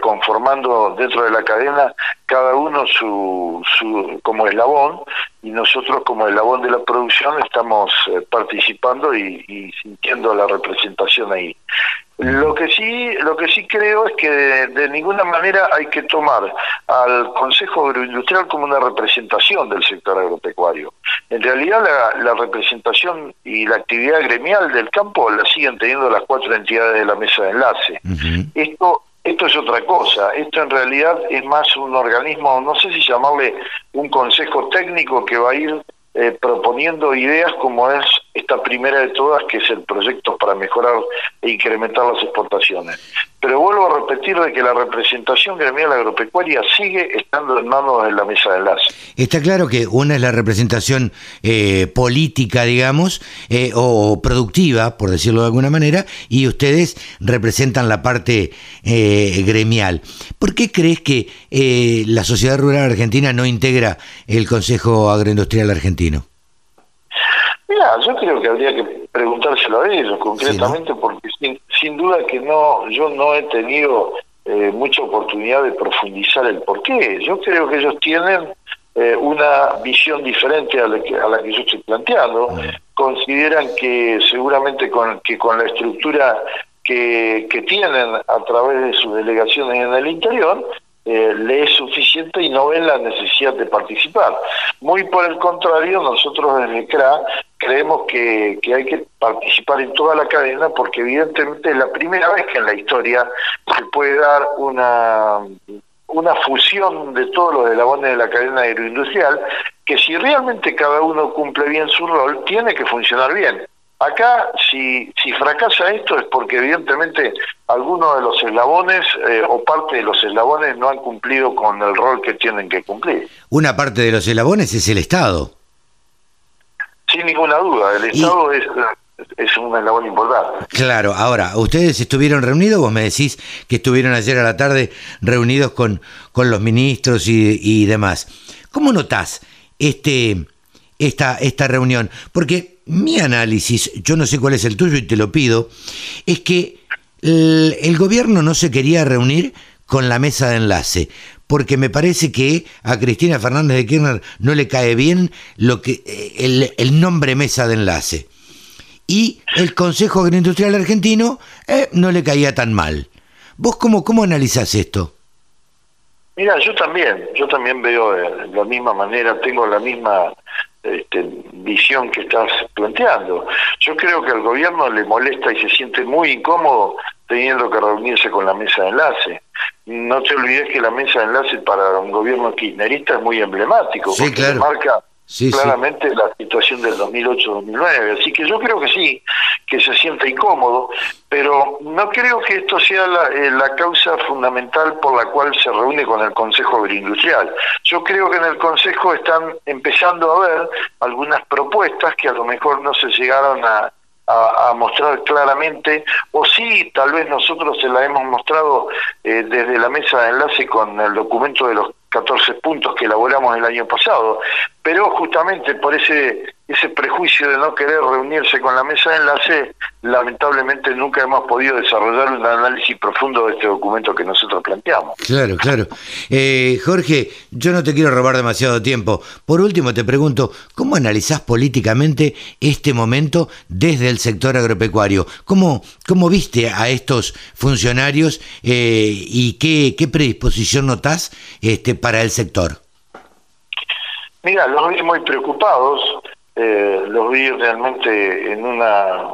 Speaker 10: conformando dentro de la cadena cada uno su, su como eslabón y nosotros como eslabón de la producción estamos eh, participando y, sintiendo la representación ahí. Lo que sí, lo que sí creo es que de, ninguna manera hay que tomar al Consejo Agroindustrial como una representación del sector agropecuario. En realidad la, la representación y la actividad gremial del campo la siguen teniendo las cuatro entidades de la mesa de enlace. Esto esto es otra cosa, esto en realidad es más un organismo, no sé si llamarle un consejo técnico que va a ir eh, proponiendo ideas como es esta primera de todas, que es el proyecto para mejorar e incrementar las exportaciones. Pero vuelvo a repetir de que la representación gremial agropecuaria sigue estando en manos de la mesa de enlace.
Speaker 2: Está claro que una es la representación eh, política, digamos, eh, o productiva, por decirlo de alguna manera, y ustedes representan la parte gremial. ¿Por qué crees que la sociedad rural argentina no integra el Consejo Agroindustrial Argentino?
Speaker 10: Mira, yo creo que habría que preguntárselo a ellos concretamente, porque sin, duda que no, yo no he tenido eh, mucha oportunidad de profundizar el por qué. Yo creo que ellos tienen eh, una visión diferente a la, que, a la que yo estoy planteando. Consideran que seguramente con, que con la estructura que, que tienen a través de sus delegaciones en el interior, eh, le es suficiente y no ven la necesidad de participar. Muy por el contrario, nosotros desde CRA creemos que, que hay que participar en toda la cadena porque evidentemente es la primera vez que en la historia se puede dar una una fusión de todos los eslabones de la cadena agroindustrial que si realmente cada uno cumple bien su rol, tiene que funcionar bien. Acá, si, si fracasa esto es porque evidentemente algunos de los eslabones eh, o parte de los eslabones no han cumplido con el rol que tienen que cumplir.
Speaker 2: Una parte de los eslabones es el Estado.
Speaker 10: Sin ninguna duda, el Estado es, es un eslabón importante.
Speaker 2: Claro, ahora, ustedes estuvieron reunidos, vos me decís que estuvieron ayer a la tarde reunidos con, con los ministros y, y demás. ¿Cómo notás este, esta, esta reunión? Porque mi análisis, yo no sé cuál es el tuyo y te lo pido, es que el, gobierno no se quería reunir con la mesa de enlace, porque me parece que a Cristina Fernández de Kirchner no le cae bien lo que el, el nombre mesa de enlace. Y el Consejo Agroindustrial Argentino eh, no le caía tan mal. ¿Vos cómo, cómo analizás esto?
Speaker 10: Mira, yo también, yo también veo de la misma manera, tengo la misma este, visión que estás planteando. Yo creo que al gobierno le molesta y se siente muy incómodo teniendo que reunirse con la mesa de enlace. No te olvides que la mesa de enlace para un gobierno kirchnerista es muy emblemático,
Speaker 2: sí,
Speaker 10: porque marca claramente la situación del 2008-2009. Así que yo creo que sí, que se siente incómodo, pero no creo que esto sea la, eh, la, causa fundamental por la cual se reúne con el Consejo Agroindustrial. Yo creo que en el Consejo están empezando a ver algunas propuestas que a lo mejor no se llegaron a, a, mostrar claramente, o sí, tal vez nosotros se la hemos mostrado eh, desde la mesa de enlace con el documento de los 14 puntos que elaboramos el año pasado, pero justamente por ese ese prejuicio de no querer reunirse con la mesa de enlace, lamentablemente nunca hemos podido desarrollar un análisis profundo de este documento que nosotros planteamos.
Speaker 2: Claro, claro. Eh, Jorge, yo no te quiero robar demasiado tiempo. Por último, te pregunto, ¿cómo analizás políticamente este momento desde el sector agropecuario? ¿Cómo, cómo viste a estos funcionarios eh, y qué, qué predisposición notás este, para el sector?
Speaker 10: Mira, los vi muy preocupados eh, los vi realmente en una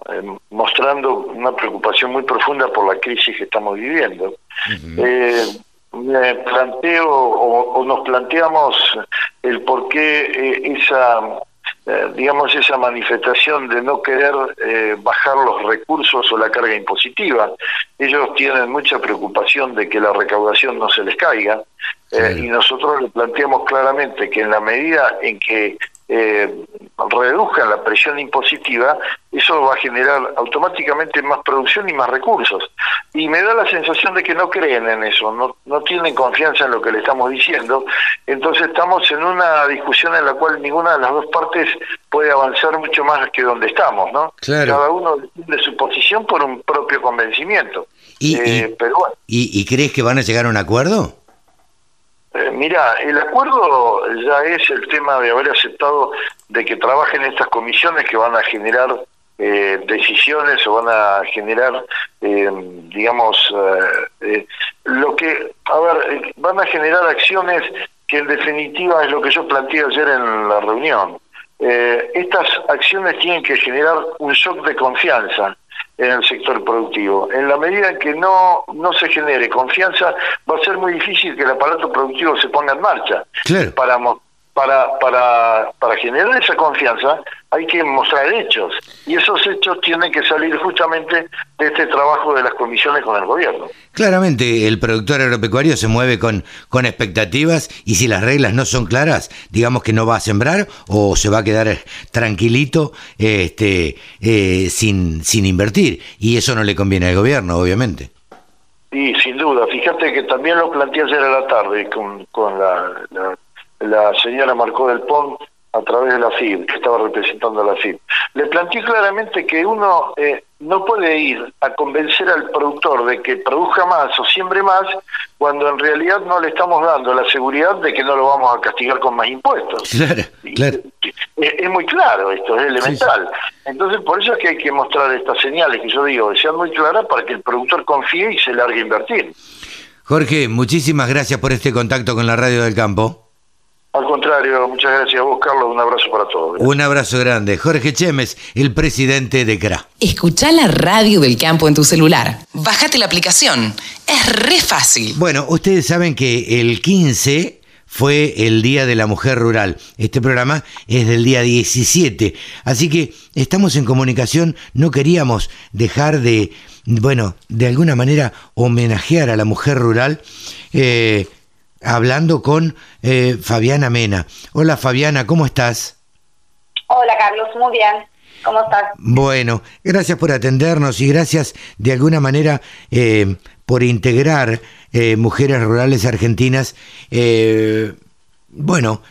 Speaker 10: mostrando una preocupación muy profunda por la crisis que estamos viviendo. eh, me planteo o, nos planteamos el por qué eh, esa eh, digamos esa manifestación de no querer eh, bajar los recursos o la carga impositiva. Ellos tienen mucha preocupación de que la recaudación no se les caiga y nosotros le planteamos claramente que en la medida en que eh, reduzcan la presión impositiva, eso va a generar automáticamente más producción y más recursos. Y me da la sensación de que no creen en eso, no, no tienen confianza en lo que le estamos diciendo. Entonces estamos en una discusión en la cual ninguna de las dos partes puede avanzar mucho más que donde estamos, ¿no? Cada uno de su posición por un propio convencimiento.
Speaker 2: ¿Y, eh, pero ¿Y crees que van a llegar a un acuerdo?
Speaker 10: Eh, mira, el acuerdo ya es el tema de haber aceptado de que trabajen estas comisiones que van a generar eh, decisiones o van a generar, eh, digamos, lo que, a ver, van a generar acciones que en definitiva es lo que yo planteé ayer en la reunión. estas acciones tienen que generar un shock de confianza en el sector productivo. En la medida en que no, no se genere confianza, va a ser muy difícil que el aparato productivo se ponga en marcha. Para, para, para, para generar esa confianza hay que mostrar hechos y esos hechos tienen que salir justamente de este trabajo de las comisiones con el gobierno.
Speaker 2: Claramente el productor agropecuario se mueve con, con expectativas y si las reglas no son claras, digamos que no va a sembrar o se va a quedar tranquilito este, eh, sin, sin invertir y eso no le conviene al gobierno, obviamente.
Speaker 10: Y sin duda, fíjate que también lo planteé ayer a la tarde con, con la la señora Marcó del Pont a través de la FIB, que estaba representando a la FIB. Le planteé claramente que uno eh, no puede ir a convencer al productor de que produzca más o siembre más cuando en realidad no le estamos dando la seguridad de que no lo vamos a castigar con más impuestos. Claro, Es, muy claro esto, es elemental. Entonces por eso es que hay que mostrar estas señales que yo digo, que sean muy claras para que el productor confíe y se largue a invertir.
Speaker 2: Jorge, muchísimas gracias por este contacto con la Radio del Campo.
Speaker 10: Al contrario, muchas gracias a vos, Carlos. Un abrazo para todos.
Speaker 2: Un abrazo grande. Jorge Chemes, el presidente de CRA.
Speaker 4: Escucha la radio del campo en tu celular. Bájate la aplicación. Es re fácil.
Speaker 2: Bueno, ustedes saben que el 15 fue el Día de la Mujer Rural. Este programa es del día 17. Así que estamos en comunicación. No queríamos dejar de, bueno, de alguna manera homenajear a la mujer rural. Eh, hablando con eh, Fabiana Mena. Hola Fabiana, ¿cómo estás?
Speaker 11: Hola Carlos, muy bien. ¿Cómo estás?
Speaker 2: Bueno, gracias por atendernos y gracias de alguna manera eh, por integrar eh, mujeres rurales argentinas, bueno,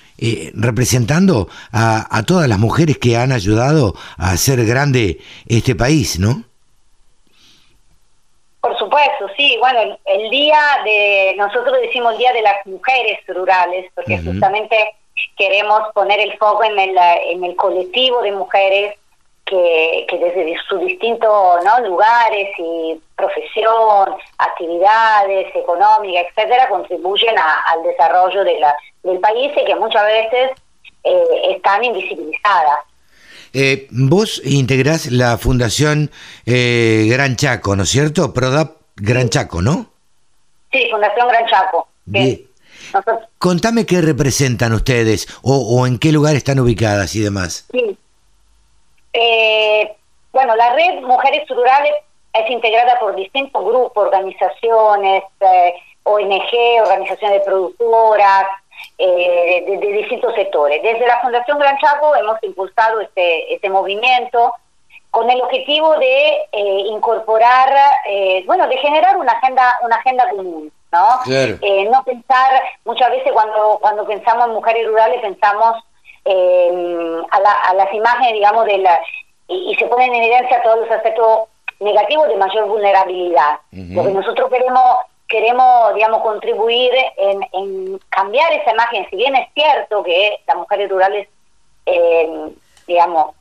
Speaker 2: representando a, a todas las mujeres que han ayudado a hacer grande este país, ¿no?
Speaker 11: Sí. Bueno, el, día de, nosotros decimos el Día de las Mujeres Rurales, porque justamente queremos poner el foco en el, en el colectivo de mujeres que, que desde sus distintos ¿no? lugares y profesión, actividades económicas, etcétera, contribuyen al desarrollo de la, del país y que muchas veces eh, están invisibilizadas.
Speaker 2: Eh, vos integrás la Fundación eh, Gran Chaco, ¿no es cierto? PRODAP Gran Chaco, ¿no?
Speaker 11: Sí, Fundación Gran Chaco.
Speaker 2: Bien. Contame qué representan ustedes o, o, en qué lugar están ubicadas y demás.
Speaker 11: Sí. Eh, bueno, la red Mujeres Rurales es integrada por distintos grupos, organizaciones, eh, ONG, organizaciones de productoras, eh, de, de, distintos sectores. Desde la Fundación Gran Chaco hemos impulsado este, este movimiento con el objetivo de eh, incorporar, eh, bueno, de generar una agenda, una agenda común, ¿no? Eh, no pensar, muchas veces cuando, cuando pensamos en mujeres rurales pensamos a, la, a, las imágenes, digamos, de la, y, se ponen en evidencia todos los aspectos negativos de mayor vulnerabilidad. Lo que nosotros queremos queremos, digamos, contribuir en, en, cambiar esa imagen. Si bien es cierto que las mujeres rurales, eh, digamos,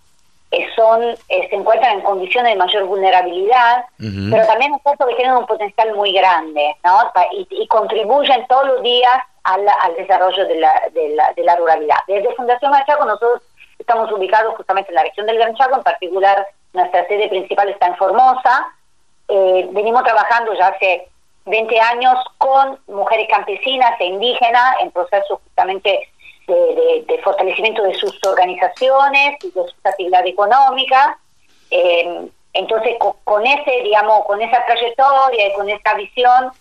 Speaker 11: son eh, se encuentran en condiciones de mayor vulnerabilidad, pero también es cierto que tienen un potencial muy grande ¿no? y, contribuyen todos los días al, al desarrollo de la, de, la, de la ruralidad. Desde Fundación Gran Chaco nosotros estamos ubicados justamente en la región del Gran Chaco, en particular nuestra sede principal está en Formosa. Eh, venimos trabajando ya hace 20 años con mujeres campesinas e indígenas en procesos justamente de, fortalecimiento de sus organizaciones y de su actividad económica. Eh, entonces, con, ese, digamos, con esa trayectoria y con esa visión,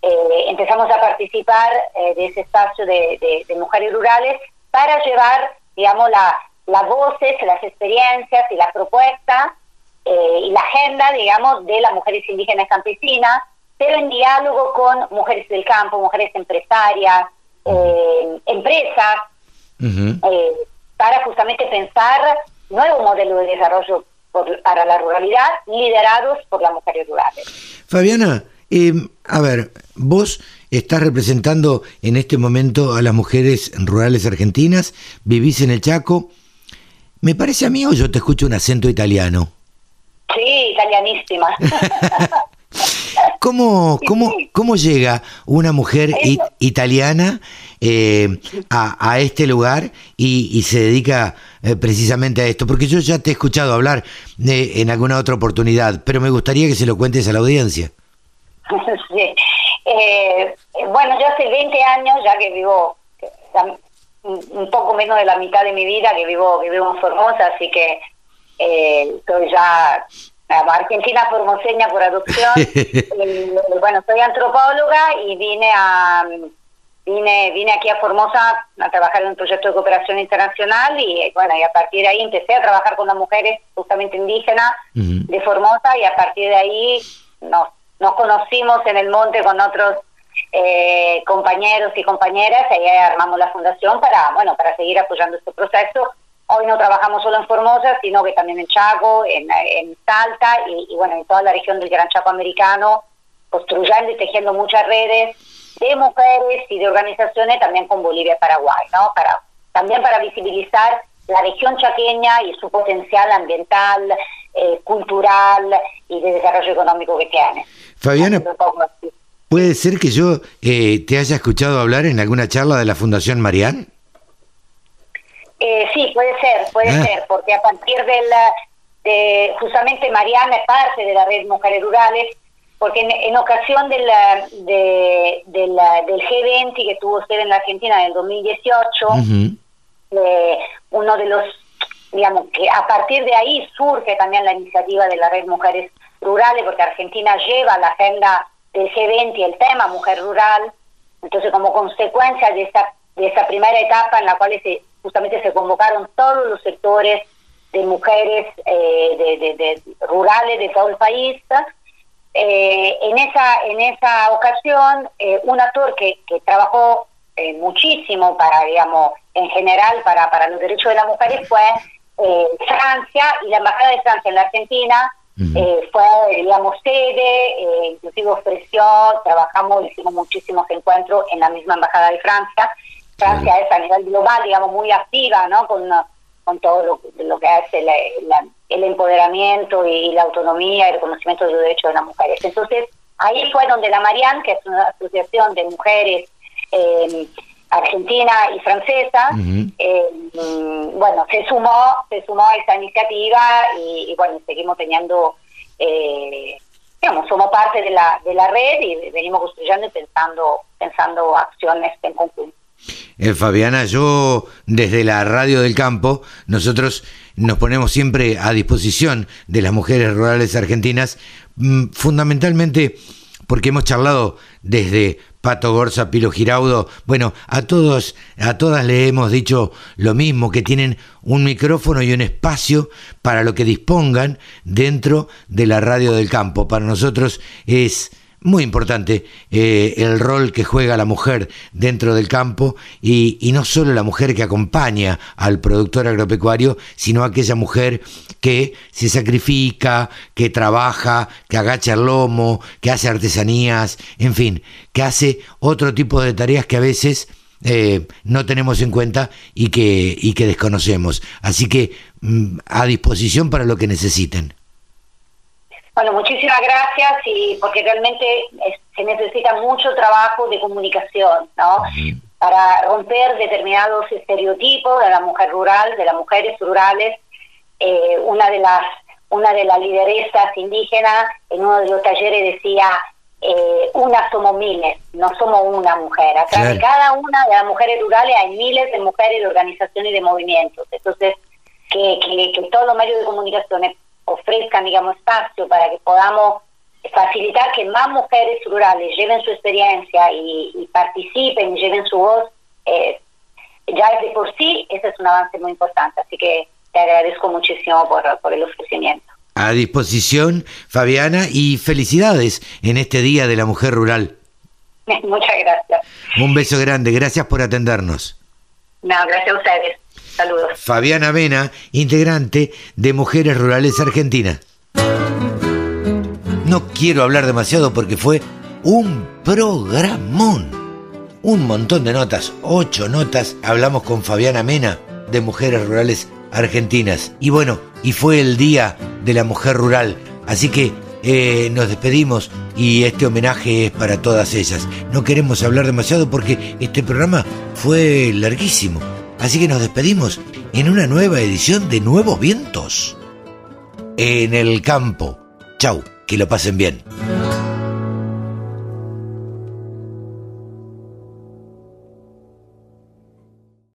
Speaker 11: eh, empezamos a participar eh, de ese espacio de, mujeres rurales para llevar, digamos, la, las voces, las experiencias y las propuestas y la agenda, digamos, de las mujeres indígenas campesinas, pero en diálogo con mujeres del campo, mujeres empresarias, empresas, eh, para justamente pensar nuevo modelo de desarrollo para la ruralidad liderados por las mujeres rurales.
Speaker 2: Fabiana, eh, a ver, vos estás representando en este momento a las mujeres rurales argentinas, vivís en el Chaco. ¿Me parece a mí o yo te escucho un acento italiano?
Speaker 11: Sí, italianísima.
Speaker 2: ¿Cómo, cómo, cómo llega una mujer italiana eh, a, este lugar y, se dedica eh, precisamente a esto? Porque yo ya te he escuchado hablar eh, en alguna otra oportunidad, pero me gustaría que se lo cuentes a la audiencia.
Speaker 11: bueno, yo hace 20 años, ya que vivo un poco menos de la mitad de mi vida, que vivo, que vivo en Formosa, así que estoy ya argentina formoseña por adopción. bueno, soy antropóloga y vine a vine vine aquí a Formosa a trabajar en un proyecto de cooperación internacional y bueno, y a partir de ahí empecé a trabajar con las mujeres justamente indígenas de Formosa y a partir de ahí nos, nos conocimos en el monte con otros eh, compañeros y compañeras. Y ahí armamos la fundación para, bueno, para seguir apoyando este proceso. Hoy no trabajamos solo en Formosa, sino que también en Chaco, en, Salta y, bueno, en toda la región del Gran Chaco americano, construyendo y tejiendo muchas redes de mujeres y de organizaciones también con Bolivia y Paraguay, ¿no? Para, también para visibilizar la región chaqueña y su potencial ambiental, eh, cultural y de desarrollo económico que tiene.
Speaker 2: Fabiana, ¿puede ser que yo eh, te haya escuchado hablar en alguna charla de la Fundación Marián?
Speaker 11: Eh, sí, puede ser, puede ah. ser, porque a partir de la, de, justamente Mariana es parte de la red Mujeres Rurales, porque en, ocasión de la, de, la, del G20 que tuvo usted en la Argentina en el 2018, eh, uno de los, digamos, que a partir de ahí surge también la iniciativa de la red Mujeres Rurales, porque Argentina lleva la agenda del G20 el tema mujer rural, entonces como consecuencia de esa, de esa primera etapa en la cual se justamente se convocaron todos los sectores de mujeres eh, de, rurales de todo el país. Eh, en esa en esa ocasión, eh, un actor que, que trabajó muchísimo para, digamos, en general para, para los derechos de las mujeres fue Francia y la Embajada de Francia en la Argentina fue, digamos, sede, inclusive ofreció, trabajamos, hicimos muchísimos encuentros en la misma Embajada de Francia. Francia es a nivel global, digamos, muy activa, ¿no? Con, con todo lo, lo que hace el empoderamiento y la autonomía y el conocimiento de los derechos de las mujeres. Entonces, ahí fue donde la Marianne, que es una asociación de mujeres eh, argentina y francesa, eh, bueno, se sumó, se sumó a esta iniciativa y, bueno, seguimos teniendo eh, digamos, somos parte de la, de la red y venimos construyendo y pensando, pensando acciones en conjunto.
Speaker 2: Eh, Fabiana, yo desde la radio del campo, nosotros nos ponemos siempre a disposición de las mujeres rurales argentinas, mm, fundamentalmente porque hemos charlado desde Pato Gorza, Pilo Giraudo, bueno, a todos, a todas le hemos dicho lo mismo, que tienen un micrófono y un espacio para lo que dispongan dentro de la radio del campo. Para nosotros es muy importante eh, el rol que juega la mujer dentro del campo y, no solo la mujer que acompaña al productor agropecuario, sino aquella mujer que se sacrifica, que trabaja, que agacha el lomo, que hace artesanías, en fin, que hace otro tipo de tareas que a veces eh, no tenemos en cuenta y que, y que desconocemos. Así que mm, a disposición para lo que necesiten.
Speaker 11: Bueno, muchísimas gracias y porque realmente se necesita mucho trabajo de comunicación, ¿no? Para romper determinados estereotipos de la mujer rural, de las mujeres rurales. Eh, una de las una de las lideresas indígenas en uno de los talleres decía eh, una somos miles, no somos una mujer. Acá de cada una de las mujeres rurales hay miles de mujeres de organizaciones y de movimientos. Entonces, que, que, que todos los medios de comunicación ofrezcan, digamos, espacio para que podamos facilitar que más mujeres rurales lleven su experiencia y, participen y lleven su voz, eh, ya de por sí ese es un avance muy importante. Así que te agradezco muchísimo por, por el ofrecimiento.
Speaker 2: A disposición, Fabiana, y felicidades en este Día de la Mujer Rural.
Speaker 11: Muchas gracias.
Speaker 2: Un beso grande, gracias por atendernos.
Speaker 11: No, gracias a ustedes. Saludos.
Speaker 2: Fabiana Vena, integrante de Mujeres Rurales Argentina. No quiero hablar demasiado porque fue un programón. Un montón de notas, ocho notas. Hablamos con Fabiana Mena de Mujeres Rurales Argentinas. Y bueno, y fue el Día de la Mujer Rural. Así que eh, nos despedimos y este homenaje es para todas ellas. No queremos hablar demasiado porque este programa fue larguísimo. Así que nos despedimos en una nueva edición de Nuevos Vientos. En el campo. Chau, que lo pasen bien.